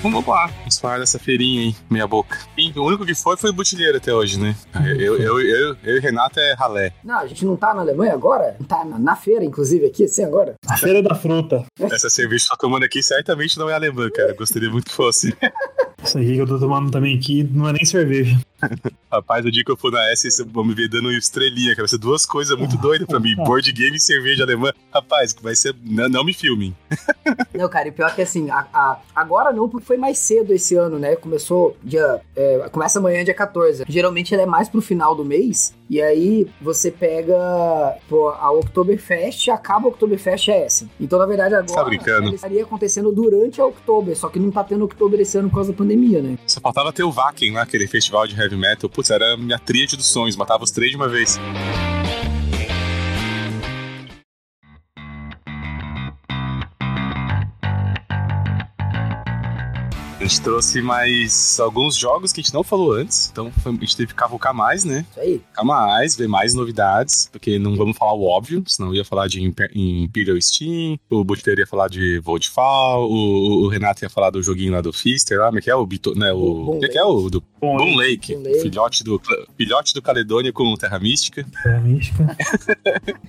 Vamos lá, vamos falar dessa feirinha aí, meia boca. Sim, o único que foi foi o Butileiro até hoje, né? Eu, eu, eu, eu, e Renato é ralé. Não, a gente não tá na Alemanha agora? Tá na, na feira, inclusive, aqui, assim, agora? A feira da fruta. Essa cerveja que eu tô tomando aqui certamente não é alemã, cara. Gostaria muito que fosse. Essa aqui que eu tô tomando também aqui não é nem cerveja. Rapaz, o dia que eu for na S, vocês vão me ver dando estrelinha, cara. Vai ser duas coisas muito doidas pra mim. Board game e cerveja alemã. Rapaz, vai ser. Não, não me filmem. Não, cara, e pior que assim, a, a- agora não, porque foi mais cedo esse ano, né? Começou dia. é, começa amanhã, dia 14. Geralmente ele é mais pro final do mês. E aí você pega pô, a Oktoberfest, acaba a Oktoberfest é essa. Então, na verdade, agora Tá brincando. ela estaria acontecendo durante a Oktober, só que não tá tendo Oktober esse ano por causa da pandemia, né? Só faltava ter o Wacken lá, aquele festival de heavy metal. Putz, era a minha tríade dos sonhos. Matava os três de uma vez. A gente trouxe mais alguns jogos que a gente não falou antes. Então a gente teve que cavucar mais, né? Isso aí. Mais, ver mais novidades, porque não vamos falar o óbvio, senão eu ia falar de Imper- Imperial Steam, o Butler ia falar de Voldfall, o, o Renato ia falar do joguinho lá do Fister, lá, como é que é? O, Bito, né, O o, é que é? O do Bom, Lake. Filhote, do, filhote do Caledônia com Terra Mística. é a mística.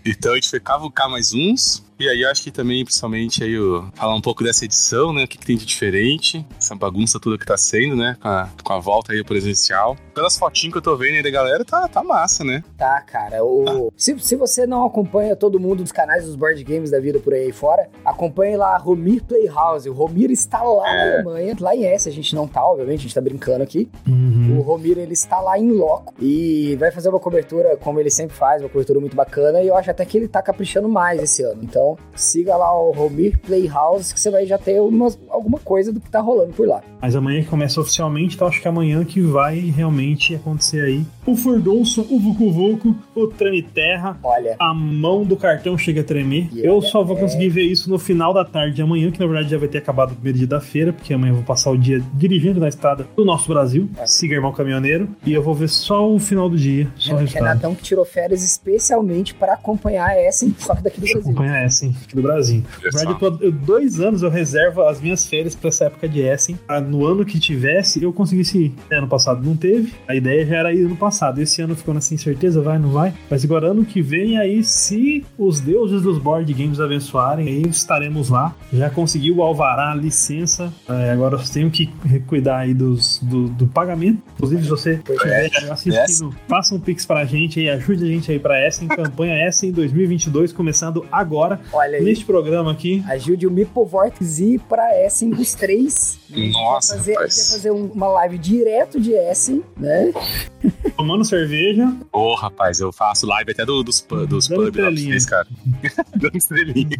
Então a gente foi cavucar mais uns. E aí eu acho que também, principalmente, aí, o- falar um pouco dessa edição, né? O que, que tem de diferente, essa bagunça toda que tá sendo, né? Com a, com a volta aí presencial. Pelas fotinhas que eu tô vendo aí da galera, tá, tá massa, né? Tá, cara. O... Se, se você não acompanha todo mundo dos canais dos board games da vida por aí fora, acompanhe lá a Romir Playhouse. O Romir está lá na É. Alemanha, lá em S, a gente não tá, obviamente, a gente tá brincando aqui. O Uhum. Romir, ele está lá em loco e vai fazer uma cobertura, como ele sempre faz, uma cobertura muito bacana, e eu acho até que ele tá caprichando mais esse ano. Então, siga lá o Romir Playhouse, que você vai já ter umas, alguma coisa do que tá rolando por lá. Mas amanhã que começa oficialmente, então acho que é amanhã que vai realmente acontecer aí. O Furdunço, o Vucu Vucu, o Treme Terra, Olha, a mão do cartão chega a tremer. Eu só vou é. conseguir ver isso no final da tarde de amanhã, que na verdade já vai ter acabado o primeiro dia da feira, porque amanhã eu vou passar o dia dirigindo na estrada do nosso Brasil, É. siga irmão caminhoneiro, e eu vou ver só o final do dia, só o resultado. Renatão que tirou férias especialmente para acompanhar essa, só que daqui do Brasil. Acompanha Essen, aqui do Brasil. Na verdade, eu tô, eu- dois anos eu reservo as minhas férias pra essa época de Essen. Pra no ano que tivesse, eu conseguisse ir. É, Ano passado não teve. A ideia já era ir ano passado. Esse ano ficou nessa incerteza, vai, não vai. Mas agora ano que vem, aí, se os deuses dos board games abençoarem, aí estaremos lá. Já consegui o alvará, a licença. É, agora eu tenho que cuidar aí dos, do, do pagamento. Inclusive, se você estiver assistindo, faça um pix pra gente aí, ajude a gente aí pra Essen. Campanha Essen 2022, começando agora. Olha aí. Neste programa aqui, Ajude o Mipo Vortex ir pra Essen os três. A gente Nossa, vai fazer, a gente rapaz. vai fazer um- uma live direto de Essen, né? tomando cerveja, Ô, rapaz, eu faço live até do- dos, dos pubs lá pra vocês, cara. Dando estrelinha.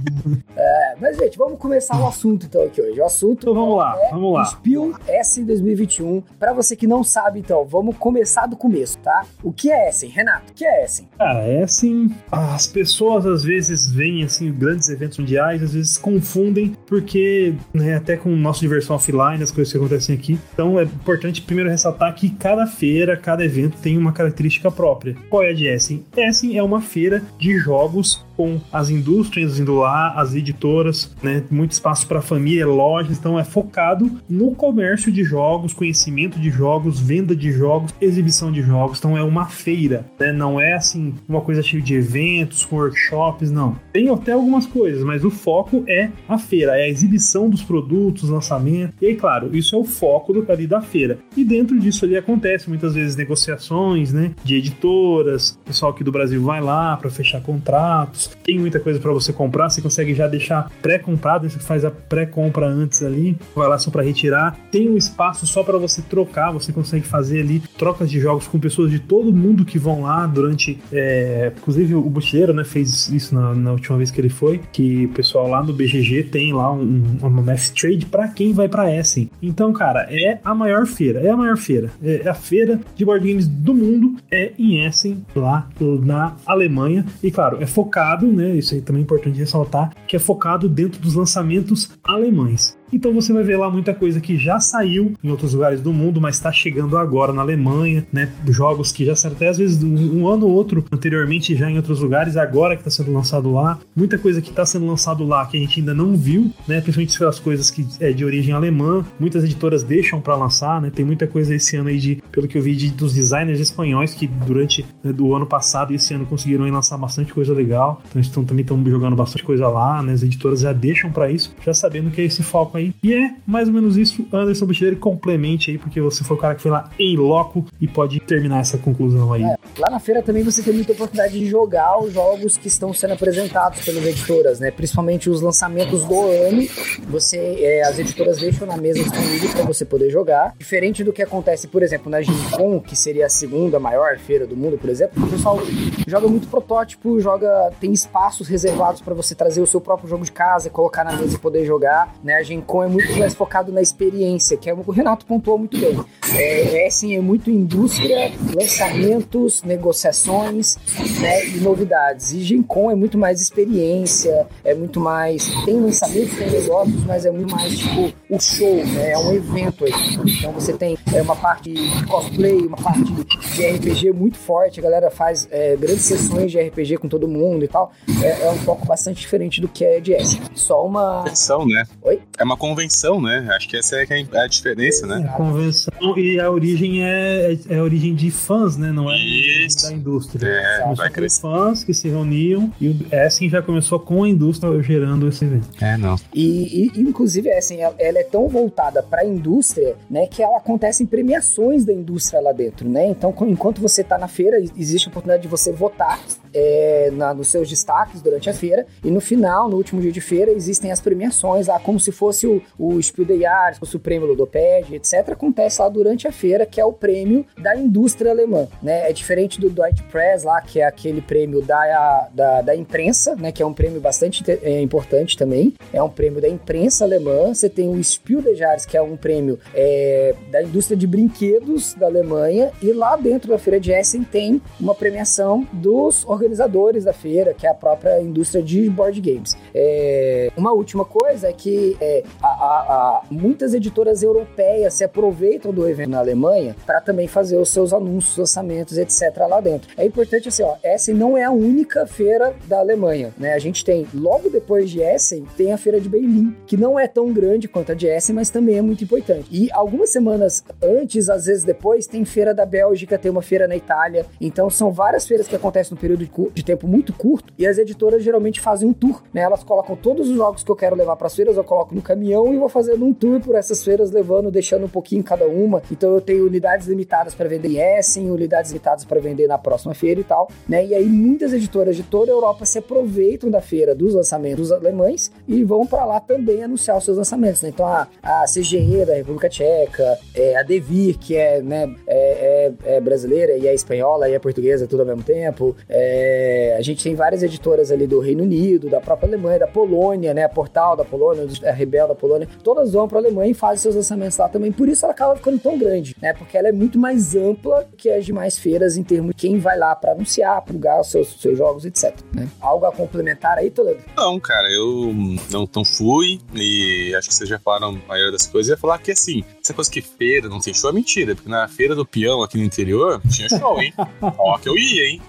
É, mas, gente, vamos começar o assunto então aqui hoje. O assunto então vamos lá, é vamos lá. Spiel Essen 2021. Pra você que não sabe, então, vamos começar do começo, tá? O que é Essen? Renato, o que é Essen? Cara, é assim, as pessoas às vezes veem assim grandes eventos mundiais, às vezes confundem, porque né, até com o nosso diversão offline, as coisas que acontecem aqui. Então é importante primeiro ressaltar que cada feira, cada evento tem uma característica própria. Qual é a de Essen? Essen é uma feira de jogos com as indústrias indo lá, as editoras, né, muito espaço para família, lojas, então é focado no comércio de jogos, conhecimento de jogos, venda de jogos, exibição de jogos, então é uma feira, né, não é assim uma coisa cheia de eventos, workshops, não. Tem até algumas coisas, mas o foco é a feira, é a exibição dos produtos, lançamento, e aí, claro, isso é o foco do, ali da feira. E dentro disso ali acontece muitas vezes negociações, né, de editoras, pessoal aqui do Brasil vai lá para fechar contratos, tem muita coisa para você comprar, você consegue já deixar pré-comprado, você faz a pré-compra antes ali, vai lá só para retirar. Tem um espaço só para você trocar, você consegue fazer ali trocas de jogos com pessoas de todo mundo que vão lá durante. é, inclusive o Bucheiro, né, fez isso na, na última vez que ele foi, que o pessoal lá no BGG tem lá um, uma mass trade para quem vai para Essen. Então, cara, é a maior feira, é a maior feira, é a feira de board games do mundo, é em Essen, lá na Alemanha. E claro, é focado, né? Isso aí também é importante ressaltar, que é focado dentro dos lançamentos alemães. Então você vai ver lá muita coisa que já saiu em outros lugares do mundo, mas está chegando agora na Alemanha, né? Jogos que já saíram até às vezes um ano ou outro anteriormente já em outros lugares, agora que está sendo lançado lá. Muita coisa que está sendo lançado lá que a gente ainda não viu, né? Principalmente as coisas que é de origem alemã. Muitas editoras deixam para lançar, né? Tem muita coisa esse ano aí de, pelo que eu vi, de, dos designers espanhóis que durante né, do ano passado e esse ano conseguiram lançar bastante coisa legal. Então estão também estão jogando bastante coisa lá, né? As editoras já deixam para isso, já sabendo que é esse foco aí. E é mais ou menos isso. Anderson Bucheiro complemente aí, porque você foi o cara que foi lá em loco e pode terminar essa conclusão aí. É, lá na feira também você tem muita oportunidade de jogar os jogos que estão sendo apresentados pelas editoras, né? Principalmente os lançamentos do ano. Você, é, as editoras deixam na mesa disponível para você poder jogar. Diferente do que acontece, por exemplo, na Gincon, que seria a segunda maior feira do mundo, por exemplo, o pessoal joga muito protótipo, joga tem espaços reservados para você trazer o seu próprio jogo de casa, colocar na mesa e poder jogar, né? A Gincon é muito mais focado na experiência, que é o que o Renato pontuou muito bem. É, é sim, é muito indústria, lançamentos, negociações, né, e novidades. E Gincon é muito mais experiência, é muito mais tem lançamentos, tem negócios, mas é muito mais tipo o show, né? É um evento aí. Então você tem é, uma parte de cosplay, uma parte de RPG muito forte, a galera faz é, grandes sessões de RPG com todo mundo e tal. É, é um foco bastante diferente do que é de S. Só uma. Convenção, né? Oi? É uma convenção, né? Acho que essa é, é a diferença, né? É, convenção e a origem é, é, a origem de fãs, né? Não é Isso. da indústria. É, vai crescer. fãs que se reuniam e o Essen já começou com a indústria gerando esse evento. É, não. E, e inclusive, Essen, ela, ela é tão voltada para a indústria, né, que ela acontece em premiações da indústria lá dentro, né? Então, enquanto você está na feira, existe a oportunidade de você votar é, na, nos seus destaques durante a feira e no final, no último dia de feira, existem as premiações lá, como se fosse o, o Spiel des Jahres, fosse o prêmio Ludoped, etc. Acontece lá durante a feira, que é o prêmio da indústria alemã, né? É diferente do Deutsche Press lá, que é aquele prêmio da, da, da imprensa, né? Que é um prêmio bastante é, importante também. É um prêmio da imprensa alemã. Você tem o Spiel des Jahres, que é um prêmio é, da indústria de brinquedos da Alemanha. E lá dentro da feira de Essen tem uma premiação dos organizadores da feira, que é a própria indústria de board games. É, uma última coisa é que é, a, a, a, muitas editoras europeias se aproveitam do evento na Alemanha para também fazer os seus anúncios, lançamentos, etc. lá dentro. É importante assim, ó, Essen não é a única feira da Alemanha, né? A gente tem, logo depois de Essen, tem a feira de Berlim, que não é tão grande quanto a de Essen, mas também é muito importante. E algumas semanas antes, às vezes depois, tem feira da Bélgica, tem uma feira na Itália. Então são várias feiras que acontecem no período de, tempo muito curto e as editoras geralmente fazem um tour, né? Elas colocam todos os jogos que eu quero levar para as feiras, eu coloco no caminhão e vou fazendo um tour por essas feiras, levando, deixando um pouquinho cada uma. Então eu tenho unidades limitadas para vender em Essen, unidades limitadas para vender na próxima feira e tal, né? E aí muitas editoras de toda a Europa se aproveitam da feira dos lançamentos alemães e vão para lá também anunciar os seus lançamentos, né? Então a, a CGE da República Tcheca, é, a Devir, que é, né, é, é, é brasileira e é espanhola e é portuguesa tudo ao mesmo tempo. É, a gente tem várias editoras ali do Reino Unido, da própria Alemanha, da Polônia, né? A Portal da Polônia, a Rebel da Polônia, todas vão para a Alemanha e fazem seus lançamentos lá também. Por isso ela acaba ficando tão grande, né? Porque ela é muito mais ampla que as demais feiras em termos de quem vai lá para anunciar, plugar os seus, seus jogos, etc. Né? Algo a complementar aí, Toledo? Não, cara, eu não, não fui e acho que vocês já falaram a maioria das coisas. Eu ia falar que assim, essa coisa que feira não tem show é mentira, porque na feira do peão aqui no interior tinha show, hein? Ó, que eu ia, hein?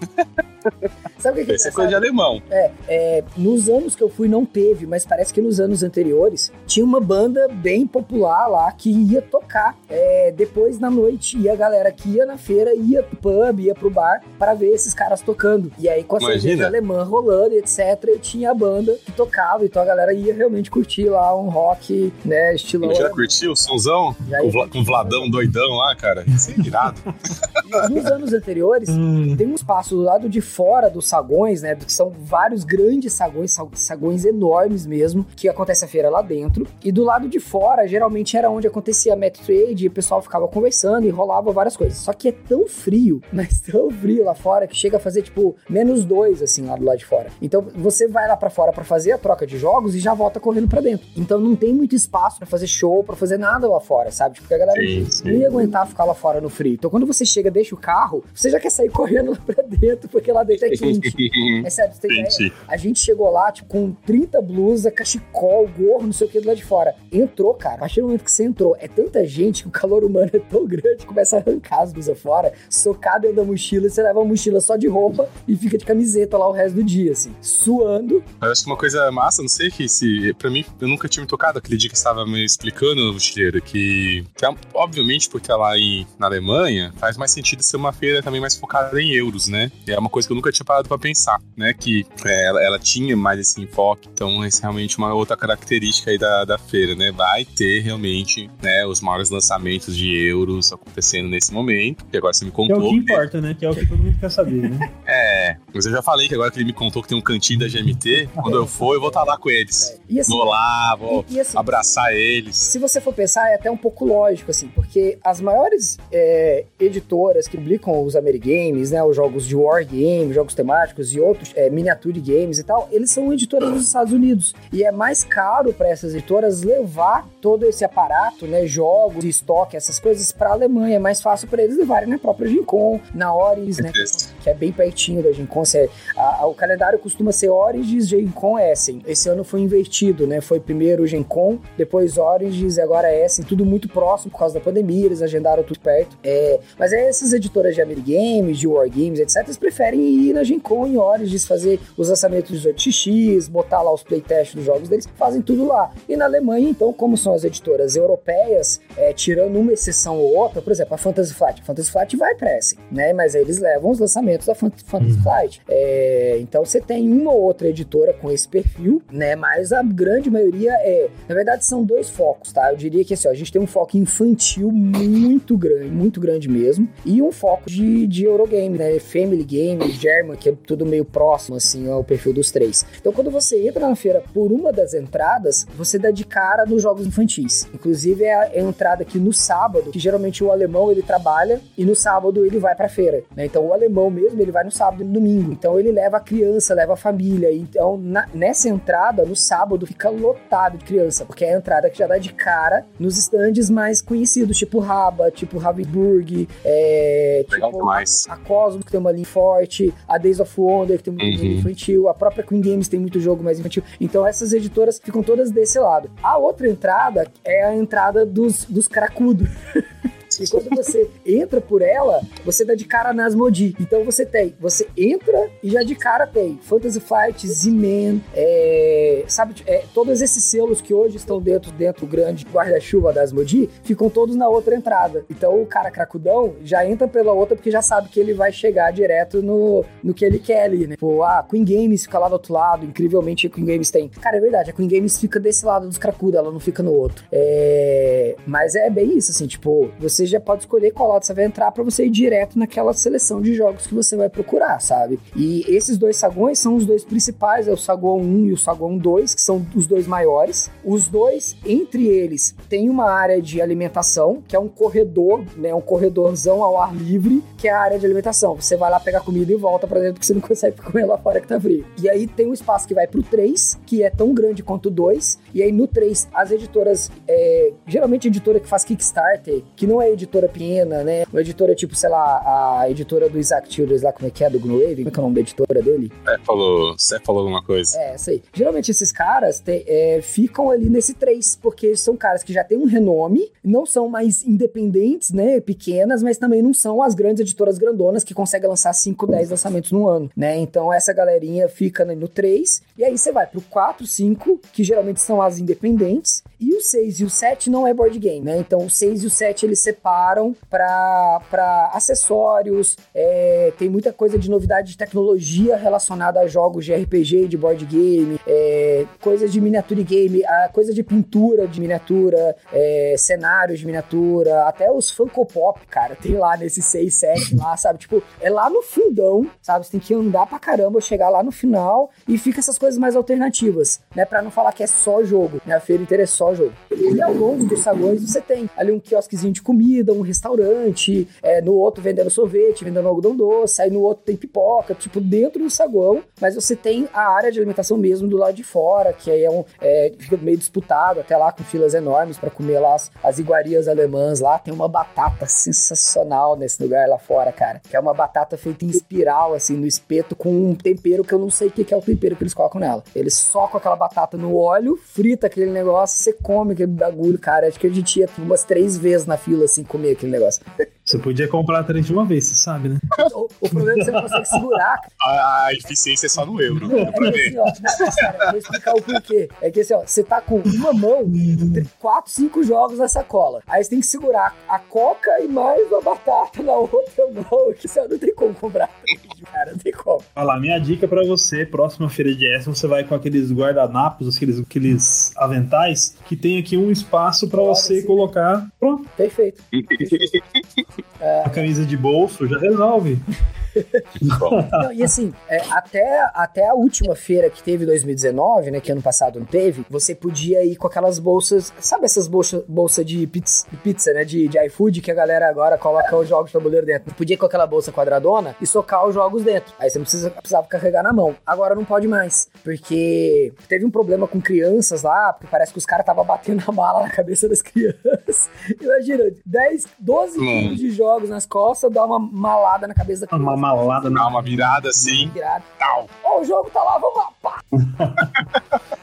Sabe o que, Esse é coisa de alemão. É, é, nos anos que eu fui não teve, mas parece que nos anos anteriores tinha uma banda bem popular lá que ia tocar é, depois na noite. E a galera que ia na feira ia pro pub, ia pro bar para ver esses caras tocando. E aí com a cerveja alemã rolando, etc. E tinha a banda que tocava, então a galera ia realmente curtir lá um rock, né, estilão. Já curtiu o sonzão? Com, com o Vladão doidão lá, cara? Isso é irado. nos anos anteriores, hum. tem um espaço do lado de fora dos sagões, né? Que são vários grandes sagões, sagões enormes mesmo, que acontece a feira lá dentro. E do lado de fora, geralmente era onde acontecia a Met Trade e o pessoal ficava conversando e rolava várias coisas. Só que é tão frio, mas tão frio lá fora que chega a fazer tipo menos dois, assim, lá do lado de fora. Então você vai lá para fora para fazer a troca de jogos e já volta correndo para dentro. Então não tem muito espaço para fazer show, para fazer nada lá fora, sabe? Porque a galera sim, sim. não ia aguentar ficar lá fora no frio. Então quando você chega, deixa o carro, você já quer sair correndo lá pra dentro, porque lá lá é quente. é sério, você tem ideia? A gente chegou lá, tipo, com 30 blusas, cachecol, gorro, não sei o que do lado de fora. Entrou, cara. A partir do momento que você entrou, é tanta gente que o calor humano é tão grande, começa a arrancar as blusas fora, socar dentro da mochila, e você leva uma mochila só de roupa e fica de camiseta lá o resto do dia, assim, suando. Eu acho que uma coisa massa, não sei que se. Pra mim, eu nunca tinha me tocado aquele dia que você estava me explicando, no mochileiro, que, que é, obviamente, porque lá em, na Alemanha faz mais sentido ser uma feira também mais focada em euros, né? E é uma coisa que eu nunca tinha parado pra pensar, né? Que é, ela, ela, tinha mais esse enfoque, então essa é realmente uma outra característica aí da, da feira, né? Vai ter realmente né, os maiores lançamentos de euros acontecendo nesse momento, e agora você me contou. Que é o que importa, né? Que é o que todo mundo quer saber, né? é, mas eu já falei que agora que ele me contou que tem um cantinho da GMT, quando eu for, eu vou estar lá com eles. É. Assim, vou lá, vou e, e assim, abraçar eles. Se você for pensar, é até um pouco lógico, assim, porque as maiores é, editoras que publicam os Amerigames, né, os jogos de war jogos temáticos e outros, é, miniature games e tal, eles são editoras dos Estados Unidos. E é mais caro para essas editoras levar todo esse aparato, né, jogos, estoque, essas coisas para a Alemanha. É mais fácil para eles levarem na própria Gincon, na Oris, né, que é bem pertinho da Gincon. É, a, a, o calendário costuma ser Origins, Gincon, Essen. Esse ano foi invertido, né, foi primeiro Gincon, depois Origins e agora Essen, tudo muito próximo por causa da pandemia, eles agendaram tudo perto. É, mas é essas editoras de Amerigames, de Wargames, etc, eles preferem ir na Gincon em Origins, fazer os lançamentos de 8x, botar lá os playtests dos jogos deles, fazem tudo lá. E na Alemanha, então, como são as editoras europeias, é, tirando uma exceção ou outra, por exemplo, a Fantasy Flight. A Fantasy Flight vai pra Essen, né? Mas aí eles levam os lançamentos da Fantasy uhum. Flight. É, então você tem uma ou outra editora com esse perfil, né? Mas a grande maioria é. Na verdade, são dois focos, tá? Eu diria que assim, ó, a gente tem um foco infantil muito grande, muito grande mesmo, e um foco de, de Eurogame, né? Family Game, German, que é tudo meio próximo, assim, ao perfil dos três. Então, quando você entra na feira por uma das entradas, você dá de cara nos jogos infantis. Inclusive, é a, entrada aqui no sábado, que geralmente o alemão ele trabalha e no sábado ele vai pra feira, né? Então, o alemão mesmo, ele vai no sábado e no domingo. Então, ele leva a criança, leva a família. Então, na, nessa entrada, no sábado, fica lotado de criança, porque é a entrada que já dá de cara nos stands mais conhecidos, tipo Raba, tipo Ravensburg, é, tipo a Cosmos, que tem uma linha forte, a Days of Wonder, que tem muito uhum. infantil, a própria Queen Games tem muito jogo mais infantil. Então essas editoras ficam todas desse lado. A outra entrada é a entrada dos, dos cracudos. Quando você entra por ela, você dá de cara nas Modi. Então você tem, você entra e já de cara tem Fantasy Flight, Z-Man, é, sabe, é, todos esses selos que hoje estão dentro dentro grande guarda-chuva das Modi, ficam todos na outra entrada. Então o cara cracudão já entra pela outra porque já sabe que ele vai chegar direto no, no que ele quer ali, né? Pô, a Queen Games fica lá do outro lado, incrivelmente a Queen Games tem. Cara, é verdade, a Queen Games fica desse lado dos cracudos, ela não fica no outro. É, mas é bem isso, assim, tipo, você já pode escolher qual lado você vai entrar para você ir direto naquela seleção de jogos que você vai procurar, sabe? E esses dois saguões são os dois principais, é o saguão 1 e o saguão 2, que são os dois maiores. Os dois, entre eles, tem uma área de alimentação, que é um corredor, né, um corredorzão ao ar livre, que é a área de alimentação. Você vai lá pegar comida e volta para dentro porque você não consegue comer lá fora que tá frio. E aí tem um espaço que vai pro 3, que é tão grande quanto o 2, e aí no 3 as editoras, é, geralmente editora que faz Kickstarter, que não é editora pequena, né? Uma editora tipo, sei lá, a editora do Isaac Childress lá, como é que é, do Gloomhaven, como é que é o nome da editora dele? É, falou, você falou alguma coisa. É, sei. Geralmente esses caras te, é, ficam ali nesse 3, porque são caras que já têm um renome, não são mais independentes, né, pequenas, mas também não são as grandes editoras grandonas que conseguem lançar 5, 10 lançamentos no ano, né? Então essa galerinha fica no 3, e aí você vai pro 4, 5, que geralmente são as independentes, e o 6 e o 7 não é board game, né? Então o 6 e o 7 eles separam para acessórios, é, tem muita coisa de novidade de tecnologia relacionada a jogos de RPG, de board game, é, coisas de miniature game, a coisa de pintura de miniatura, é, cenários de miniatura, até os Funko Pop, cara, tem lá nesse 6, 7 lá, sabe? Tipo, é lá no fundão, sabe? Você tem que andar pra caramba, chegar lá no final e fica essas coisas mais alternativas, né? Pra não falar que é só jogo, né? A feira inteira é só jogo. E ao longo dos saguões você tem ali um quiosquezinho de comida comida, um restaurante, é, no outro vendendo sorvete, vendendo algodão doce, aí no outro tem pipoca, tipo, dentro do saguão, mas você tem a área de alimentação mesmo do lado de fora, que aí é um. É, fica meio disputado, até lá com filas enormes para comer lá as, as iguarias alemãs lá. Tem uma batata sensacional nesse lugar lá fora, cara. Que é uma batata feita em espiral, assim, no espeto, com um tempero que eu não sei o que é o tempero que eles colocam nela. Eles socam aquela batata no óleo, frita aquele negócio, você come aquele bagulho, cara. Acho que a gente ia umas três vezes na fila, assim, comer aquele negócio. Você podia comprar três de uma vez, você sabe, né? O, o problema é que você não consegue segurar. A, a eficiência é só no euro. É que assim, ó, cara, eu vou explicar o porquê. É que assim, ó, você tá com uma mão, quatro, cinco jogos na sacola. Aí você tem que segurar a coca e mais a batata na outra mão. Que você não tem como comprar. Olha lá, minha dica pra você, próxima feira de S, você vai com aqueles guardanapos, aqueles, aqueles aventais, que tem aqui um espaço pra Olha, você sim. colocar. Pronto, Perfeito. a camisa de bolso já resolve. Não, e assim, é, até, até a última feira que teve em 2019, né? Que ano passado não teve, você podia ir com aquelas bolsas. Sabe essas bolsas bolsa de pizza, né? De, de iFood que a galera agora coloca os jogos de tabuleiro dentro. Podia ir com aquela bolsa quadradona e socar os jogos dentro. Aí você não precisa, precisava carregar na mão. Agora não pode mais. Porque teve um problema com crianças lá, porque parece que os caras estavam batendo a mala na cabeça das crianças. Imagina, 10, 12 Hum. quilos de jogos nas costas, dá uma malada na cabeça da criança. Uma malada dá na. uma virada assim, tal. Ó, o jogo tá lá, vamos lá, pá.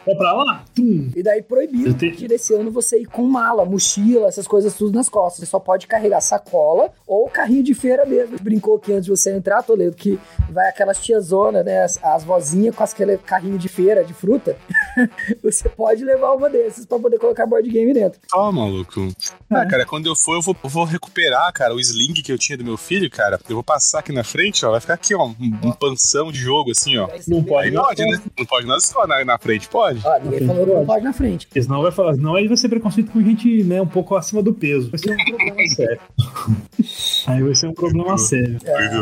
É pra lá? Tum. E daí proibido, te- partir desse ano, você ir com mala, mochila, essas coisas tudo nas costas. Você só pode carregar sacola ou carrinho de feira mesmo. Brincou que antes de você entrar, Toledo, que vai aquelas tiazona, né, as, as vozinhas com aquele carrinho de feira, de fruta. você pode levar uma desses pra poder colocar board game dentro. Ó, maluco. Ah, cara, quando eu for, eu vou, eu vou recuperar, cara, o sling que eu tinha do meu filho, cara. Eu vou passar aqui na frente, ó. Vai ficar aqui, ó. Um, um panção de jogo, assim, ó. Não pode. Aí pode, né? Não pode nada só na, na frente, pode? Ó, ninguém falou que não pode na frente. Porque senão vai falar, senão aí vai ser preconceito com gente, né, um pouco acima do peso. Vai ser um problema sério. Aí vai ser um problema sério.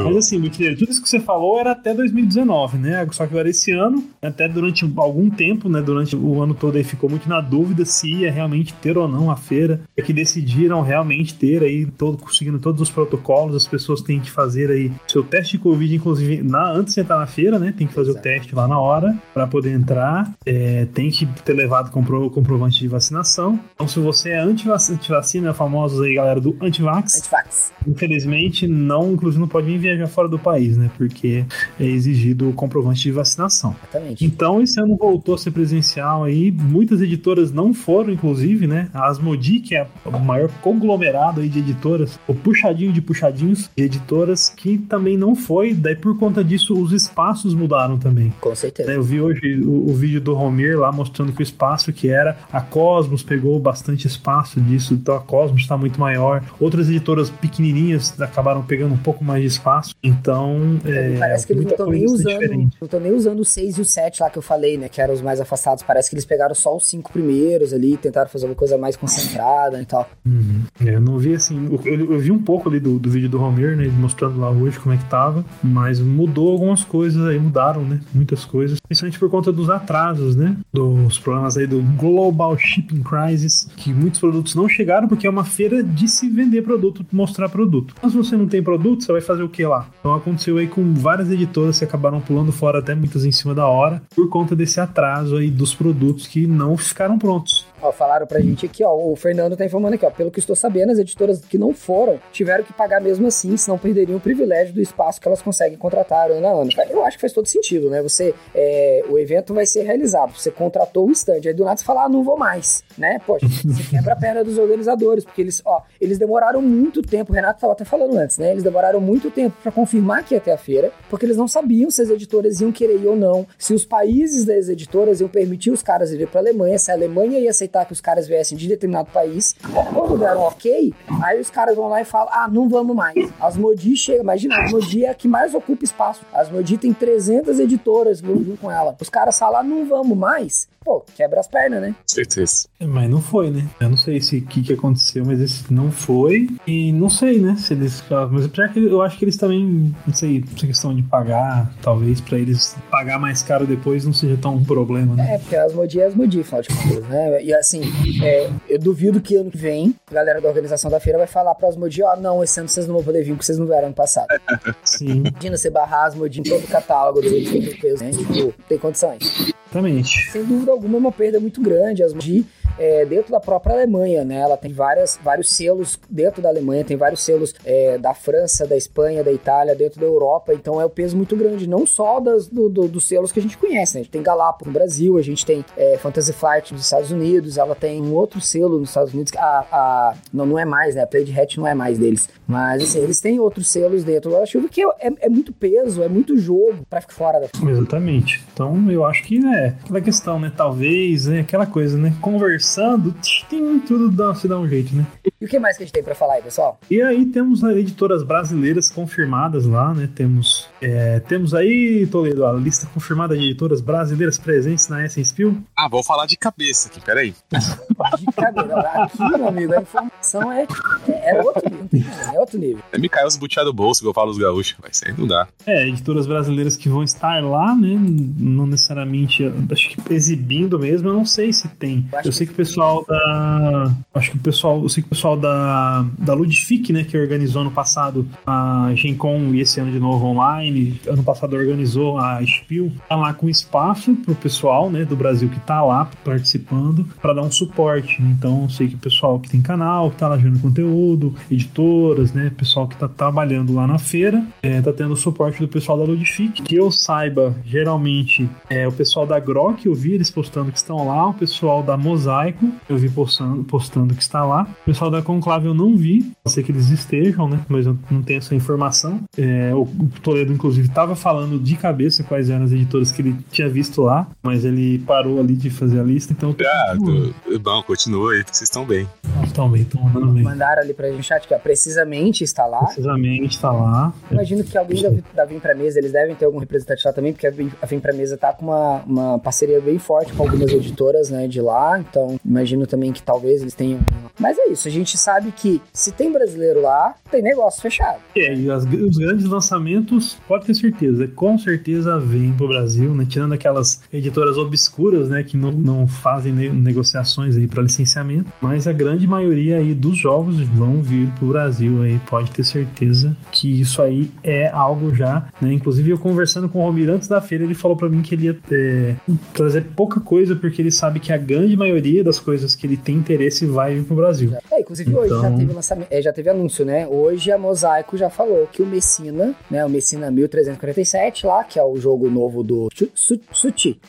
Mas assim, Butileiro, tudo isso que você falou era até 2019, né? Só que agora esse ano, até durante algum tempo, né? Durante o ano todo aí ficou muito na dúvida se ia realmente ter ou não a feira. É que decidiram realmente ter aí, todo, conseguindo todos os protocolos, as pessoas têm que fazer aí seu teste de Covid, inclusive, na, antes de entrar na feira, né? Tem que fazer Exato. o teste lá na hora para poder entrar. É, tem que ter levado compro, comprovante de vacinação. Então, se você é antivac- antivacina, famosos aí, galera do antivax, Antifax. Infelizmente, não, inclusive não pode nem viajar fora do país, né? Porque é exigido o comprovante de vacinação. Exatamente. Então, esse ano voltou a ser presencial aí. Muitas editoras não foram, inclusive, né? A Asmodi, que é o maior conglomerado aí de editoras, o puxadinho de puxadinhos de editoras, que também não foi. Daí, por conta disso, os espaços mudaram também. Com certeza. né? Eu vi hoje o, o vídeo do Romir lá mostrando que o espaço que era, a Cosmos pegou bastante espaço disso, então a Cosmos está muito maior. Outras editoras pequenininhas acabaram pegando um pouco mais de espaço. Então, é, Parece que eles não estão nem coisa está usando. diferente. Não estão nem usando o 6 e o 7 lá que eu falei, né? Que eram os mais afastados. Parece que eles pegaram só os cinco primeiros ali, tentaram fazer uma coisa mais concentrada e tal. Uhum. É, eu não vi assim, eu, eu- vi um pouco ali do, do vídeo do Romir, né? Mostrando lá hoje como é que tava, mas mudou algumas coisas aí, mudaram, né? Muitas coisas, principalmente por conta dos atrasos, né? Dos problemas aí do Global Shipping Crisis, que muitos produtos não chegaram porque é uma feira de se vender produto, mostrar produto. Mas você não tem produto, você vai fazer o que lá? Então aconteceu aí com várias editoras que acabaram pulando fora, até muitas em cima da hora, por conta desse atraso aí dos produtos que não ficaram prontos. Ó, falaram pra gente aqui, ó. O Fernando tá informando aqui, ó. Pelo que estou sabendo, as editoras que não foram tiveram que pagar mesmo assim, senão perderiam o privilégio do espaço que elas conseguem contratar ano a ano. Eu acho que faz todo sentido, né? Você. é, o evento vai ser realizado. Você contratou o stand. Aí do nada você fala, ah, não vou mais. Né? Poxa, você quebra a perna dos organizadores, porque eles, ó, eles demoraram muito tempo. O Renato tava até falando antes, né? Eles demoraram muito tempo pra confirmar que ia ter a feira, porque eles não sabiam se as editoras iam querer ir ou não, se os países das editoras iam permitir os caras irem pra Alemanha, se a Alemanha ia aceitar que os caras viessem de determinado país. Quando deram ok, aí os caras vão lá e falam: ah, não vamos mais. As Modi chega, imagina, a Modi é a que mais ocupa espaço. As Modi tem 300 editoras junto com ela. Os caras falam: ah, não vamos mais. Pô, quebra as pernas, né? Certeza. Mas não foi, né? Eu não sei se o que, que aconteceu, mas esse não foi. E não sei, né? se eles. Mas apesar que eu acho que eles também, não sei, essa questão de pagar, talvez, pra eles pagar mais caro depois não seja tão um problema, né? É, porque as Modi é as Modi, afinal de contas, né? E assim, é, eu duvido que ano que vem a galera da organização da feira vai falar para as Modi, ó, oh, não, esse ano vocês não vão poder vir porque vocês não vieram ano passado. Sim. Imagina você barrar as Modi em todo o catálogo dos europeus, né? Tipo, tem condições. Exatamente. Sem dúvida alguma, é uma perda muito grande. As Modi é, dentro da própria Alemanha, né? Ela tem várias, vários selos dentro da Alemanha, tem vários selos é, da França, da Espanha, da Itália, dentro da Europa, então é um peso muito grande, não só das, do, do, dos selos que a gente conhece, né? A gente tem Galápagos no Brasil, a gente tem é, Fantasy Flight nos Estados Unidos, ela tem um outro selo nos Estados Unidos, a, a não, não é mais, né? A Play Hat não é mais deles, mas assim, eles têm outros selos dentro da chuva que é, é, muito peso, é muito jogo pra ficar fora da Exatamente. Então eu acho que é aquela questão, né? Talvez, é aquela coisa, né? Conversar conversando, tem tudo dá, se dá um jeito, né? E o que mais que a gente tem pra falar aí, pessoal? E aí temos editoras brasileiras confirmadas lá, né? Temos, é, temos aí, Toledo, a lista confirmada de editoras brasileiras presentes na Essence Spill. Ah, vou falar de cabeça aqui, peraí. de cabeça. Aqui, meu amigo, a informação é, é, é outro nível. É outro nível. É me caiu os butiá do bolso, que eu falo os gaúchos. Vai ser, não dá. É, editoras brasileiras que vão estar lá, né? Não necessariamente, acho que exibindo mesmo, eu não sei se tem. Eu, eu sei que o pessoal da. Acho que o pessoal. Eu sei que o pessoal da, da Ludific, né, que organizou ano passado a Gen Con e esse ano de novo online. Ano passado organizou a Spiel. Tá lá com espaço pro pessoal, né, do Brasil que tá lá participando para dar um suporte. Então, eu sei que o pessoal que tem canal, que tá lá gerando conteúdo, editoras, né, pessoal que tá trabalhando lá na feira, é, tá tendo suporte do pessoal da Ludific. Que eu saiba, geralmente é o pessoal da Grok, eu vi eles postando que estão lá, o pessoal da Mosaico, eu vi postando, postando que está lá, o pessoal da Conclave eu não vi, não sei que eles estejam, né? Mas eu não tenho essa informação. É, o Toledo, inclusive, estava falando de cabeça quais eram as editoras que ele tinha visto lá, mas ele parou ali de fazer a lista, então. Ah, tô, bom, continua aí, que vocês estão bem. Estão bem, estão mandando bem. Mandaram ali pra gente chat que ó, precisamente está lá. Precisamente está lá. Imagino que alguém da, da Vim pra Mesa, eles devem ter algum representante lá também, porque a Vim, a Vim pra Mesa tá com uma, uma parceria bem forte com algumas editoras, né, de lá, então imagino também que talvez eles tenham. Mas é isso, a gente sabe que se tem brasileiro lá, tem negócio fechado. É, e as, os grandes lançamentos, pode ter certeza, com certeza vem pro Brasil, né? Tirando aquelas editoras obscuras, né? Que não, não fazem ne negociações aí para licenciamento, mas a grande maioria aí dos jogos vão vir pro Brasil aí, pode ter certeza que isso aí é algo já, né? Inclusive eu conversando com o Romir antes da feira, ele falou para mim que ele ia é, trazer pouca coisa, porque ele sabe que a grande maioria das coisas que ele tem interesse vai vir pro Brasil. É, inclusive então... hoje já então teve lançamento, é, já teve anúncio, né? Hoje a Mosaico já falou que o Messina, né? O Messina 1347 lá, que é o jogo novo do Suti.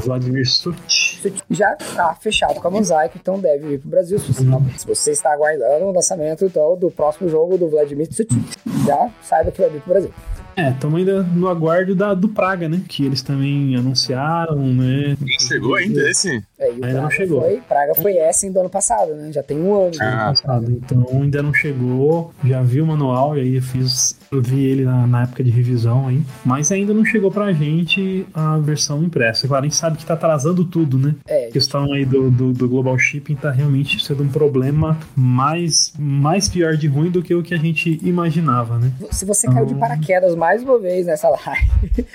Vladimir Suti. Já tá fechado com a Mosaico, então deve vir pro Brasil. Se você, uhum. se você está aguardando o lançamento então, do próximo jogo do Vladimir Suti, já saiba que vai vir pro Brasil. É, estamos ainda no aguardo da, do Praga, né? Que eles também anunciaram, né? Não chegou ainda esse? É, ainda Praga não chegou. Foi, Praga foi Essen do ano passado, né? Já tem um ano. Ah, passado. Então ainda não chegou. Já vi o manual e aí eu fiz. Eu vi ele na, na, época de revisão aí. Mas ainda não chegou pra gente a versão impressa. Claro, a gente sabe que tá atrasando tudo, né? É. A questão aí do, do, do, Global Shipping tá realmente sendo um problema mais, mais pior de ruim do que o que a gente imaginava, né? Se você então... caiu de então paraquedas mais mais uma vez nessa live.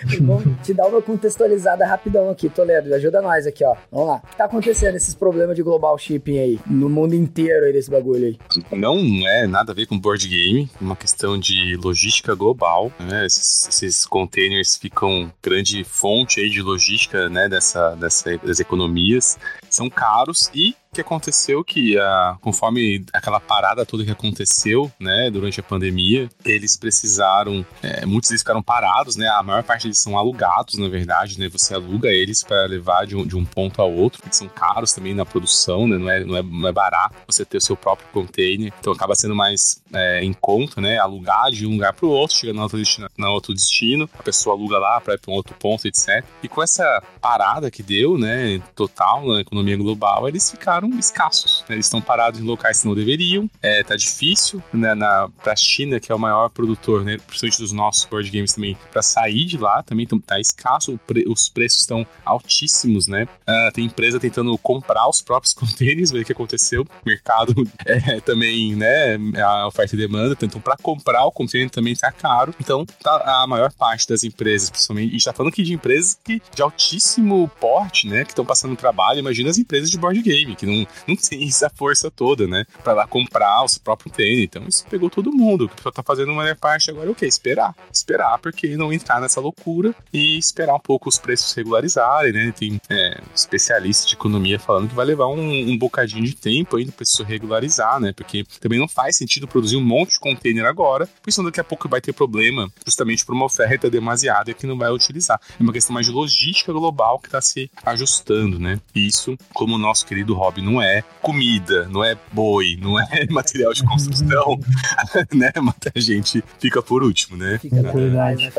Te dar uma contextualizada rapidão aqui, Toledo. Ajuda nós aqui, ó. Vamos lá. O que tá acontecendo esses problemas de global shipping aí? No mundo inteiro aí desse bagulho aí? Não é nada a ver com board game, é uma questão de logística global. Né? Esses, esses containers ficam grande fonte aí de logística, né? Dessa, dessa, das economias. São caros e que aconteceu que, uh, conforme aquela parada toda que aconteceu, né, durante a pandemia, eles precisaram, é, muitos deles ficaram parados, né, a maior parte deles são alugados, na verdade, né, você aluga eles para levar de um, de um ponto a outro, eles são caros também na produção, né, não é, não é, não é barato você ter o seu próprio container, então acaba sendo mais é, em conta, né, alugar de um lugar para o outro, chega na outro destino, na outro destino, a pessoa aluga lá para ir para um outro ponto, etc. E com essa parada que deu, né, total na economia global, eles ficaram ficaram escassos. Né? Eles estão parados em locais que não deveriam. É, tá difícil, né? Na, pra China, que é o maior produtor, né? Principalmente dos nossos board games também, para sair de lá também então, tá escasso. Pre, os preços estão altíssimos, né? Uh, tem empresa tentando comprar os próprios contêineres, ver o que aconteceu. O mercado é, também, né? A oferta e demanda, então para comprar o contêiner também tá caro. Então, tá a maior parte das empresas, principalmente, e está falando aqui de empresas que, de altíssimo porte, né? Que estão passando trabalho. Imagina as empresas de board game, que não, não tem essa força toda, né? Para lá comprar o seu próprio tênis. Então, isso pegou todo mundo. O que tá fazendo uma parte agora é o quê? Esperar. Esperar, porque não entrar nessa loucura e esperar um pouco os preços regularizarem, né? Tem é, especialistas de economia falando que vai levar um, um bocadinho de tempo ainda para isso regularizar, né? Porque também não faz sentido produzir um monte de container agora, porque senão daqui a pouco vai ter problema justamente por uma oferta demasiada que não vai utilizar. É uma questão mais de logística global que está se ajustando, né? E isso, como o nosso querido hobby não é comida, não é boi, não é material de construção, né? Mas a gente fica por último, né? Fica na verdade.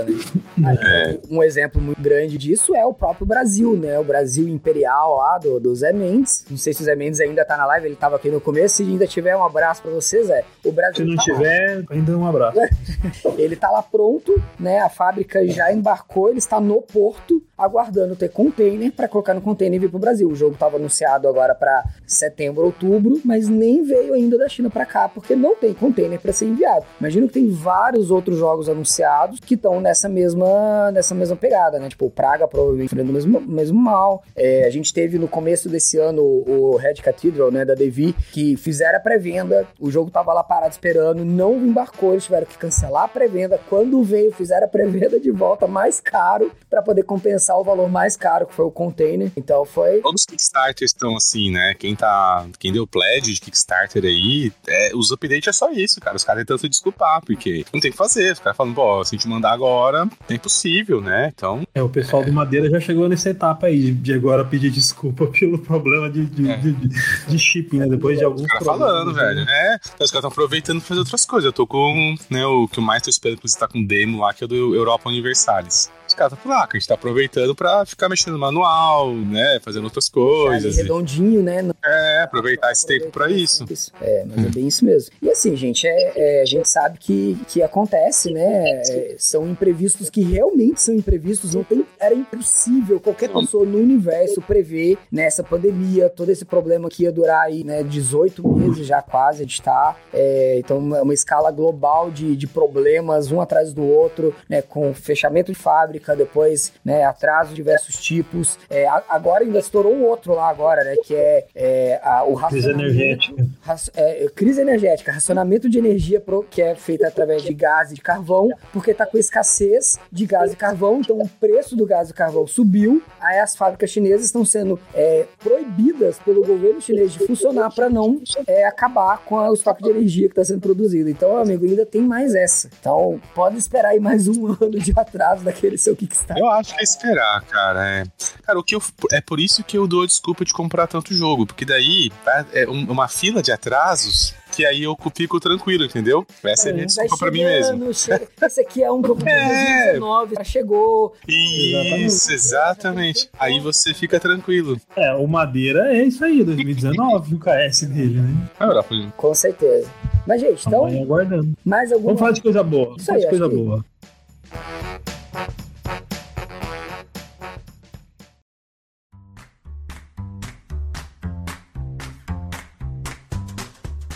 É. Um exemplo muito grande disso é o próprio Brasil, né? O Brasil imperial lá do, do Zé Mendes. Não sei se o Zé Mendes ainda tá na live, ele tava aqui no começo. Se ainda tiver, um abraço pra você, Zé. O Brasil. Se não tá tiver, lá. ainda um abraço. ele tá lá pronto, né? A fábrica já embarcou, ele está no porto aguardando ter container para colocar no container e vir pro Brasil. O jogo estava anunciado agora para setembro, outubro, mas nem veio ainda da China para cá porque não tem container para ser enviado. Imagino que tem vários outros jogos anunciados que estão nessa mesma nessa mesma pegada, né? Tipo, o Praga provavelmente enfrenta o mesmo, mesmo mal. É, a gente teve no começo desse ano o Red Cathedral, né, da Devi, que fizeram a pré-venda, o jogo tava lá parado esperando, não embarcou, eles tiveram que cancelar a pré-venda. Quando veio, fizeram a pré-venda de volta mais caro para poder compensar compensar o valor mais caro, que foi o container. Então foi. Todos os Kickstarters estão assim, né? Quem tá. Quem deu pledge de Kickstarter aí, é, os updates é só isso, cara. Os caras tentam se desculpar, porque não tem o que fazer. Os caras falam, pô, se a gente mandar agora, é impossível, né? Então. É, o pessoal é... do Madeira já chegou nessa etapa aí, de agora pedir desculpa pelo problema de, de, é. de, de, shipping, né? Depois de alguns. Os caras falando, velho. É, os caras estão aproveitando pra fazer outras coisas. Eu tô com, né, o que o mais tô esperando que você tá com demo lá, que é do Europa Universalis. Os caras estão ah, que a gente tá aproveitando pra ficar mexendo no manual, né? Fazendo outras coisas. redondinho, né? É, aproveitar esse tempo pra isso. isso. É, mas é bem isso mesmo. E assim, gente, é, é, a gente sabe que, que acontece, né? É, são imprevistos que realmente são imprevistos. Não tem, era impossível qualquer pessoa no universo prever nessa né, pandemia, todo esse problema que ia durar aí, né? 18 meses já quase a gente tá. É, então, uma, uma escala global de, de problemas, um atrás do outro, né? Com fechamento de fábrica depois, né, atraso de diversos tipos. É, agora ainda estourou outro lá agora, né, que é, é a, o Crise energética. É, crise energética, racionamento de energia pro, que é feito através de gás e de carvão, porque está com escassez de gás e carvão, então o preço do gás e carvão subiu, aí as fábricas chinesas estão sendo é, proibidas pelo governo chinês de funcionar para não é, acabar com o estoque de energia que está sendo produzido. Então, amigo, ainda tem mais essa. Então, pode esperar aí mais um ano de atraso daquele seu Kickstarter. Eu acho que é esperar, cara. É, cara, o que eu, é por isso que eu dou a desculpa de comprar tanto jogo, porque daí é uma fila de atrasos que aí eu fico tranquilo, entendeu? Essa é, a minha desculpa pra mim mesmo. Chega, esse aqui é um que eu é. 2019, já chegou. Isso, exatamente. Aí você fica tranquilo. É, o Madeira é isso aí, 2019, o KS dele, né? Ah, Com certeza. Mas, gente, então. aguardando. Mais alguma... Vamos falar de coisa boa. Vamos falar de coisa boa.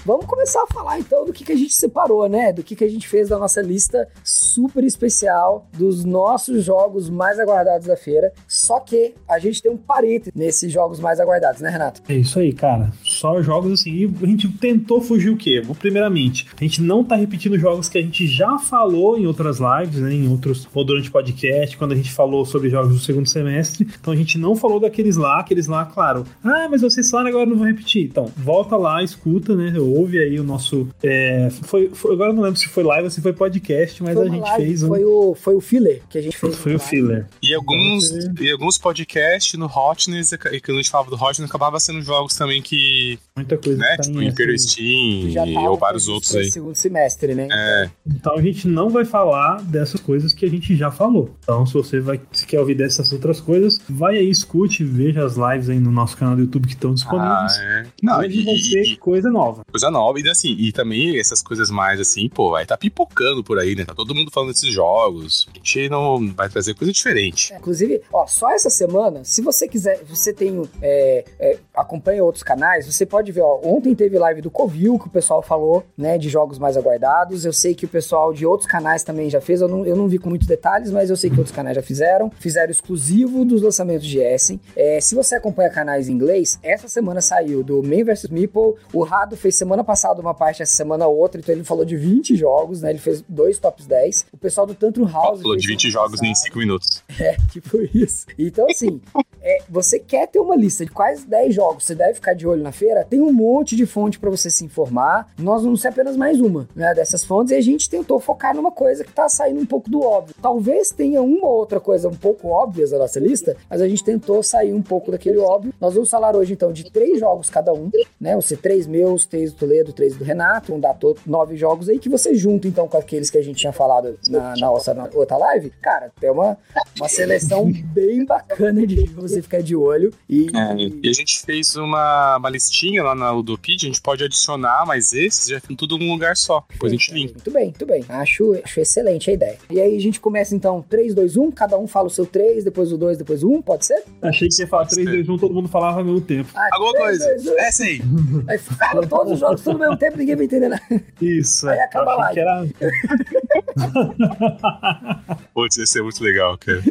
Vamos começar a falar então do que, que a gente separou, né? Do que, que a gente fez da nossa lista super especial dos nossos jogos mais aguardados da feira. Só que a gente tem um parente nesses jogos mais aguardados, né, Renato? É isso aí, cara. Só jogos assim. E a gente tentou fugir o quê? Primeiramente, a gente não tá repetindo jogos que a gente já falou em outras lives, né? Em outros, ou durante podcast, quando a gente falou sobre jogos do segundo semestre. Então a gente não falou daqueles lá, aqueles lá, claro. Ah, mas vocês falaram agora não vou repetir. Então, volta lá, escuta, né? Ouve aí o nosso. É, foi, foi, agora não lembro se foi live ou se foi podcast, mas foi a gente live, fez. Um... Foi, o, foi o filler que a gente fez. Foi o filler. E alguns, então, e alguns podcasts no Hotness, e quando a gente falava do Hotness, acabava sendo jogos também que que. Muita coisa. Né? tá Tipo, em- Imperial assim, Steam e- tava ou vários outros aí. Segundo semestre, né? É, Então a gente não vai falar dessas coisas que a gente já falou. Então, se você vai, se quer ouvir dessas outras coisas, vai aí, escute, veja as lives aí no nosso canal do YouTube que estão ah, disponíveis. é. Não, e, vai ser coisa nova. coisa nova. E assim, e também essas coisas mais assim, pô, vai tá pipocando por aí, né? Tá todo mundo falando desses jogos. A gente não vai trazer coisa diferente. É, Inclusive, ó, só essa semana, se você quiser, você tem, é, é, acompanha outros canais, você pode ver, ó, ontem teve live do Covil, que o pessoal falou, né, de jogos mais aguardados, eu sei que o pessoal de outros canais também já fez, eu não, eu não vi com muitos detalhes, mas eu sei que outros canais já fizeram, fizeram exclusivo dos lançamentos de Essen. É, se você acompanha canais em inglês, essa semana saiu do Man vs Meeple, o Rado fez semana passada uma parte, essa semana outra, então ele falou de 20 jogos, né, ele fez dois tops 10, o pessoal do Tantrum House... Falou de 20 semana jogos em passada. 5 minutos. É, tipo isso. Então, assim, é, você quer ter uma lista de quais 10 jogos você deve ficar de olho na feira, tem um monte de fonte pra você se informar. Nós vamos ser apenas mais uma né, dessas fontes e a gente tentou focar numa coisa que tá saindo um pouco do óbvio. Talvez tenha uma ou outra coisa um pouco óbvia na nossa lista, mas a gente tentou sair um pouco daquele óbvio. Nós vamos falar hoje, então, de três jogos cada um, né? Você três meus, três do Toledo, três do Renato, um dá to- nove jogos aí que você junta, então, com aqueles que a gente tinha falado na, na nossa na outra live. Cara, é uma, uma seleção bem bacana de você ficar de olho. E, É, e a gente fez uma, uma listinha lá na Ludopedia, a gente pode adicionar, mas esses já ficam tudo num lugar só. Depois a gente limpa. Muito bem, muito bem. Acho, acho excelente a ideia. E aí a gente começa então 3, 2, 1, cada um fala o seu 3, depois o 2, depois o 1, pode ser? Achei que você ia falar 3, 2, 1, todo mundo falava ao mesmo tempo. Ah, Alguma três, coisa. dois, um. Essa aí. Aí fala todos os jogos tudo ao mesmo tempo, ninguém vai entender nada. Isso, Aí é. acaba a que era. Putz, ia ser muito legal, cara.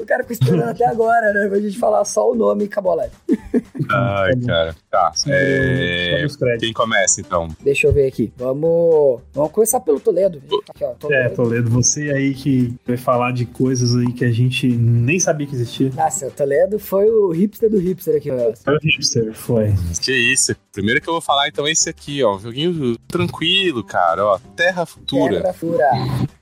O cara ficou esperando até agora, né? Pra gente falar só o nome e acabou a live. Ai, cara. Tá. É... Quem começa, então? Deixa eu ver aqui. Vamos, vamos começar pelo Toledo. Aqui, ó. É, Toledo. Toledo, você aí que vai falar de coisas aí que a gente nem sabia que existia. Nossa, o Toledo foi o hipster do hipster aqui, ó. Foi o hipster, foi. Que isso. Primeiro que eu vou falar, então, é esse aqui, ó. Um joguinho tranquilo, cara, ó. Terra Futura. Terra Fura.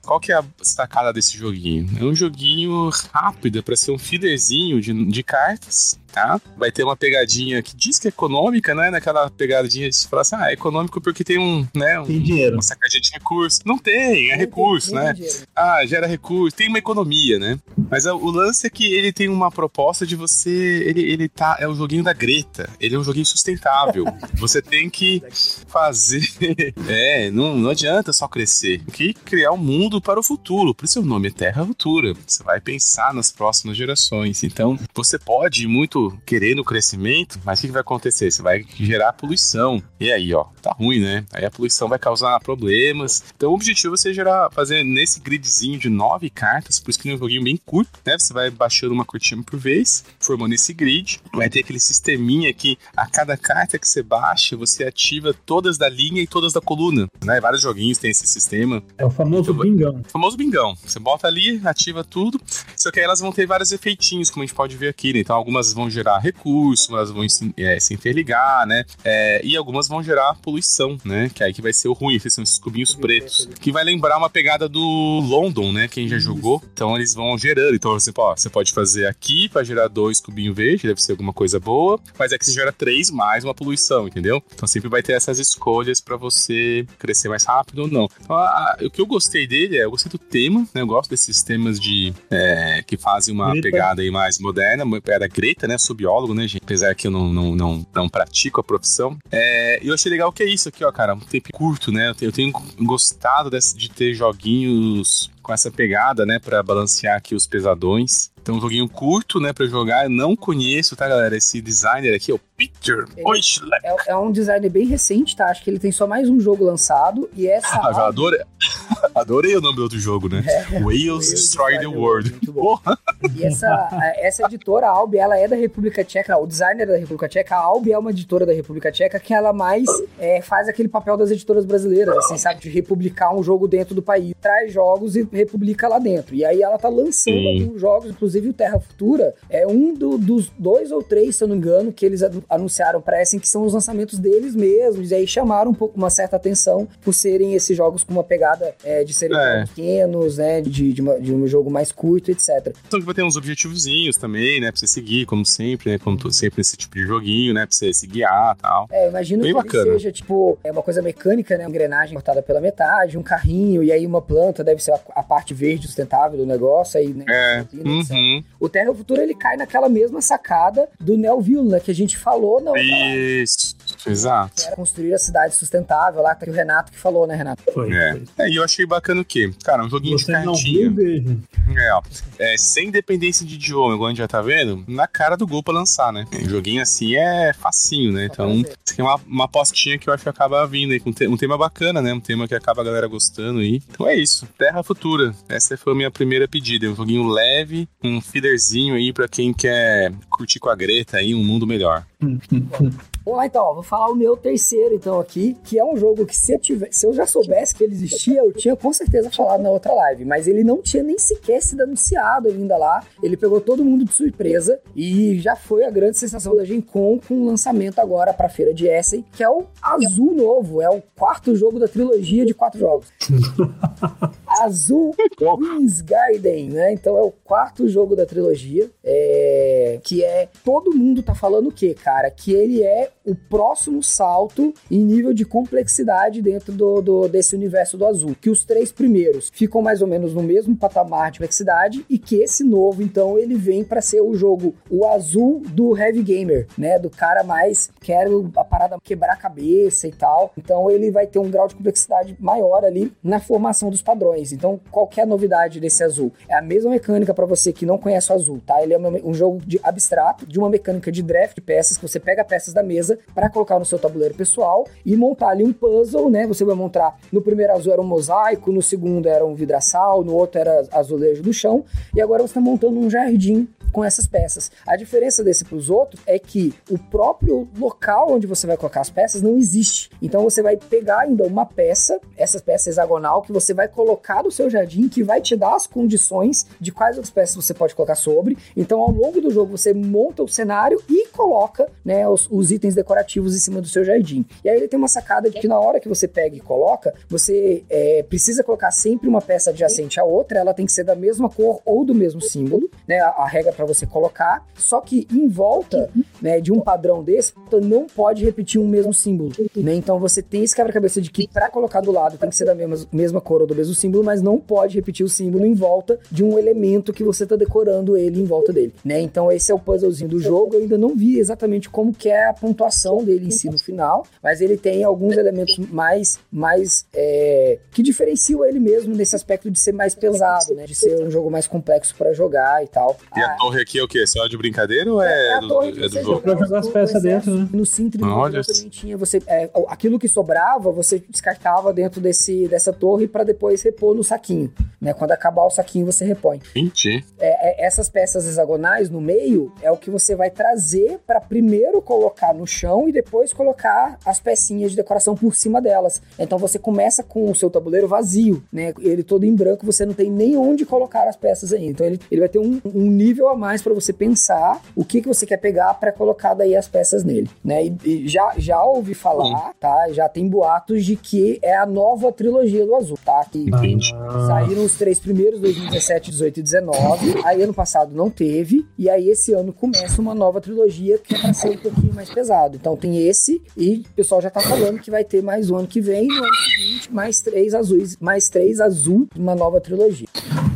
Qual que é a sacada desse joguinho? É um joguinho rápido, é pra ser um feederzinho de, de cartas, tá? Vai ter uma pegadinha que diz que é econômica, né? Naquela pegadinha de falar assim, ah, é econômico porque tem um, né? Um, Tem dinheiro. uma sacadinha de recurso. Não tem, é recurso, Nem tem né? Ah, gera recurso, tem uma economia, né? Mas a- o lance é que ele tem uma proposta de você. Ele, ele tá. É um joguinho da Greta. Ele é um joguinho sustentável. você tem que fazer. É, não, não adianta só crescer. Tem que criar um mundo para o futuro. Por isso o nome é Terra Futura. Você vai pensar nas próximas gerações. Então, você pode ir muito querer no crescimento, mas o que que vai acontecer? Você vai gerar poluição. E aí, ó, tá ruim, né? Aí a poluição vai causar problemas. Então, o objetivo é você gerar, fazer nesse gridzinho de nove cartas, por isso que é um joguinho bem curto, né? Você vai baixando uma cortina por vez, formando esse grid. Vai ter aquele sisteminha que a cada carta que você baixa, você ativa todas da linha e todas da coluna, né? Vários joguinhos têm esse sistema. É o famoso vou- bingão. O famoso bingão. Você bota ali, ativa tudo. Só que aí elas vão ter vários efeitinhos, como a gente pode ver aqui, né? Então algumas vão gerar recurso, elas vão se, é, se interligar, né? É, e algumas vão gerar poluição, né? Que aí que vai ser o ruim, que são esses cubinhos Cubinho pretos. preto ali. Que vai lembrar uma pegada do London, né? Quem já Isso. jogou. Então eles vão gerando. Então, você, ó, você pode fazer aqui pra gerar dois cubinhos verdes, deve ser alguma coisa boa. Mas é que você gera três mais uma poluição, entendeu? Então sempre vai ter essas escolhas pra você crescer mais rápido ou não. Então, a- a- o que eu gostei dele é, eu gostei do tema, né? Eu gosto desses temas de é, que fazem uma Greta. pegada aí mais moderna. Era Greta, né? Sou biólogo, né, gente? Apesar que eu não, não, não, não pratico a profissão. É, eu achei legal que é isso aqui, ó, cara. Um tempo curto, né? Eu tenho, eu tenho gostado desse- de ter joguinhos com essa pegada, né? Pra balancear aqui os pesadões. Então, um joguinho curto, né? Pra jogar. Eu não conheço, tá, galera? Esse designer aqui, ó. Peter Ele- Oischle. É, é um design bem recente, tá? Acho que ele tem só mais um jogo lançado. E essa. Ah, eu adorei, adorei o nome do outro jogo, né? Whales Destroy the World. Muito bom. Porra! E essa, essa editora, a Albi, ela é da República Tcheca, o designer é da República Tcheca, a Albi é uma editora da República Tcheca que ela mais é, faz aquele papel das editoras brasileiras, assim, sabe? De republicar um jogo dentro do país. Traz jogos e republica lá dentro. E aí ela tá lançando Sim. alguns jogos, inclusive o Terra Futura é um do- dos dois ou três, se eu não me engano, que eles anu- anunciaram para Essen que são os lançamentos deles mesmos. E aí chamaram um pouco uma certa atenção por serem esses jogos com uma pegada é, de serem É. pequenos, né? De, de, uma- de um jogo mais curto, etc. Então que vai ter uns objetivozinhos também, né? Pra você seguir, como sempre, né? Como sempre nesse tipo de joguinho, né? Pra você se guiar e tal. É, imagino Bem que bacana. seja, tipo, é uma coisa mecânica, né? Uma engrenagem cortada pela metade, um carrinho, e aí uma planta deve ser a, a parte verde sustentável do negócio, aí, né? É. proteína, etc. Uhum. O Terra Futura, ele cai naquela mesma sacada do Neoville, né? Que a gente falou na outra live, Isso. Exato. que era construir a cidade sustentável, lá tá o Renato que falou, né, Renato? Foi. É. foi. É, e eu achei bacana o quê? Cara, um joguinho Você de não cartinha. viu, veja. É, ó. É, sem dependência de idioma, igual a gente já tá vendo, na cara do gol pra lançar, né? Um joguinho assim é facinho, né? Então, fazer. isso aqui é uma, uma apostinha que eu acho que acaba vindo aí, com te- um tema bacana, né? Um tema que acaba a galera gostando aí. Então é isso, Terra Futura. Essa foi a minha primeira pedida. Um joguinho leve, um feederzinho aí pra quem quer curtir com a Greta aí um mundo melhor. Vamos lá então, ó, vou falar o meu terceiro então aqui, que é um jogo que se eu, tiver, se eu já soubesse que ele existia, eu tinha com certeza falado na outra live, mas ele não tinha nem sequer sido anunciado ainda lá, ele pegou todo mundo de surpresa e já foi a grande sensação da Gen Con com o lançamento agora pra feira de Essen, que é o Azul Novo, é o quarto jogo da trilogia de quatro jogos. Azul Queen's Garden, né? Então é o quarto jogo da trilogia, é, que é todo mundo tá falando o quê, cara? Que ele é o próximo salto em nível de complexidade dentro do, do- desse universo do Azul. Que os três primeiros ficam mais ou menos no mesmo patamar de complexidade e que esse novo, então, ele vem pra ser o jogo o Azul do Heavy Gamer, né? Do cara mais quer a parada quebrar a cabeça e tal. Então ele vai ter um grau de complexidade maior ali na formação dos padrões. Então, qual que a novidade desse azul? É a mesma mecânica pra você que não conhece o azul, tá? Ele é um jogo de abstrato, de uma mecânica de draft de peças, que você pega peças da mesa pra colocar no seu tabuleiro pessoal e montar ali um puzzle, né? Você vai montar. No primeiro azul era um mosaico, no segundo era um vidraçal, no outro era azulejo do chão, e agora você está montando um jardim com essas peças. A diferença desse para os outros é que o próprio local onde você vai colocar as peças não existe. Então você vai pegar ainda uma peça, essa peça hexagonal, que você vai colocar no seu jardim, que vai te dar as condições de quais outras peças você pode colocar sobre. Então ao longo do jogo você monta o cenário e coloca né, os, os itens decorativos em cima do seu jardim. E aí ele tem uma sacada de que na hora que você pega e coloca, você é, precisa colocar sempre uma peça adjacente à outra, ela tem que ser da mesma cor ou do mesmo símbolo, né? A, a regra para você colocar. Só que em volta, né, de um padrão desse, não pode repetir um mesmo símbolo, né? Então você tem esse quebra-cabeça de que para colocar do lado tem que ser da mesma, mesma cor ou do mesmo símbolo, mas não pode repetir o símbolo em volta de um elemento que você tá decorando ele em volta dele, né? Então esse é o puzzlezinho do jogo. Eu ainda não vi exatamente como que é a pontuação dele em si no final, mas ele tem alguns elementos mais, mais é, que diferenciam ele mesmo nesse aspecto de ser mais pesado, né? De ser um jogo mais complexo para jogar e tal. E a Ah, torre aqui é o quê? Só de brincadeira ou é, a do, torre que é do jogo? Pra jogar as peças dentro, né? No do Olha jogo também tinha você é, aquilo que sobrava, você descartava dentro desse dessa torre para depois repor no saquinho, né? Quando acabar o saquinho você repõe. Entendi. É, é, essas peças hexagonais no meio é o que você vai trazer para primeiro colocar no chão e depois colocar as pecinhas de decoração por cima delas. Então você começa com o seu tabuleiro vazio, né? Ele todo em branco, você não tem nem onde colocar as peças ainda. Então ele, ele vai ter um, um nível a mais para você pensar o que, que você quer pegar para colocar daí as peças nele, né? E, e já, já ouvi falar, tá? Já tem boatos de que é a nova trilogia do Azul, tá? Que Entendi. Ah, Saíram os três primeiros, 2017, 18 e 19. Aí ano passado não teve. E aí esse ano começa uma nova trilogia que é pra ser um pouquinho mais pesado. Então tem esse e o pessoal já tá falando que vai ter mais um ano que vem. E no ano seguinte, mais três azuis, mais três azul, uma nova trilogia.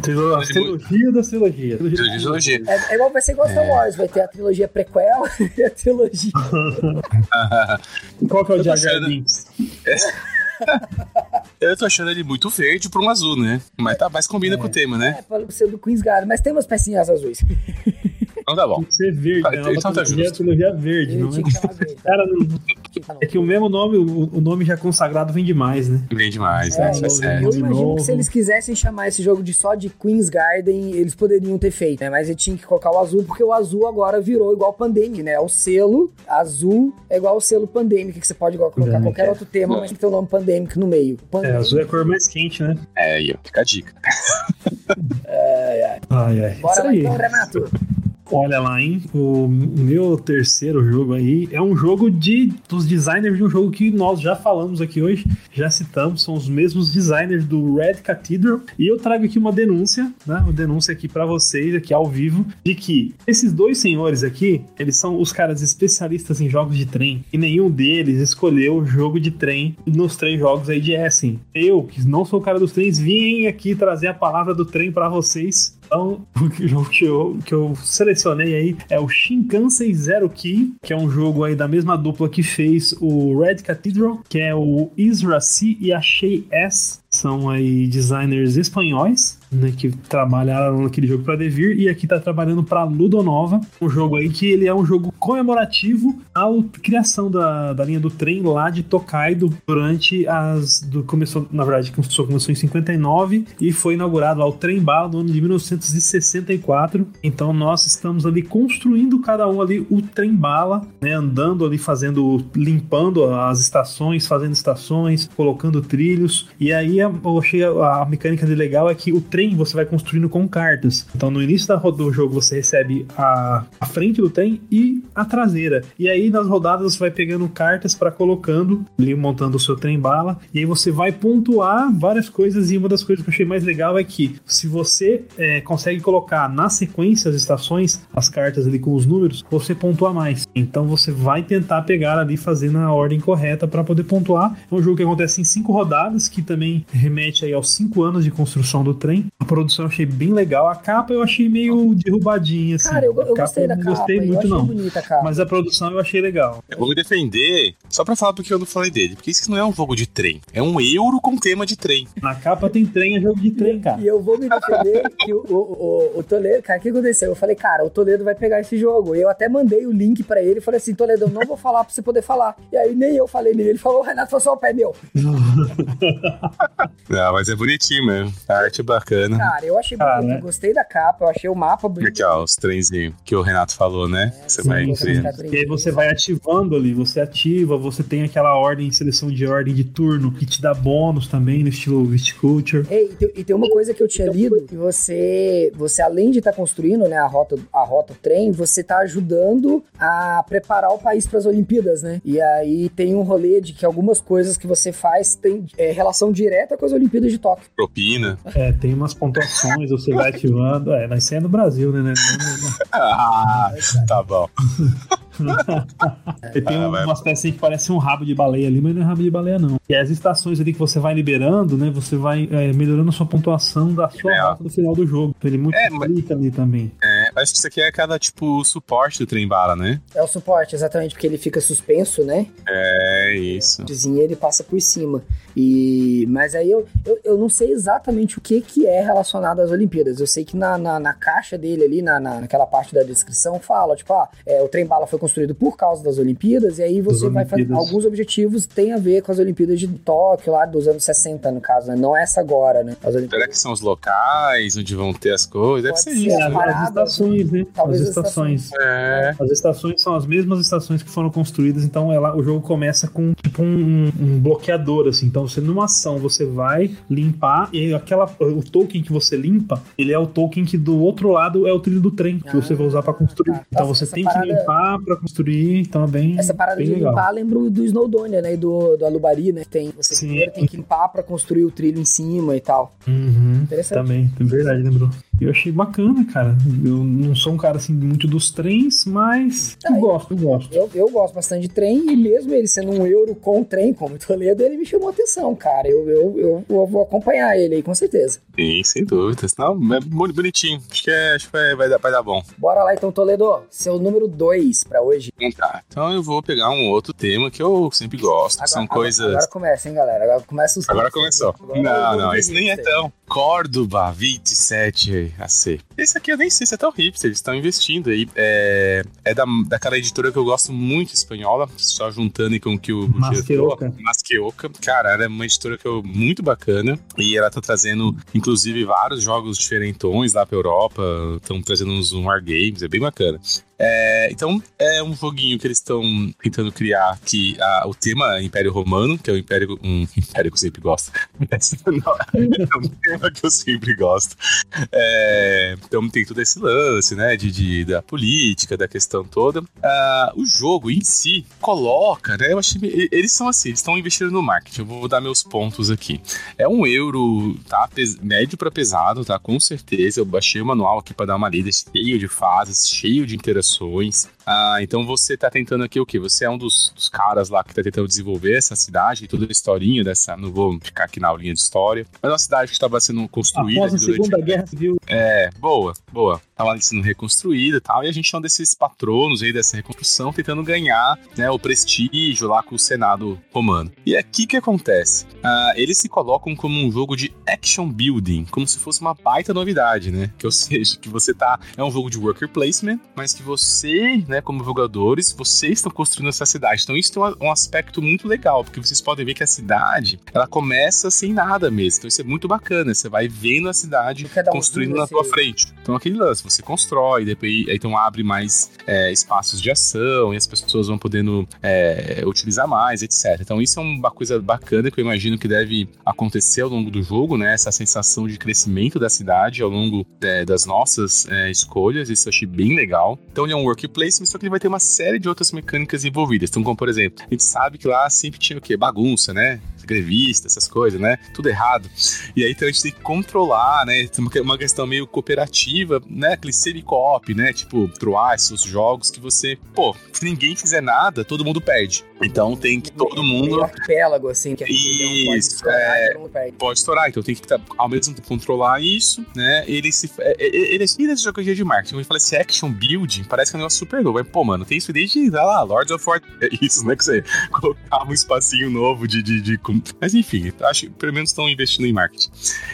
trilo- trilogia da trilogia. Trilogia, trilogia. É, é igual vai ser igual Star Wars, vai ter a trilogia prequel e a trilogia. Qual que é o Jar Binks? Eu tô achando ele muito verde pra um azul, né? Mas tá, mais combina com o tema, né? É, pode ser do Queen's Garden, mas tem umas pecinhas azuis. Então tá bom. Tem que ser verde, Ah, né? então tá trilogia, justo. trilogia verde, não é? que chamar verde, tá? Cara, não- falar, é que o mesmo nome, o, nome já consagrado vem demais, né? Bem demais, É, né? Isso é eu- sério. Eu de imagino novo. que se eles quisessem chamar esse jogo de só de Queen's Garden, eles poderiam ter feito, né? Mas ele tinha que colocar o azul, porque o azul agora virou igual Pandemic, né? O selo azul é igual o selo Pandemic, que você pode igual colocar Pandemic, qualquer é. outro tema, mas tem que ter o nome Pandemic no meio. É, Pandemic, azul é a cor mais quente, né? É, aí, ó, fica a dica. Ai, ai. Ai, ai. Bora Isso lá aí. então, Renato. Olha lá, hein? O meu terceiro jogo aí é um jogo de dos designers de um jogo que nós já falamos aqui hoje, já citamos, são os mesmos designers do Red Cathedral. E eu trago aqui uma denúncia, né? Uma denúncia aqui pra vocês, aqui ao vivo, de que esses dois senhores aqui, eles são os caras especialistas em jogos de trem. E nenhum deles escolheu o jogo de trem nos três jogos aí de Essen. Eu, que não sou o cara dos trens, vim aqui trazer a palavra do trem pra vocês. Então, o jogo que eu, que eu selecionei aí é o Shinkansen Zero Key, que é um jogo aí da mesma dupla que fez o Red Cathedral, que é o Isra C e a Shea S. São aí designers espanhóis, né, que trabalharam naquele jogo para Devir e aqui tá trabalhando para Ludonova, um jogo aí que ele é um jogo comemorativo à criação da, da linha do trem lá de Tokaido durante as do começou, na verdade, começou, começou em 59 e foi inaugurado lá o trem bala no ano de 1964. Então nós estamos ali construindo cada um ali o trem bala, né, andando ali fazendo limpando as estações, fazendo estações, colocando trilhos. E aí eu achei a, a mecânica de legal é que o trem você vai construindo com cartas. Então no início da, do jogo você recebe a, a frente do trem e a traseira. E aí nas rodadas você vai pegando cartas para colocando ali montando o seu trem bala. E aí você vai pontuar várias coisas. E uma das coisas que eu achei mais legal é que se você é, consegue colocar na sequência as estações, as cartas ali com os números, você pontua mais. Então você vai tentar pegar ali fazer na ordem correta para poder pontuar. É um jogo que acontece em cinco rodadas, que também remete aí aos cinco anos de construção do trem. A produção eu achei bem legal. A capa eu achei meio derrubadinha, assim. Cara, eu, eu gostei da não capa. gostei eu muito, achei não. bonita a capa. Mas a produção eu achei legal. Eu vou me defender só pra falar porque eu não falei dele. Porque isso não é um jogo de trem. É um euro com tema de trem. Na capa tem trem, é jogo de trem, cara. E eu vou me defender que o, o, o, o Toledo, cara, o que aconteceu? Eu falei, cara, o Toledo vai pegar esse jogo. E eu até mandei o link pra ele e falei assim, Toledo, eu não vou falar pra você poder falar. E aí nem eu falei nem ele falou, o Renato falou só o pé meu. Não, mas é bonitinho mesmo. A arte é bacana. Cara, eu achei Cara, bonito, né? gostei da capa, eu achei o mapa bonito. Aqui, ó, os trenzinhos que o Renato falou, né? Você vai sim, incluindo. E aí você vai ativando ali, você ativa, você tem aquela ordem, seleção de ordem de turno, que te dá bônus também, no estilo Viticulture. Ei, e tem, e tem uma coisa que eu tinha lido, que você, você além de estar construindo né, a rota, a rota trem, você tá ajudando a preparar o país para as Olimpíadas, né? E aí tem um rolê de que algumas coisas que você faz tem é, relação direta com as Olimpíadas de Tóquio. Propina. É, tem umas pontuações, você vai ativando. É, mas isso é no Brasil, né? né? Ah, tá bom. E tem Ah, umas pecinhas que parecem um rabo de baleia ali, mas não é rabo de baleia, não. E as estações ali que você vai liberando, né? Você vai é, melhorando a sua pontuação da sua É. rota do final do jogo. Então ele É, mas- multiplica ali também. É, acho que isso aqui é cada, tipo, suporte do trem bala, né? É o suporte, exatamente, porque ele fica suspenso, né? É isso. Desenha ele passa por cima. E mas aí eu, eu, eu não sei exatamente o que que é relacionado às Olimpíadas. Eu sei que na, na, na caixa dele ali, na, na, naquela parte da descrição, fala, tipo, ah, é, o trem bala foi construído por causa das Olimpíadas, e aí você Das vai fazer alguns objetivos tem a ver com as Olimpíadas de Tóquio, lá dos anos 60, no caso, né? Não essa agora, né? As Será Olimpíadas. que são os locais onde vão ter as coisas? Deve ser ser. isso. É, as, né? parada, estações, né? talvez as as estações. É. As estações são as mesmas estações que foram construídas, então ela, o jogo começa com tipo um, um bloqueador, assim. Então você numa ação você vai limpar e aquela o token que você limpa, ele é o token que do outro lado é o trilho do trem que Ah, você vai usar pra construir. tá. Então Essa- você essa tem parada- que limpar pra construir, então é bem Essa parada bem de legal. limpar lembro do Snowdonia, né? E do, do Alubari, né? Tem, você Sim. primeiro tem que limpar pra construir o trilho em cima e tal. Uhum, Interessante. também, é verdade, lembrou. Eu achei bacana, cara. Eu não sou um cara assim muito dos trens, mas eu gosto, eu gosto. Eu, eu gosto bastante de trem e mesmo ele sendo um euro com trem, como Toledo, ele me chamou a atenção, cara. Eu, eu, eu, eu vou acompanhar ele aí, com certeza. Sim, sem dúvidas. Não, é muito bonitinho. Acho que, é, acho que vai, vai, dar, vai dar bom. Bora lá então, Toledo. Seu número 2 pra hoje. Então tá. Então eu vou pegar um outro tema que eu sempre gosto. que são agora, coisas. Agora começa, hein, galera. Agora começa os. Agora começou. Agora Não, não, esse nem é tão. Córdoba 27 AC. Esse aqui eu nem sei se é tão hipster, eles estão investindo aí. É, é da, daquela editora que eu gosto muito, espanhola, só juntando com o que o Masqueoka. Masqueoka. Cara, ela é uma editora que eu muito bacana e ela tá trazendo, inclusive, vários jogos diferentões lá pra Europa, estão trazendo uns wargames, é bem bacana. É, então, é um joguinho que eles estão tentando criar que a, o tema é Império Romano, que é o Império, um império que eu sempre gosto. é um tema que eu sempre gosto. É, então tem todo esse lance, né, de, de da política, da questão toda. Ah, o jogo em si coloca, né, eu achei, eles são assim, eles estão investindo no marketing. Eu vou dar meus pontos aqui. É um euro, tá, médio para pesado, tá, com certeza. Eu baixei o manual aqui para dar uma lida, cheio de fases, cheio de interações ah, então você tá tentando aqui o quê? Você é um dos, dos, caras lá que tá tentando desenvolver essa cidade, toda a historinha dessa. Não vou ficar aqui na aulinha de história. Mas é uma cidade que estava sendo construída. Após a durante... Segunda Guerra Civil. É, boa, boa. Tava sendo reconstruída e tal. E a gente é um desses patronos aí dessa reconstrução, tentando ganhar né, o prestígio lá com o Senado romano. E é aqui que acontece. Ah, eles se colocam como um jogo de action building, como se fosse uma baita novidade, né? Que ou seja, que você tá. É um jogo de worker placement, mas que você né, como jogadores, vocês estão construindo essa cidade. Então isso tem um aspecto muito legal, porque vocês podem ver que a cidade, ela começa sem nada mesmo. Então isso é muito bacana. Você vai vendo a cidade construindo na tua frente. Então aquele lance, você constrói, depois então abre mais é, espaços de ação e as pessoas vão podendo é, utilizar mais, etc. Então isso é uma coisa bacana que eu imagino que deve acontecer ao longo do jogo, né? Essa sensação de crescimento da cidade ao longo é, das nossas é, escolhas. Isso eu achei bem legal. Então ele é um workplace, só que ele vai ter uma série de outras mecânicas envolvidas. Então, como por exemplo, a gente sabe que lá sempre tinha o quê? Bagunça, né? Grevista, essas coisas, né? Tudo errado. E aí então a gente tem que controlar, né? Tem uma questão meio cooperativa, né? Aquele semi-co-op, né? Tipo, troar esses jogos que você, pô, se ninguém fizer nada, todo mundo perde. Então tem que todo mundo. Um arquipélago, assim, que isso, pode estourar, é... pode estourar. Então tem que ao mesmo tempo controlar isso, né? Ele se. É, é, ele é desse jogo de marketing. Eu falei, esse action building parece que é um negócio super novo. Mas, pô, mano, tem isso desde, sei lá, Lords of War. É isso, né? Que você colocava um espacinho novo de, de, de mas enfim, acho que pelo menos estão investindo em marketing.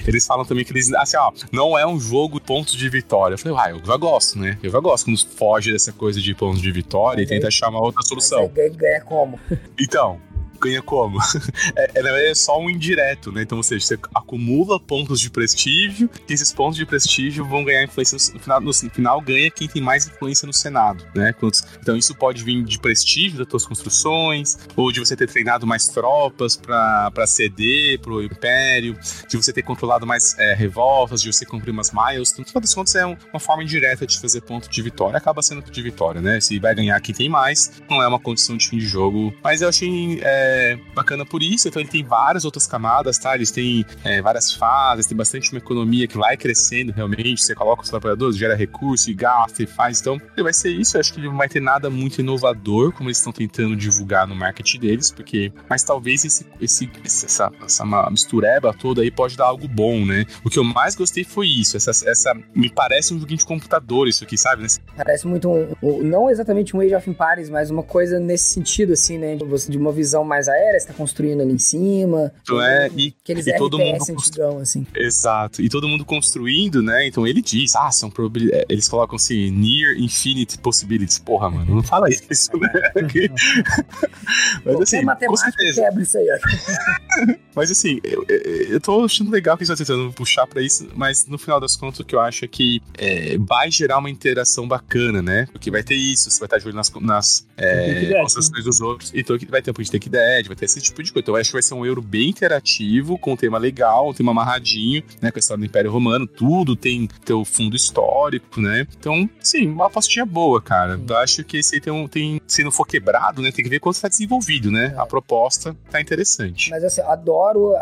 Eles falam também que eles, assim, ó, não é um jogo pontos de vitória. Eu falei, ah, eu já gosto, né? Eu já gosto quando foge dessa coisa de pontos de vitória e tenta achar uma outra solução. Ganha como? Então, ganha como? é, é, só um indireto, né? Então, ou seja, você acumula pontos de prestígio, e esses pontos de prestígio vão ganhar influência no final, no final ganha quem tem mais influência no Senado, né? Então, isso pode vir de prestígio das suas construções, ou de você ter treinado mais tropas para ceder pro Império, de você ter controlado mais é, revoltas, de você cumprir umas miles. Então, no final das contas, é um, uma forma indireta de fazer ponto de vitória. Acaba sendo de vitória, né? Se vai ganhar quem tem mais, não é uma condição de fim de jogo. Mas eu achei. É, é bacana por isso. Então ele tem várias outras camadas, tá? Eles têm é, várias fases, tem bastante uma economia que vai crescendo realmente. Você coloca os trabalhadores, gera recurso e gasta e faz. Então ele vai ser isso. Eu acho que ele não vai ter nada muito inovador, como eles estão tentando divulgar no marketing deles, porque. Mas talvez esse, esse, essa, essa mistureba toda aí pode dar algo bom, né? O que eu mais gostei foi isso. Essa, essa me parece um joguinho de computador, isso aqui, sabe? Parece muito um, um, não exatamente um Age of Empires, mas uma coisa nesse sentido, assim, né? De uma visão mais mais aérea, você tá construindo ali em cima. Então é, e, aqueles e todo mundo antigão, assim. Exato. E todo mundo construindo, né? Então ele diz, ah, são probabilidades. É, eles colocam assim, near infinite possibilities. Porra, mano, não fala isso, né? Mas assim, com certeza. quebra isso aí, Mas assim, eu, eu tô achando legal que eles estão tentando puxar pra isso, mas no final das contas o que eu acho é que é, vai gerar uma interação bacana, né? Porque vai ter isso, você vai estar de olho nas, nas é, construções dos outros, então vai ter um point take Vai ter esse tipo de coisa. Então eu acho que vai ser um euro bem interativo, com um tema legal, um tema amarradinho, né? Com a história do Império Romano, tudo tem teu fundo histórico, né? Então, sim, uma apostinha boa, cara. Eu acho que esse aí tem, um, tem se não for quebrado, né? Tem que ver quanto está desenvolvido, né? A proposta tá interessante. Mas assim, adoro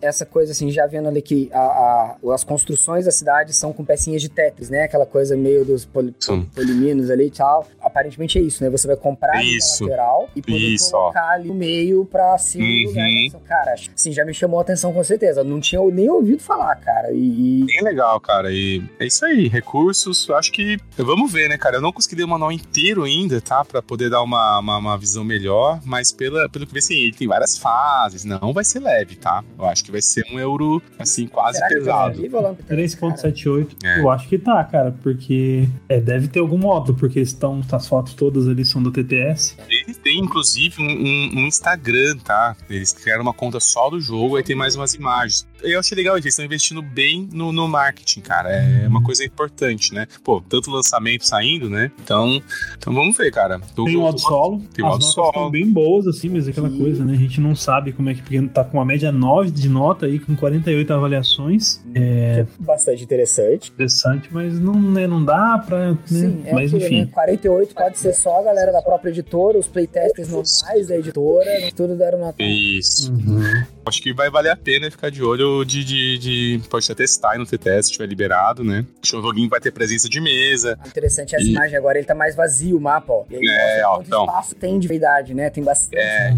essa coisa, assim, já vendo ali que a, a, as construções da cidade são com pecinhas de Tetris, né? Aquela coisa meio dos poli, poliminos ali e tal. aparentemente é isso, né? Você vai comprar isso. lateral e poder isso, colocar ó. ali no meio pra segundo uhum. lugar. Né? Cara, assim, já me chamou a atenção com certeza. Não tinha nem ouvido falar, cara. E, e... Bem legal, cara. E é isso aí, recursos. Eu acho que. Vamos ver, né, cara? Eu não consegui ler o manual inteiro ainda, tá? Pra poder dar uma, uma, uma visão melhor, mas pela, pelo que vê, assim, ele tem várias fases. Não vai ser leve, tá? Eu acho que vai ser um euro, assim, quase Será pesado. 3,78. É. Eu acho que tá, cara, porque é, deve ter algum módulo, porque estão, as fotos todas ali são do TTS. Ele tem, inclusive, um, um, um Instagram, tá? Eles criaram uma conta só do jogo, aí tem mais umas imagens eu achei legal, eles estão investindo bem no, no marketing, cara. É uma coisa importante, né? Pô, tanto lançamento saindo, né? Então, então vamos ver, cara. Tô, tem o modo solo. Tem o modo solo. Estão bem boas, assim, mas é aquela coisa, né? A gente não sabe como é que. Porque tá com uma média 9 de nota aí, com 48 avaliações. É... Bastante interessante. Interessante, mas não, né, não dá pra. Né? Sim, é mas enfim. Né? 48 pode ser só a galera da própria editora, os playtesters normais da editora, tudo deram nota. Isso. Uhum. Acho que vai valer a pena ficar de olho de, de, de pode até testar aí no TTS se estiver liberado, né? O joguinho vai ter presença de mesa. Interessante essa e... imagem agora, ele tá mais vazio o mapa, ó. E é, ó, então, espaço tem de verdade, né? Tem bastante. É,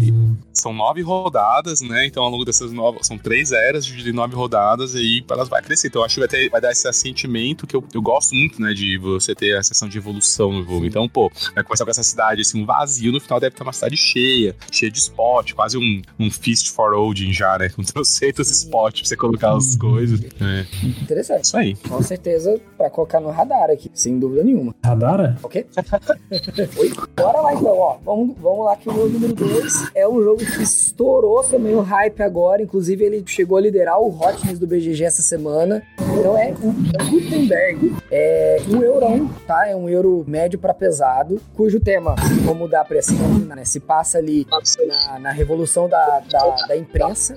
são nove rodadas, né? Então, ao longo dessas nove, são três eras de nove rodadas, e aí elas vai crescer. Então, acho que vai, ter, vai dar esse sentimento que eu, eu gosto muito, né? De você ter a sessão de evolução no jogo. Então, pô, vai começar com essa cidade assim, um vazio, no final deve ter uma cidade cheia, cheia de spot, quase um, um Feast for Odin já, né? Com trocentos spots pra você colocar as coisas. É. Interessante. Isso aí. Com certeza, pra colocar no radar aqui, sem dúvida nenhuma. Radar? Ok? Oi? Bora lá então, ó. Vamos, vamos lá que o meu número 2 é um jogo que estourou também o hype agora. Inclusive, ele chegou a liderar o Hotness do BGG essa semana. Então é o Gutenberg. É um eurão, tá? É um euro médio para pesado, cujo tema, vou mudar pra essa né? Se passa ali na, na revolução da, da, da, imprensa.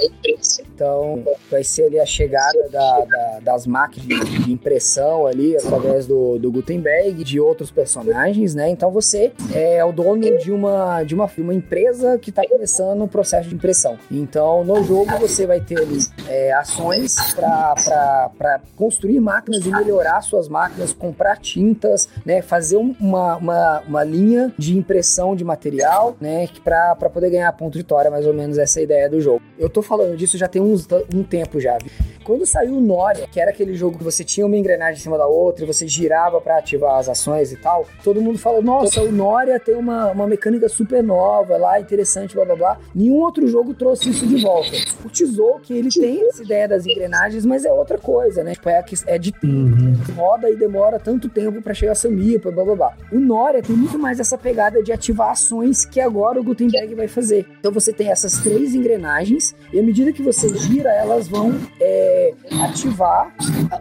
Então, vai ser ali a chegada da, da, das máquinas de impressão ali, através do, do Gutenberg, de outros personagens, né? Então, você é o dono de uma, de uma, uma empresa que está começando o processo de impressão. Então, no jogo, você vai ter ali é, ações para construir máquinas e melhorar suas máquinas, comprar tintas, né? Fazer uma, uma, uma linha de impressão de material, né? Para poder ganhar ponto de vitória, mais ou menos essa é a ideia do jogo. Eu tô falando disso já tem uns, um tempo já. Quando saiu o Noria, que era aquele jogo que você tinha uma engrenagem em cima da outra e você girava para ativar as ações e tal, todo mundo falou: nossa, o Noria tem uma, uma mecânica super nova lá, interessante, blá blá blá. Nenhum outro jogo trouxe isso de volta. O Tesouro, que ele tem essa ideia das engrenagens, mas é outra coisa, né? Tipo, é, é de uhum. roda e demora tanto tempo para chegar a Samir, blá blá blá. O Noria tem muito mais essa pegada de ativar ações que agora o Gutenberg vai fazer. Então você tem essas três engrenagens e à medida que você gira, elas vão. É, ativar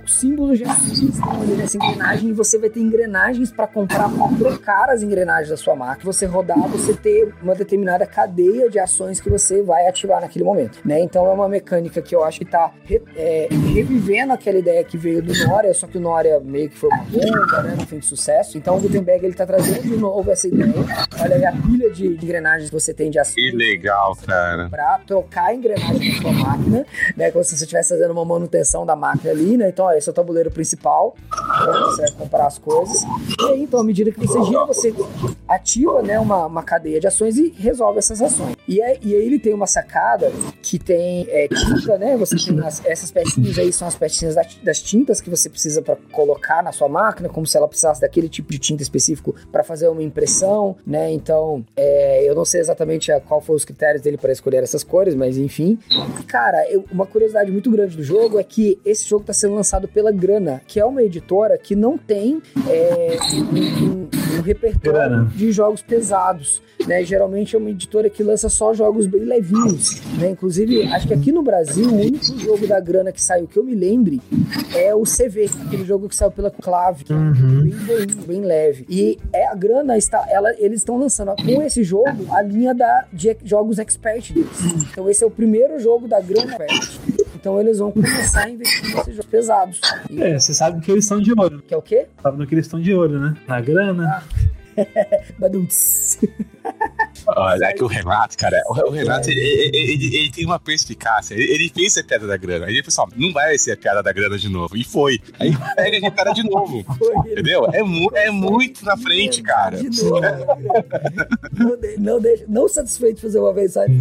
o símbolo de ali nessa engrenagem e você vai ter engrenagens para comprar, para trocar as engrenagens da sua máquina. Você rodar, você ter uma determinada cadeia de ações que você vai ativar naquele momento, né? Então é uma mecânica que eu acho que tá é, revivendo aquela ideia que veio do Noria, só que o Noria meio que foi uma bomba, né? Não foi de sucesso. Então o Gutenberg ele tá trazendo de novo essa ideia. Olha aí a pilha de, engrenagens que você tem de ações. Que legal, cara. Para trocar a engrenagem da sua máquina, né? Como se você estivesse fazendo uma manutenção da máquina ali, né? Então, ó, esse é o tabuleiro principal, você vai comprar as coisas. E aí, então, à medida que você gira, você ativa, né, uma, uma cadeia de ações e resolve essas ações. E aí, e aí ele tem uma sacada que tem é, tinta, né? Você tem as, essas pecinhas aí, são as pecinhas das, das tintas que você precisa para colocar na sua máquina, como se ela precisasse daquele tipo de tinta específico para fazer uma impressão, né? Então, é, eu não sei exatamente qual foram os critérios dele para escolher essas cores, mas enfim. Cara, eu, uma curiosidade muito grande do jogo é que esse jogo está sendo lançado pela Grana, que é uma editora que não tem é, um, um, um repertório de jogos pesados. Né? Geralmente é uma editora que lança só jogos bem levinhos. Né? Inclusive, acho que aqui no Brasil, o único jogo da grana que saiu que eu me lembre é o CV, aquele jogo que saiu pela Clave, é uhum. bem, bem, bem, leve. E é, a grana está, ela, eles estão lançando com esse jogo a linha da, de jogos expert deles. Então, esse é o primeiro jogo da grana expert. Então eles vão começar a investir nesses jogos pesados. E... É, você sabe que eles estão de olho. Que é o quê? Sabe no que eles estão de olho, né? Na grana. Ah. Badunts. Olha, é que o Renato, cara, o Renato, ele, ele, ele, tem uma perspicácia. Ele, fez a piada da grana. Aí ele falou assim, não vai ser a piada da grana de novo. E foi. Aí pega de cara de novo. Entendeu? É, mu é muito na frente, cara. De novo. não, de, não, deixa, não satisfeito de fazer uma vez, sabe?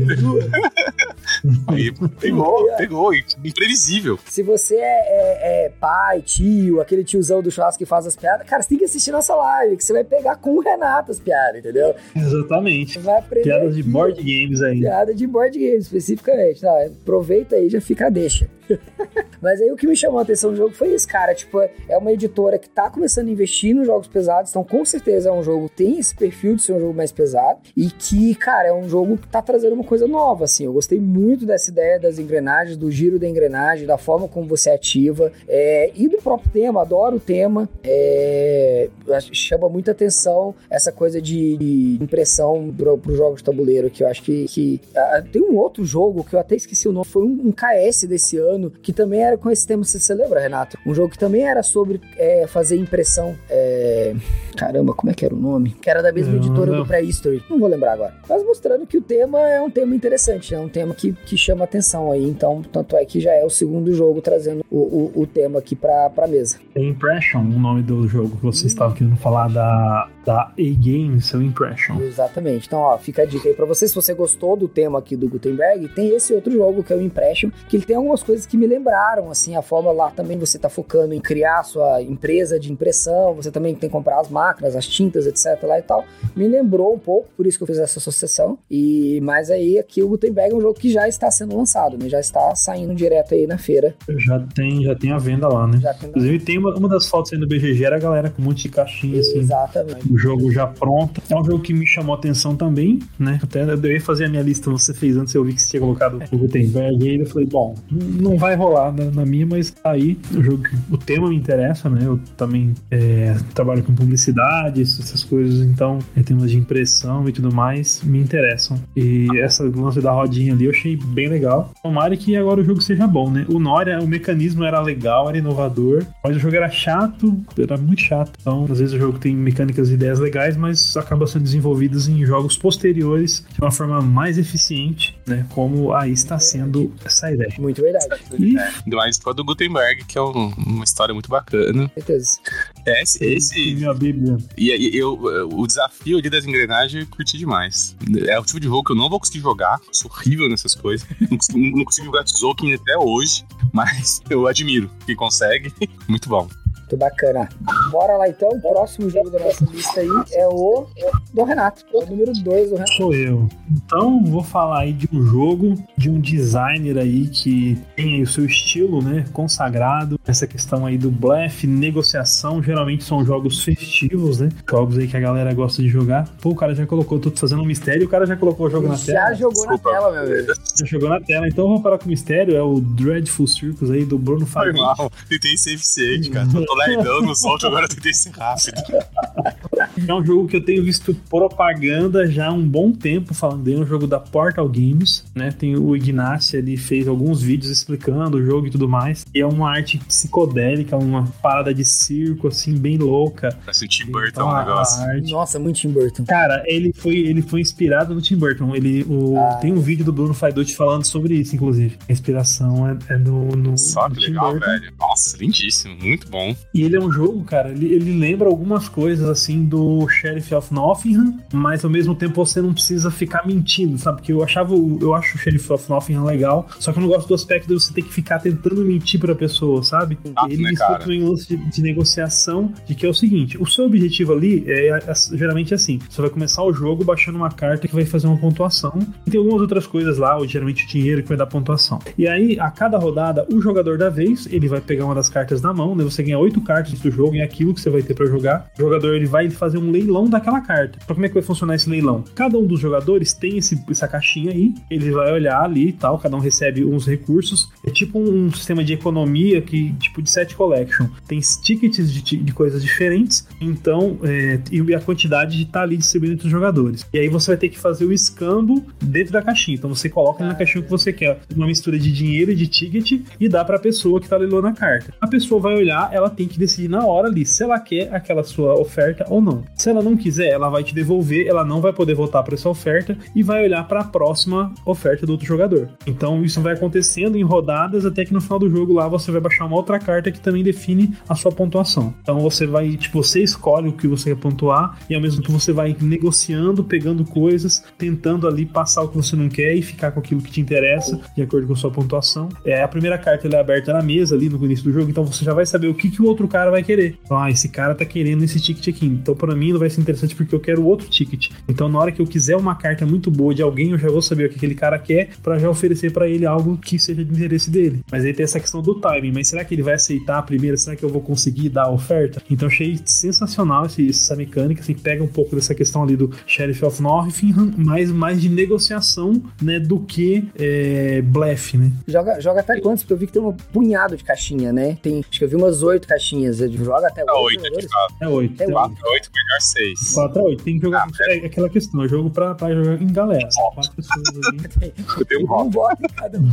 Aí pegou, pegou. Imprevisível. Se você é, é, é, pai, tio, aquele tiozão do churrasco que faz as piadas, cara, você tem que assistir nossa live, que você vai pegar com o Renato as piadas, entendeu? Exatamente. Vai aprender Piadas de board games aí. Piada de board games, especificamente. Não, aproveita aí, já fica a deixa. Mas aí o que me chamou a atenção do jogo foi isso, cara. Tipo, é uma editora que tá começando a investir nos jogos pesados, então com certeza é um jogo tem esse perfil de ser um jogo mais pesado e que, cara, é um jogo que tá trazendo uma coisa nova, assim. Eu gostei muito dessa ideia das engrenagens, do giro da engrenagem, da forma como você ativa é, e do próprio tema. Adoro o tema. É, chama muita atenção essa coisa de, impressão pro, pro jogo de tabuleiro, que eu acho que, que uh, tem um outro jogo que eu até esqueci o nome, foi um, um KS desse ano que também era com esse tema, você se lembra, Renato? Um jogo que também era sobre é, fazer impressão. É... Caramba, como é que era o nome? Que era da mesma não, editora não. do Pré-History. Não vou lembrar agora. Mas mostrando que o tema é um tema interessante, é um tema que, que chama atenção aí. Então, tanto é que já é o segundo jogo trazendo o, o, o tema aqui pra, pra mesa. É Impression, o nome do jogo que você estava querendo falar da, da A-Game, seu Impression. Exatamente. Então, ó, fica a dica aí pra você. Se você gostou do tema aqui do Gutenberg, tem esse outro jogo que é o Impression, que ele tem algumas coisas que me lembraram, assim, a forma lá também você tá focando em criar a sua empresa de impressão, você também tem que comprar as máquinas, as tintas, etc lá e tal. Me lembrou um pouco, por isso que eu fiz essa associação. E mas aí aqui o Gutenberg é um jogo que já está sendo lançado, né? Já está saindo direto aí na feira. Já tem, já tem a venda lá, né? Tem Inclusive tem uma, uma, das fotos aí do BGG era a galera com um monte de caixinha assim. Exatamente. O jogo já pronto. É um jogo que me chamou a atenção também, né? Até eu ia fazer a minha lista, você fez antes, eu vi que você tinha colocado o Gutenberg e aí eu falei, bom, não vai rolar na, na minha, mas tá aí o jogo, o tema me interessa, né? Eu também é, trabalho com publicidade, essas coisas, então, em termos de impressão e tudo mais, me interessam. E essa lance da rodinha ali eu achei bem legal. Tomara que agora o jogo seja bom, né? O Noria, o mecanismo era legal, era inovador, mas o jogo era chato, era muito chato. Então, às vezes o jogo tem mecânicas ideias legais, mas acaba sendo desenvolvidos em jogos posteriores de uma forma mais eficiente, né? Como aí está sendo essa ideia. Muito verdade. E... É, ainda mais com a do Gutenberg, que é um, uma história muito bacana. Certeza. É, esse. esse... Minha Bíblia. E, e eu, o desafio ali das engrenagens eu curti demais. É o tipo de jogo que eu não vou conseguir jogar, sou horrível nessas coisas. não, consigo, não consigo jogar Tzolk'in até hoje, mas eu admiro quem consegue. Muito bom. Muito bacana. Bora lá então. O próximo jogo da nossa lista aí é o do Renato. É o número 2 do Renato. Sou eu. Então, vou falar aí de um jogo, de um designer aí que tem aí o seu estilo, né? Consagrado. Essa questão aí do blefe, negociação. Geralmente são jogos festivos, né? Jogos aí que a galera gosta de jogar. Pô, o cara já colocou, tô fazendo um mistério, o cara já colocou o jogo na tela. Já jogou Desculpa. na tela, meu Deus. Já jogou na tela. Então vamos parar com o mistério. É o Dreadful Circus aí do Bruno Fabio. Foi mal. Tentei ser eficiente, cara. Tô lerdão no solto, agora tentei ser rápido. É um jogo que eu tenho visto propaganda já há um bom tempo falando dele, é um jogo da Portal Games, né? Tem o Ignacio, ele fez alguns vídeos explicando o jogo e tudo mais. E é uma arte psicodélica, uma parada de circo, assim, bem louca. Parece o Tim Burton então, o negócio. Arte... Nossa, muito Tim Burton. Cara, ele foi, ele foi inspirado no Tim Burton. Ele, o, ah. Tem um vídeo do Bruno Faiducci falando sobre isso, inclusive. A inspiração é, é no, no. Só que legal, Burton. velho. Nossa, lindíssimo, muito bom. E ele é um jogo, cara, ele, ele lembra algumas coisas, assim, do Sheriff of Nottingham, mas ao mesmo tempo você não precisa ficar mentindo, sabe? Porque eu achava, eu acho o Sheriff of Nottingham legal, só que eu não gosto do aspecto de você ter que ficar tentando mentir pra pessoa, sabe? Ah, ele né, em lance de, de, negociação, de que é o seguinte, o seu objetivo ali é, é, é, geralmente assim, você vai começar o jogo baixando uma carta que vai fazer uma pontuação, e tem algumas outras coisas lá, ou geralmente o dinheiro que vai dar pontuação. E aí, a cada rodada, o jogador da vez, ele vai pegar uma das cartas na mão, né? Você ganha oito cartas do jogo, é aquilo que você vai ter para jogar. O jogador ele vai fazer um leilão daquela carta. Então, como é que vai funcionar esse leilão? Cada um dos jogadores tem esse, essa caixinha aí, ele vai olhar ali e tal, cada um recebe uns recursos. É tipo um sistema de economia que, tipo de set collection. Tem tickets de, de coisas diferentes, então, é, e a quantidade de tá ali distribuindo entre os jogadores. E aí você vai ter que fazer o escambo dentro da caixinha. Então você coloca na caixinha o que você quer, uma mistura de dinheiro e de ticket, e dá para a pessoa que tá leiloando a carta. A pessoa vai olhar, ela tem que decidir na hora ali se ela quer aquela sua oferta ou não. Se ela não quiser, ela vai te devolver, ela não vai poder voltar para essa oferta e vai olhar para a próxima oferta do outro jogador. Então isso vai acontecendo em rodadas até que no final do jogo lá você vai baixar uma outra carta que também define a sua pontuação. Então você vai, tipo, você escolhe o que você quer pontuar e ao mesmo tempo você vai negociando, pegando coisas, tentando ali passar o que você não quer e ficar com aquilo que te interessa de acordo com a sua pontuação. É, a primeira carta ela é aberta na mesa ali no início do jogo, então você já vai saber o que, que o outro cara vai querer. Então, ah, esse cara tá querendo esse ticket aqui. Então, para mim, não vai ser interessante porque eu quero outro ticket. Então, na hora que eu quiser uma carta muito boa de alguém, eu já vou saber o que aquele cara quer para já oferecer para ele algo que seja de interesse dele. Mas aí tem essa questão do timing. Mas será que ele vai aceitar a primeira? Será que eu vou conseguir dar a oferta? Então, achei sensacional essa mecânica. Assim, pega um pouco dessa questão ali do Sheriff of Northingham, mais, mais de negociação, né, do que é, blefe, né? Joga, joga até quantos? Porque eu vi que tem um punhado de caixinha, né? Tem, acho que eu vi umas oito caixinhas. Joga até é oito. É oito. É oito. oito, melhor seis. Quatro a oito. Tem que jogar. Ah, é aquela questão, é jogo pra, pra jogar em galera. Quatro pessoas ali. eu tenho um voto. cada um.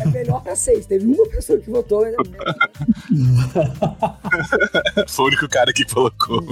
é melhor pra seis. Teve uma pessoa que votou. Né? Foi o único cara que colocou.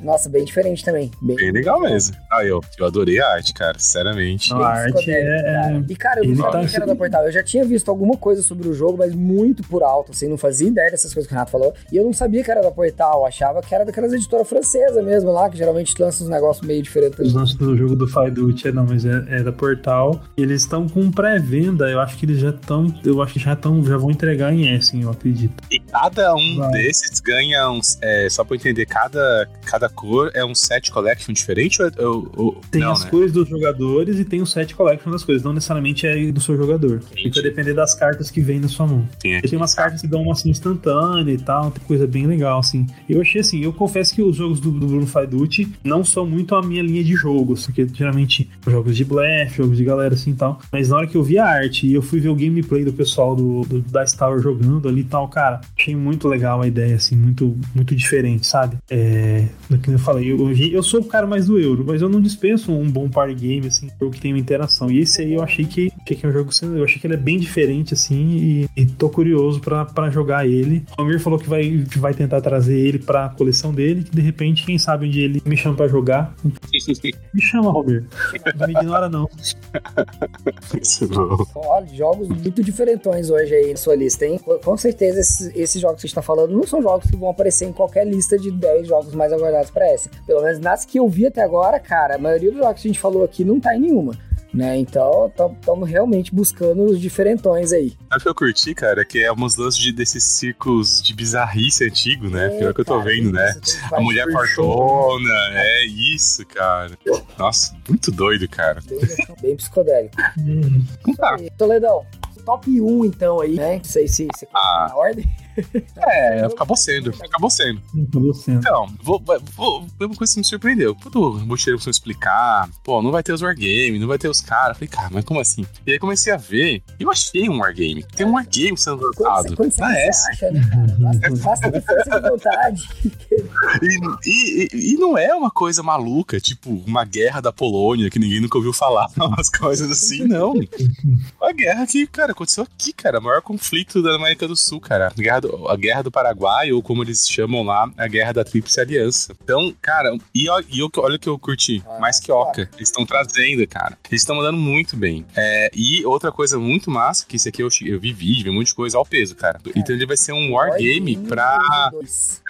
Nossa, bem diferente também. Bem, bem legal mesmo. Ah, eu, eu adorei a arte, cara. Sinceramente. A arte é... E, cara, eu não sabia tá... que era da Portal. Eu já tinha visto alguma coisa sobre o jogo, mas muito por alto, assim. Não fazia ideia dessas coisas que o Renato falou. E eu não sabia que era da Portal. Eu achava que era daquelas editoras francesas mesmo lá, que geralmente lançam uns negócios meio diferentes. Os lances do jogo do Faiducci, é, não, mas é, é da Portal. E eles estão com pré-venda. Eu acho que eles já estão... Eu acho que já estão... Já vão entregar em Essen, eu acredito. E cada um Vai. desses ganha uns... É, só pra entender, cada, cada cor é um set collection diferente ou, ou, ou Tem não, as né? cores dos jogadores e tem o set collection das coisas. Não necessariamente é do seu jogador. Entendi. Fica depender das cartas que vem na sua mão. Tem, tem umas cartas que dão uma assim instantânea e tal, tem coisa bem legal, assim. Eu achei assim, eu confesso que os jogos do, do Bruno Faiducci não são muito a minha linha de jogos, porque geralmente jogos de blefe, jogos de galera assim e tal. Mas na hora que eu vi a arte e eu fui ver o gameplay do pessoal do, do Dice Tower jogando ali e tal, cara, achei muito legal a ideia, assim, muito, muito diferente, sabe? É, que eu falei, eu, eu sou o cara mais do euro, mas eu não dispenso um bom party game, assim, jogo que tem uma interação. E esse aí eu achei que, que é um jogo, eu achei que ele é bem diferente, assim, e, e tô curioso para jogar ele. O Amir falou que vai, que vai tentar trazer ele pra coleção dele, que de repente, quem sabe onde ele me chama pra jogar. me chama, Romir. Não me ignora, não. Olha, jogos muito diferentões hoje aí na sua lista, hein? Com certeza, esses, esses jogos que você está falando não são jogos que vão aparecer em qualquer lista de 10 jogos mais aguardados para essa. Pelo menos nas que eu vi até agora, cara, a maioria dos jogos que a gente falou aqui não tá em nenhuma. Né? Então, estamos realmente buscando os diferentões aí. O que eu curti, cara, é que é uns lances de, desses círculos de bizarrice antigo, né? É, Pior que eu tô cara, vendo, né? A mulher fortuna, é isso, cara. Nossa, muito doido, cara. Bem, bem psicodélico. Hum. Tá. Toledão, top 1 então aí, né? Não sei se você ah. na ordem. É, acabou sendo. Acabou sendo. Acabou sendo. Então, vou, vou, uma coisa que me surpreendeu. Quando o Mochileiro começou a explicar, pô, não vai ter os wargames, não vai ter os caras. Falei, cara, mas como assim? E aí comecei a ver, e eu achei um wargame. Tem um wargame sendo lançado. Quando você acha, né, cara? Faça força de vontade. E, e, e, não é uma coisa maluca, tipo uma guerra da Polônia que ninguém nunca ouviu falar, umas coisas assim, não. Uma guerra que, cara, aconteceu aqui, cara. O maior conflito da América do Sul, cara. Guerra do, a guerra do Paraguai, ou como eles chamam lá, a guerra da Tríplice Aliança. Então, cara, e, e olha o que eu curti, ah, mais que Oca. Eles estão trazendo, cara. Eles estão mandando muito bem. É, e outra coisa muito massa, que esse aqui eu, eu vi vídeo, vi monte de coisa, ao peso, cara. Então ele vai ser um wargame pra.